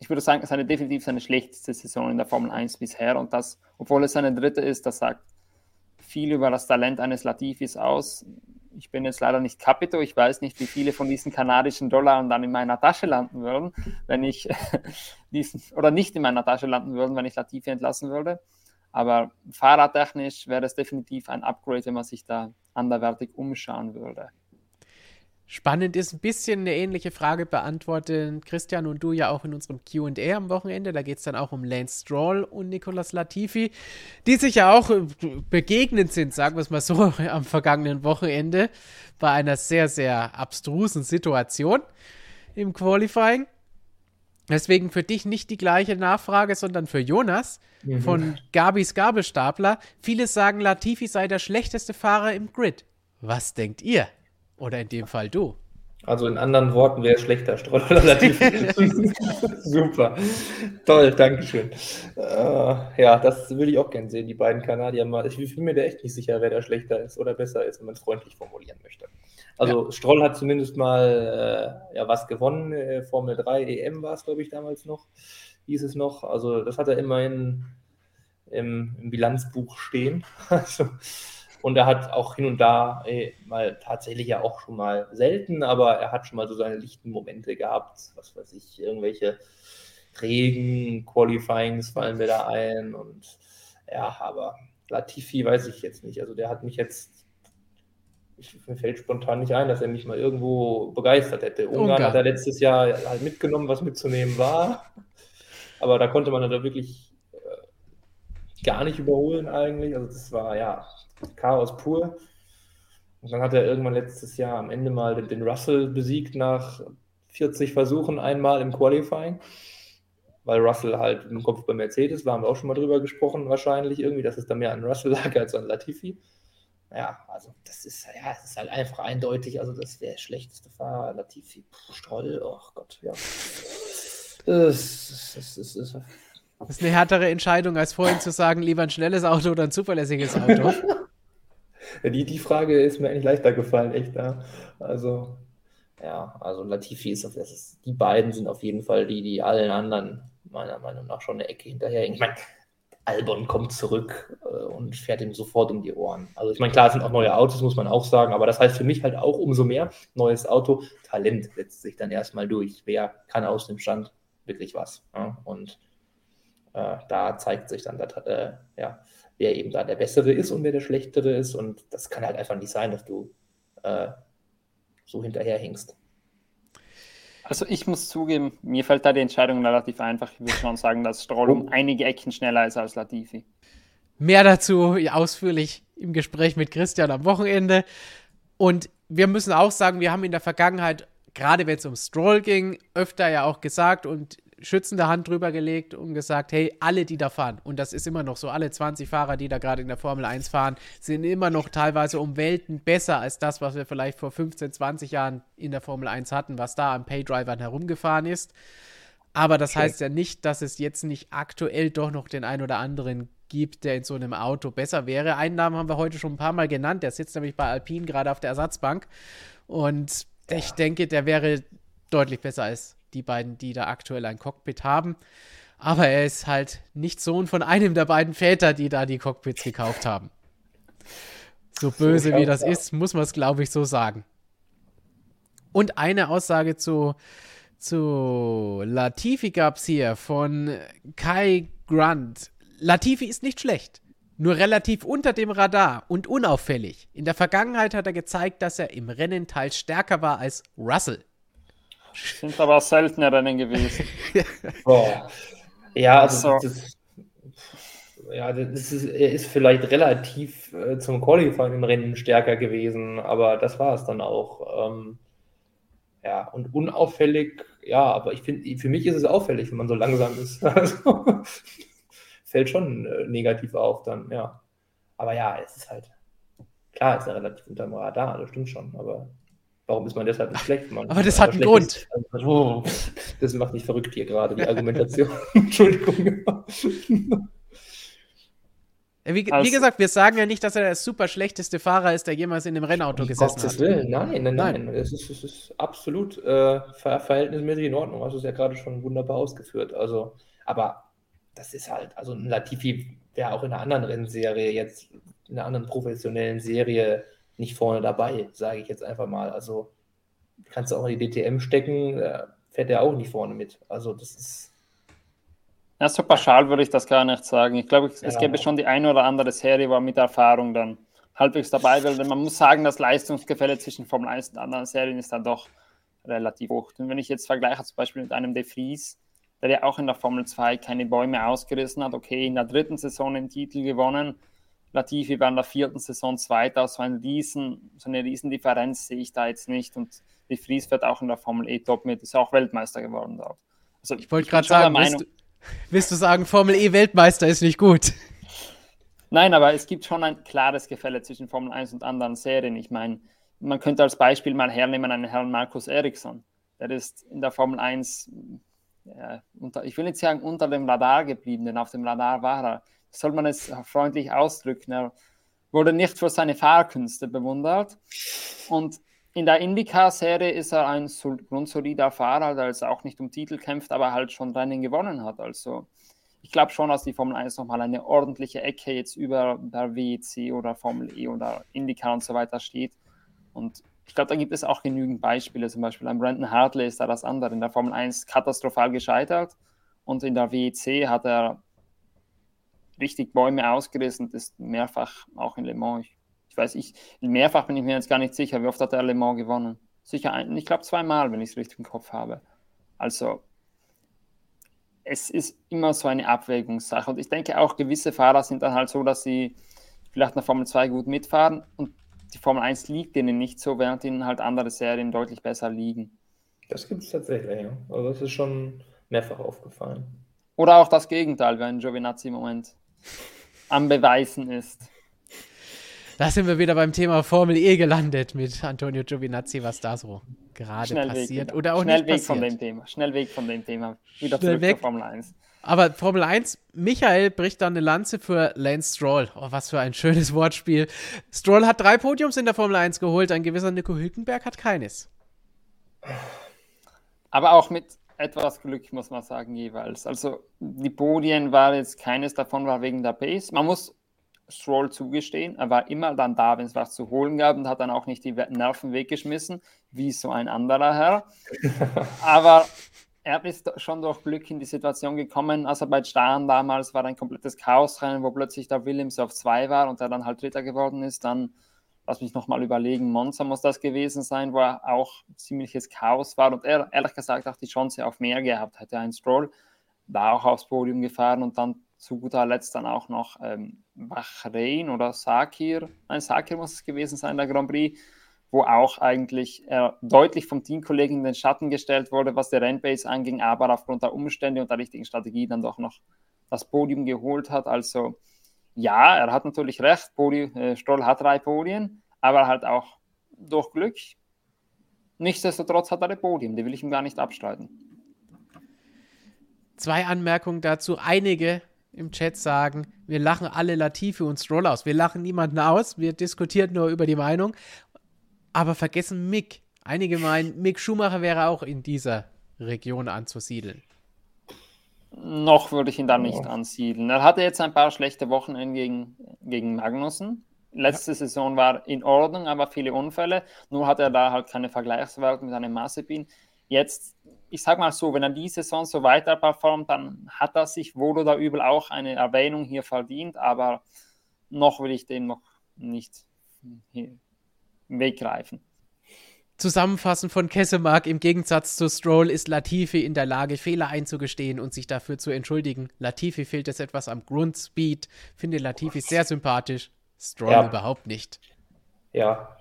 ich würde sagen, seine definitiv seine schlechteste Saison in der Formel 1 bisher und das, obwohl es seine dritte ist, das sagt viel über das Talent eines Latifis aus. Ich bin jetzt leider nicht Capito. Ich weiß nicht, wie viele von diesen kanadischen Dollar dann in meiner Tasche landen würden, wenn ich diesen, oder nicht in meiner Tasche landen würden, wenn ich Latifi entlassen würde. Aber fahrradtechnisch wäre es definitiv ein Upgrade, wenn man sich da anderwertig umschauen würde. Spannend ist ein bisschen eine ähnliche Frage beantworten Christian und du ja auch in unserem QA am Wochenende. Da geht es dann auch um Lance Stroll und Nicolas Latifi, die sich ja auch äh, begegnet sind, sagen wir es mal so, am vergangenen Wochenende bei einer sehr, sehr abstrusen Situation im Qualifying. Deswegen für dich nicht die gleiche Nachfrage, sondern für Jonas mhm. von Gabis Gabelstapler. Viele sagen, Latifi sei der schlechteste Fahrer im Grid. Was denkt ihr? Oder in dem Fall du. Also in anderen Worten, wer ist schlechter? Stroll oder Latifi? Super. Toll, Dankeschön. Uh, ja, das würde ich auch gerne sehen, die beiden Kanadier mal. Ich bin mir da echt nicht sicher, wer da schlechter ist oder besser ist, wenn man es freundlich formulieren möchte. Also ja. Stroll hat zumindest mal äh, ja, was gewonnen. Äh, Formel 3 EM war es, glaube ich, damals noch. Hieß es noch. Also das hat er immerhin im, im Bilanzbuch stehen. Also und er hat auch hin und da ey, mal tatsächlich ja auch schon mal selten, aber er hat schon mal so seine lichten Momente gehabt. Was weiß ich, irgendwelche Regen, Qualifyings fallen mir da ein. Und ja, aber Latifi weiß ich jetzt nicht. Also der hat mich jetzt, ich, mir fällt spontan nicht ein, dass er mich mal irgendwo begeistert hätte. Ungarn, Ungarn. hat er letztes Jahr halt mitgenommen, was mitzunehmen war. Aber da konnte man da wirklich äh, gar nicht überholen eigentlich. Also das war ja Chaos pur. Und dann hat er irgendwann letztes Jahr am Ende mal den Russell besiegt nach 40 Versuchen einmal im Qualifying. Weil Russell halt im Kopf bei Mercedes war, haben wir auch schon mal drüber gesprochen, wahrscheinlich irgendwie, dass es da mehr an Russell lag als an Latifi. Ja, also das ist ja, es ist halt einfach eindeutig, also das wäre der schlechteste Fahrer, Latifi, Puh, Stroll, oh Gott, ja. Das, das, das, das, ist eine härtere Entscheidung, als vorhin zu sagen, lieber ein schnelles Auto oder ein zuverlässiges Auto. Die, die Frage ist mir eigentlich leichter gefallen, echt. Ja. Also, ja, also Latifi ist, das ist, die beiden sind auf jeden Fall die, die allen anderen meiner Meinung nach schon eine Ecke hinterher. Ich meine, Albon kommt zurück äh, und fährt ihm sofort um die Ohren. Also ich meine, klar, es sind auch neue Autos, muss man auch sagen, aber das heißt für mich halt auch umso mehr, neues Auto, Talent setzt sich dann erstmal durch. Wer kann aus dem Stand wirklich was. Ja? Und äh, da zeigt sich dann, dass, äh, ja, wer eben da der Bessere ist und wer der Schlechtere ist. Und das kann halt einfach nicht sein, dass du äh, so hinterherhingst. Also ich muss zugeben, mir fällt da die Entscheidung relativ einfach. Ich würde schon sagen, dass Stroll um oh. einige Ecken schneller ist als Latifi. Mehr dazu ausführlich im Gespräch mit Christian am Wochenende. Und wir müssen auch sagen, wir haben in der Vergangenheit, gerade wenn es um Stroll ging, öfter ja auch gesagt und schützende Hand drüber gelegt und gesagt, hey, alle, die da fahren, und das ist immer noch so, alle 20 Fahrer, die da gerade in der Formel 1 fahren, sind immer noch teilweise um Welten besser als das, was wir vielleicht vor 15, 20 Jahren in der Formel 1 hatten, was da an Paydrivern herumgefahren ist. Aber das okay. heißt ja nicht, dass es jetzt nicht aktuell doch noch den ein oder anderen gibt, der in so einem Auto besser wäre. Einen Namen haben wir heute schon ein paar Mal genannt, der sitzt nämlich bei Alpine gerade auf der Ersatzbank. Und ja. ich denke, der wäre deutlich besser als die beiden, die da aktuell ein Cockpit haben. Aber er ist halt nicht Sohn von einem der beiden Väter, die da die Cockpits gekauft haben. So böse wie das ist, muss man es, glaube ich, so sagen. Und eine Aussage zu, zu Latifi gab es hier von Kai Grant. Latifi ist nicht schlecht, nur relativ unter dem Radar und unauffällig. In der Vergangenheit hat er gezeigt, dass er im Rennen teils stärker war als Russell. Sind aber seltene Rennen gewesen. oh. Ja, also, also. Das, ja, das ist, er ist vielleicht relativ äh, zum Qualifying im Rennen stärker gewesen, aber das war es dann auch. Ähm, ja, und unauffällig, ja, aber ich finde, für mich ist es auffällig, wenn man so langsam ist. Also, fällt schon äh, negativ auf dann, ja. Aber ja, es ist halt, klar, ist er relativ unter dem Radar, das stimmt schon, aber Warum ist man deshalb nicht schlecht? Man aber das hat einen Grund. Ist, also, das macht mich verrückt hier gerade, die Argumentation. Entschuldigung. Wie, also, wie, gesagt, wir sagen ja nicht, dass er der super schlechteste Fahrer ist, der jemals in dem Rennauto gesessen hat. Willen. Nein, nein, nein. Es ist, es ist absolut äh, ver verhältnismäßig in Ordnung. Hast du es ja gerade schon wunderbar ausgeführt. Also, aber das ist halt, also ein Latifi wäre auch in einer anderen Rennserie jetzt, in einer anderen professionellen Serie nicht vorne dabei, sage ich jetzt einfach mal. Also kannst du auch in die DTM stecken, fährt er auch nicht vorne mit. Also das ist. Ja, so pauschal würde ich das gar nicht sagen. Ich glaube, es, ja. gäbe schon die eine oder andere Serie, wo mit Erfahrung dann halbwegs dabei wäre. Denn man muss sagen, das Leistungsgefälle zwischen Formel 1 und anderen Serien ist dann doch relativ hoch. Und wenn ich jetzt vergleiche zum Beispiel mit einem De Vries, der ja auch in der Formel 2 keine Bäume ausgerissen hat, okay, in der dritten Saison den Titel gewonnen, Latifi war in der vierten Saison Zweiter, so, ein Riesen, so eine Riesendifferenz sehe ich da jetzt nicht. Und die Fries wird auch in der Formel E top mit, ist auch Weltmeister geworden dort. Also, ich wollte gerade sagen, Meinung, willst, du, willst du sagen, Formel E Weltmeister ist nicht gut? Nein, aber es gibt schon ein klares Gefälle zwischen Formel 1 und anderen Serien. Ich meine, man könnte als Beispiel mal hernehmen einen Herrn Markus Eriksson. Der ist in der Formel 1, ja, unter, ich will nicht sagen unter dem Radar geblieben, denn auf dem Radar war er soll man es freundlich ausdrücken. Er wurde nicht für seine Fahrkünste bewundert. Und in der IndyCar-Serie ist er ein grundsolider Fahrer, der jetzt auch nicht um Titel kämpft, aber halt schon Rennen gewonnen hat. Also ich glaube schon, dass die Formel 1 nochmal eine ordentliche Ecke jetzt über der WEC oder Formel E oder IndyCar und so weiter steht. Und ich glaube, da gibt es auch genügend Beispiele. Zum Beispiel ein Brandon Hartley ist da das andere. In der Formel 1 katastrophal gescheitert und in der WEC hat er richtig Bäume ausgerissen ist mehrfach auch in Le Mans. Ich, ich, weiß, ich, mehrfach bin ich mir jetzt gar nicht sicher, wie oft hat er Le Mans gewonnen. Sicher, ein, ich glaube zweimal, wenn ich es richtig im Kopf habe. Also, es ist immer so eine Abwägungssache. Und ich denke auch, gewisse Fahrer sind dann halt so, dass sie vielleicht nach Formel 2 gut mitfahren und die Formel 1 liegt ihnen nicht so, während ihnen halt andere Serien deutlich besser liegen. Das gibt es tatsächlich, ja. Also das ist schon mehrfach aufgefallen. Oder auch das Gegenteil, wie ein Giovinazzi im Moment am Beweisen ist. Da sind wir wieder beim Thema Formel E gelandet mit Antonio Giovinazzi, was da so gerade Schnell passiert weg, oder auch Schnell nicht weg passiert. von dem Thema. Schnell weg von dem Thema. Wieder Schnell zurück weg. zur Formel 1. Aber Formel 1, Michael bricht dann eine Lanze für Lance Stroll. Oh, was für ein schönes Wortspiel. Stroll hat drei Podiums in der Formel 1 geholt, ein gewisser Nico Hülkenberg hat keines. Aber auch mit etwas Glück, muss man sagen, jeweils. Also die Podien war jetzt keines davon war wegen der Pace. Man muss Stroll zugestehen, er war immer dann da, wenn es was zu holen gab und hat dann auch nicht die Nerven weggeschmissen, wie so ein anderer Herr. Aber er ist schon durch Glück in die Situation gekommen. Aserbaidschan damals war ein komplettes Chaosrennen, wo plötzlich der Williams auf zwei war und er dann halt Dritter geworden ist. Dann, lass mich nochmal überlegen, Monza muss das gewesen sein, wo er auch ziemliches Chaos war und er ehrlich gesagt auch die Chance auf mehr gehabt hätte. Ein Stroll da auch aufs Podium gefahren und dann zu guter Letzt dann auch noch ähm, Bahrain oder Sakir, nein, Sakir muss es gewesen sein, der Grand Prix wo auch eigentlich äh, deutlich vom Teamkollegen in den Schatten gestellt wurde, was der Rennbase anging, aber aufgrund der Umstände und der richtigen Strategie dann doch noch das Podium geholt hat. Also ja, er hat natürlich recht, Podium, äh, Stroll hat drei Podien, aber halt auch durch Glück. Nichtsdestotrotz hat er ein Podium, die will ich ihm gar nicht abstreiten. Zwei Anmerkungen dazu. Einige im Chat sagen, wir lachen alle Latifi und Stroll aus. Wir lachen niemanden aus, wir diskutieren nur über die Meinung aber vergessen Mick. Einige meinen, Mick Schumacher wäre auch in dieser Region anzusiedeln. Noch würde ich ihn da nicht oh. ansiedeln. Er hatte jetzt ein paar schlechte Wochen gegen, gegen Magnussen. Letzte ja. Saison war in Ordnung, aber viele Unfälle. Nur hat er da halt keine Vergleichswerte mit einem Mazepin. Jetzt, ich sag mal so, wenn er die Saison so weiter performt, dann hat er sich wohl oder übel auch eine Erwähnung hier verdient, aber noch will ich dem noch nicht weggreifen. Zusammenfassend von Kessemark, im Gegensatz zu Stroll ist Latifi in der Lage, Fehler einzugestehen und sich dafür zu entschuldigen. Latifi fehlt es etwas am Grundspeed. Finde Latifi sehr sympathisch. Stroll ja. überhaupt nicht. Ja.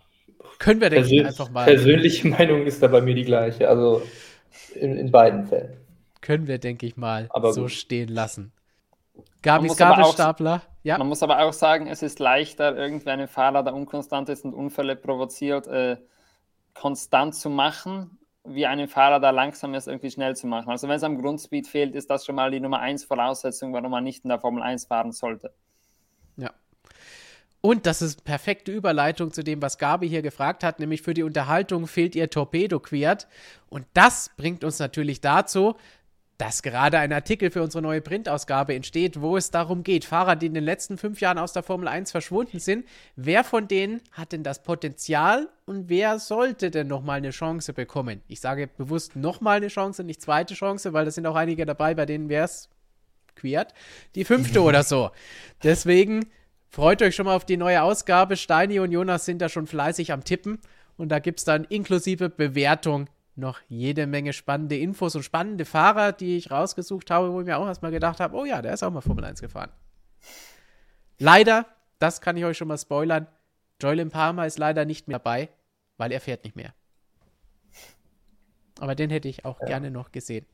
Können wir, denke ich, einfach mal. Persönliche Meinung ist da bei mir die gleiche. Also in, in beiden Fällen. Können wir, denke ich mal, Aber so gut. stehen lassen. Gabis Gabelstapler. Ja. Man muss aber auch sagen, es ist leichter, irgendwie einen Fahrer, der unkonstant ist und Unfälle provoziert, äh, konstant zu machen, wie einen Fahrer, der langsam ist, irgendwie schnell zu machen. Also wenn es am Grundspeed fehlt, ist das schon mal die Nummer 1 Voraussetzung, warum man nicht in der Formel 1 fahren sollte. Ja. Und das ist perfekte Überleitung zu dem, was Gabi hier gefragt hat, nämlich für die Unterhaltung fehlt ihr Torpedo-Quert. Und das bringt uns natürlich dazu, dass gerade ein Artikel für unsere neue Printausgabe entsteht, wo es darum geht, Fahrer, die in den letzten fünf Jahren aus der Formel 1 verschwunden sind, wer von denen hat denn das Potenzial und wer sollte denn nochmal eine Chance bekommen? Ich sage bewusst nochmal eine Chance, nicht zweite Chance, weil da sind auch einige dabei, bei denen wäre es queert, die fünfte oder so. Deswegen freut euch schon mal auf die neue Ausgabe. Steini und Jonas sind da schon fleißig am Tippen und da gibt es dann inklusive Bewertung noch jede Menge spannende Infos und spannende Fahrer, die ich rausgesucht habe, wo ich mir auch erstmal gedacht habe, oh ja, der ist auch mal Formel 1 gefahren. Leider, das kann ich euch schon mal spoilern, Joylin Palmer ist leider nicht mehr dabei, weil er fährt nicht mehr. Aber den hätte ich auch ja. gerne noch gesehen.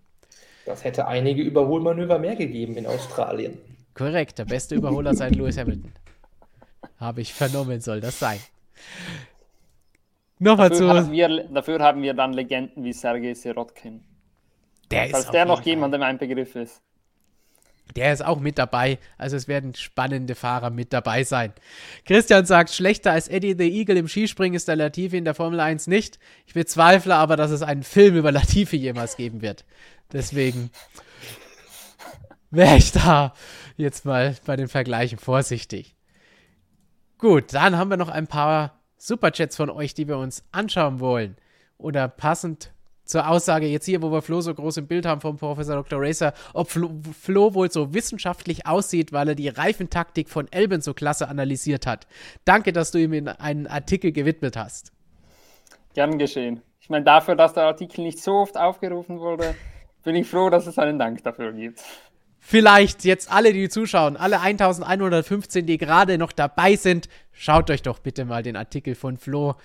Das hätte einige Überholmanöver mehr gegeben in Australien. Korrekt, der beste Überholer seit Lewis Hamilton. Habe ich vernommen, soll das sein. Nochmal dafür zu. Haben wir, dafür haben wir dann Legenden wie Sergei Sirotkin. Der Falls der noch jemandem ein Begriff ist. Der ist auch mit dabei. Also es werden spannende Fahrer mit dabei sein. Christian sagt, schlechter als Eddie the Eagle im Skispringen ist der Latifi in der Formel 1 nicht. Ich bezweifle aber, dass es einen Film über Latifi jemals geben wird. Deswegen wäre ich da jetzt mal bei den Vergleichen vorsichtig. Gut, dann haben wir noch ein paar Superchats von euch, die wir uns anschauen wollen. Oder passend zur Aussage jetzt hier, wo wir Flo so groß im Bild haben vom Professor Dr. Racer, ob Flo, Flo, wohl so wissenschaftlich aussieht, weil er die Reifentaktik von Elben so klasse analysiert hat. Danke, dass du ihm einen Artikel gewidmet hast. Gern geschehen. Ich meine, dafür, dass der Artikel nicht so oft aufgerufen wurde, bin ich froh, dass es einen Dank dafür gibt vielleicht jetzt alle, die zuschauen, alle 1115, die gerade noch dabei sind, schaut euch doch bitte mal den Artikel von Flo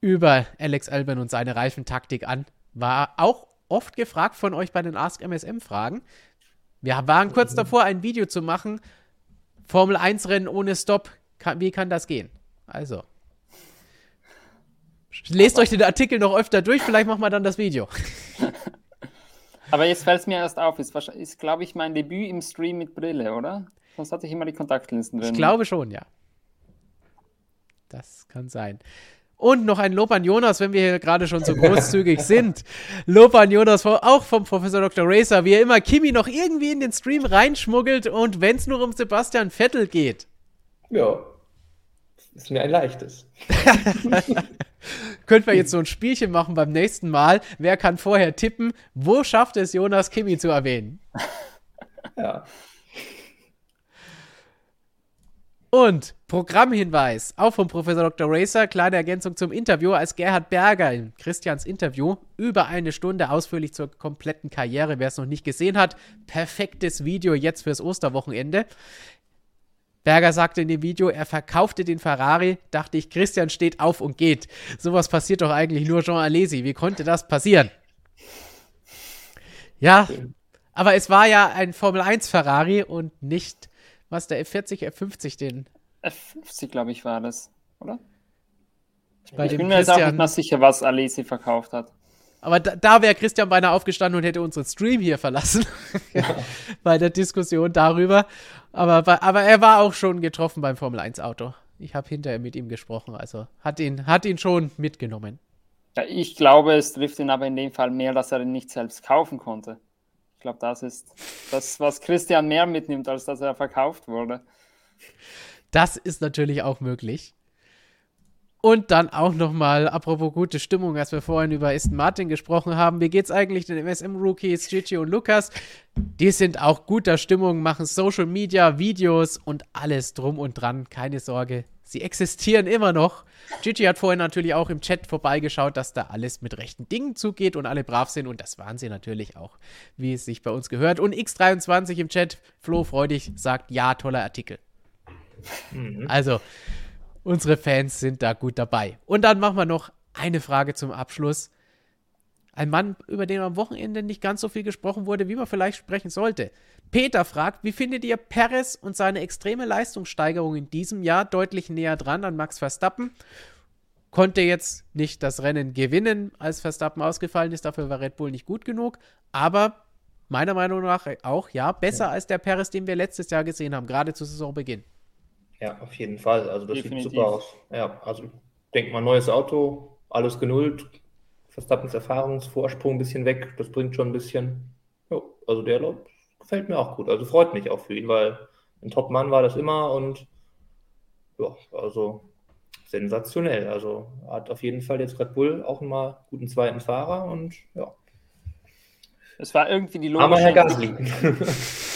über Alex Albon und seine Reifentaktik an. War auch oft gefragt von euch bei den Ask MSM Fragen. Wir waren kurz mhm. davor, ein Video zu machen. Formel 1 Rennen ohne Stop. wie kann das gehen? Also. Lest euch den Artikel noch öfter durch, vielleicht machen wir dann das Video. Aber jetzt fällt es mir erst auf, ist, ist glaube ich, mein Debüt im Stream mit Brille, oder? Sonst hatte ich immer die Kontaktlinsen drin. Ich glaube schon, ja. Das kann sein. Und noch ein Lob an Jonas, wenn wir hier gerade schon so großzügig sind. Lob an Jonas, auch vom Professor Dr. Racer, wie er immer Kimi noch irgendwie in den Stream reinschmuggelt und wenn es nur um Sebastian Vettel geht. Ja, ist mir ein leichtes. könnten wir jetzt so ein Spielchen machen beim nächsten Mal. Wer kann vorher tippen, wo schafft es Jonas Kimi zu erwähnen? Ja. Und Programmhinweis, auch vom Professor Dr. Racer, kleine Ergänzung zum Interview, als Gerhard Berger in Christians Interview über eine Stunde ausführlich zur kompletten Karriere, wer es noch nicht gesehen hat, perfektes Video jetzt fürs Osterwochenende. Berger sagte in dem Video, er verkaufte den Ferrari, dachte ich, Christian steht auf und geht. Sowas passiert doch eigentlich nur Jean Alesi. Wie konnte das passieren? Ja, aber es war ja ein Formel 1 Ferrari und nicht was der F40, F50 den. F50, glaube ich, war das, oder? Bei ich bin mir jetzt auch nicht mal sicher, was Alesi verkauft hat. Aber da, da wäre Christian beinahe aufgestanden und hätte unseren Stream hier verlassen. Ja. Bei der Diskussion darüber. Aber, aber er war auch schon getroffen beim Formel 1 Auto. Ich habe hinterher mit ihm gesprochen. Also hat ihn, hat ihn schon mitgenommen. Ja, ich glaube, es trifft ihn aber in dem Fall mehr, dass er ihn nicht selbst kaufen konnte. Ich glaube, das ist das, was Christian mehr mitnimmt, als dass er verkauft wurde. Das ist natürlich auch möglich. Und dann auch nochmal, apropos gute Stimmung, als wir vorhin über Aston Martin gesprochen haben, wie geht's eigentlich den MSM-Rookies, Gigi und Lukas? Die sind auch guter Stimmung, machen Social Media, Videos und alles drum und dran. Keine Sorge, sie existieren immer noch. Gigi hat vorhin natürlich auch im Chat vorbeigeschaut, dass da alles mit rechten Dingen zugeht und alle brav sind. Und das waren sie natürlich auch, wie es sich bei uns gehört. Und X23 im Chat, Flo freudig, sagt, ja, toller Artikel. Mhm. Also, unsere Fans sind da gut dabei. Und dann machen wir noch eine Frage zum Abschluss. Ein Mann, über den am Wochenende nicht ganz so viel gesprochen wurde, wie man vielleicht sprechen sollte. Peter fragt, wie findet ihr Perez und seine extreme Leistungssteigerung in diesem Jahr deutlich näher dran an Max Verstappen? Konnte jetzt nicht das Rennen gewinnen, als Verstappen ausgefallen ist, dafür war Red Bull nicht gut genug, aber meiner Meinung nach auch, ja, besser ja. als der Perez, den wir letztes Jahr gesehen haben, gerade zu Saisonbeginn. Ja, auf jeden Fall. Also das Definitiv. sieht super aus. Ja, also denk mal, neues Auto, alles genullt, Verstappens Erfahrungsvorsprung ein bisschen weg, das bringt schon ein bisschen. Ja, also der gefällt mir auch gut. Also freut mich auch für ihn, weil ein Top-Mann war das immer und ja, also sensationell. Also hat auf jeden Fall jetzt Red Bull auch mal guten zweiten Fahrer und ja. Es war irgendwie die logische. Aber Herr Gasly.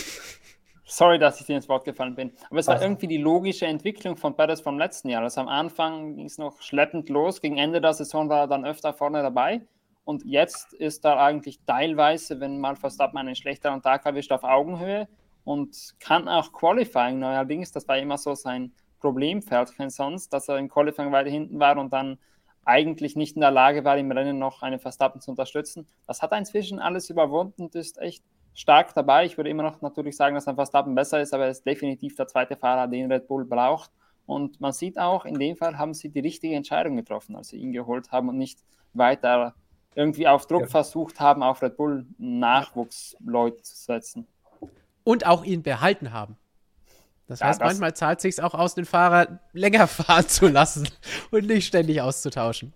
Sorry, dass ich dir ins Wort gefallen bin. Aber es war also. irgendwie die logische Entwicklung von Perez vom letzten Jahr. Also am Anfang ging es noch schleppend los, gegen Ende der Saison war er dann öfter vorne dabei. Und jetzt ist er eigentlich teilweise, wenn mal Verstappen einen schlechteren Tag erwischt, auf Augenhöhe und kann auch Qualifying neuerdings. Das war immer so sein Problemfeld, kein sonst, dass er im Qualifying weiter hinten war und dann eigentlich nicht in der Lage war, im Rennen noch einen Verstappen zu unterstützen. Das hat er inzwischen alles überwunden und ist echt stark dabei. Ich würde immer noch natürlich sagen, dass ein Verstappen besser ist, aber er ist definitiv der zweite Fahrer, den Red Bull braucht. Und man sieht auch, in dem Fall haben sie die richtige Entscheidung getroffen, als sie ihn geholt haben und nicht weiter irgendwie auf Druck ja. versucht haben, auf Red Bull Nachwuchsleute zu setzen. Und auch ihn behalten haben. Das ja, heißt, das manchmal zahlt es sich auch aus, den Fahrer länger fahren zu lassen und nicht ständig auszutauschen.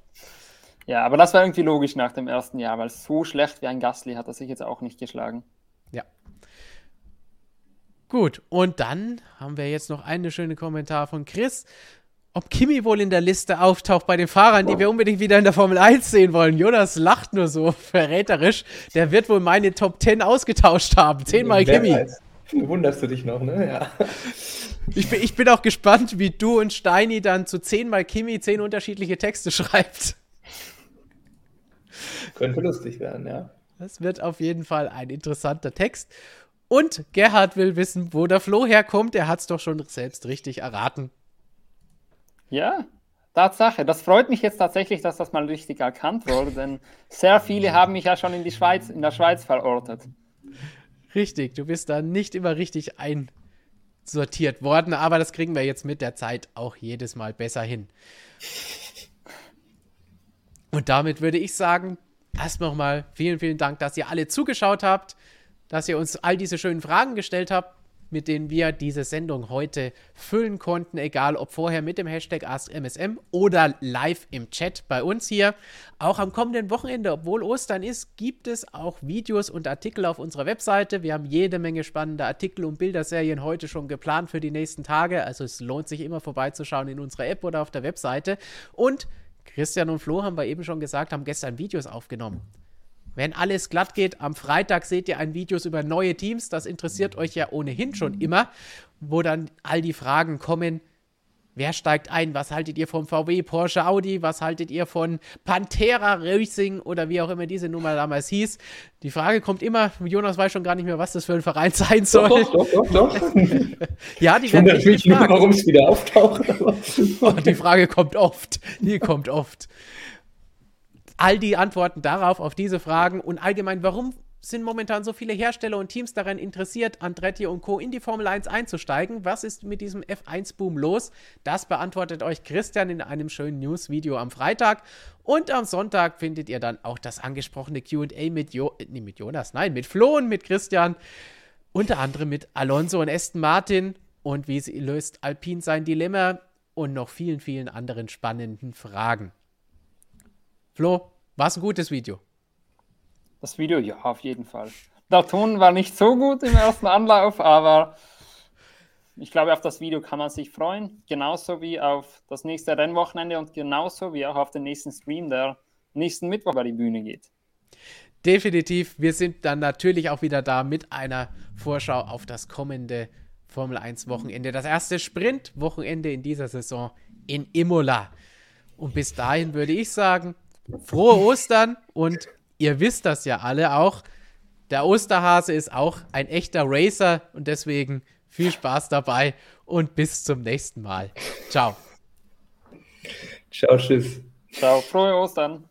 Ja, aber das war irgendwie logisch nach dem ersten Jahr, weil so schlecht wie ein Gasly hat er sich jetzt auch nicht geschlagen. Ja. Gut, und dann haben wir jetzt noch einen schönen Kommentar von Chris. Ob Kimi wohl in der Liste auftaucht bei den Fahrern, die wir unbedingt wieder in der Formel 1 sehen wollen. Jonas lacht nur so verräterisch. Der wird wohl meine Top 10 ausgetauscht haben. Zehnmal Kimi. Weiß. Wunderst du dich noch, ne? Ja. Ich bin, ich bin auch gespannt, wie du und Steini dann zu zehnmal Kimi zehn unterschiedliche Texte schreibt. Könnte lustig werden, ja. Das wird auf jeden Fall ein interessanter Text. Und Gerhard will wissen, wo der Flo herkommt. Er hat es doch schon selbst richtig erraten. Ja, Tatsache. Das freut mich jetzt tatsächlich, dass das mal richtig erkannt wurde, denn sehr viele haben mich ja schon in die Schweiz, in der Schweiz verortet. Richtig, du bist da nicht immer richtig einsortiert worden, aber das kriegen wir jetzt mit der Zeit auch jedes Mal besser hin. Und damit würde ich sagen, erst nochmal vielen, vielen Dank, dass ihr alle zugeschaut habt, dass ihr uns all diese schönen Fragen gestellt habt, mit denen wir diese Sendung heute füllen konnten, egal ob vorher mit dem Hashtag AskMSM oder live im Chat bei uns hier. Auch am kommenden Wochenende, obwohl Ostern ist, gibt es auch Videos und Artikel auf unserer Webseite. Wir haben jede Menge spannende Artikel und Bilderserien heute schon geplant für die nächsten Tage. Also es lohnt sich immer vorbeizuschauen in unserer App oder auf der Webseite. Und Christian und Flo haben wir eben schon gesagt, haben gestern Videos aufgenommen. Wenn alles glatt geht, am Freitag seht ihr ein Videos über neue Teams. Das interessiert euch ja ohnehin schon immer, wo dann all die Fragen kommen. Wer steigt ein? Was haltet ihr vom VW, Porsche, Audi? Was haltet ihr von Pantera Racing oder wie auch immer diese Nummer damals hieß? Die Frage kommt immer, Jonas weiß schon gar nicht mehr, was das für ein Verein sein soll. Doch, doch, doch, doch. ja, die werden mich nur, warum es wieder auftaucht. oh, die Frage kommt oft. Die kommt oft all die Antworten darauf, auf diese Fragen und allgemein, warum sind momentan so viele Hersteller und Teams daran interessiert, Andretti und Co. in die Formel 1 einzusteigen? Was ist mit diesem F1-Boom los? Das beantwortet euch Christian in einem schönen News-Video am Freitag. Und am Sonntag findet ihr dann auch das angesprochene QA mit, jo nee, mit Jonas, nein, mit Flo und mit Christian. Unter anderem mit Alonso und Aston Martin und wie sie löst Alpine sein Dilemma und noch vielen, vielen anderen spannenden Fragen. Flo, war es ein gutes Video? Das Video, ja, auf jeden Fall. Der Ton war nicht so gut im ersten Anlauf, aber ich glaube, auf das Video kann man sich freuen. Genauso wie auf das nächste Rennwochenende und genauso wie auch auf den nächsten Stream, der nächsten Mittwoch bei die Bühne geht. Definitiv. Wir sind dann natürlich auch wieder da mit einer Vorschau auf das kommende Formel 1 Wochenende. Das erste Sprint-Wochenende in dieser Saison in Imola. Und bis dahin würde ich sagen, frohe Ostern und ihr wisst das ja alle auch. Der Osterhase ist auch ein echter Racer und deswegen viel Spaß dabei und bis zum nächsten Mal. Ciao. Ciao, tschüss. Ciao, frohe Ostern.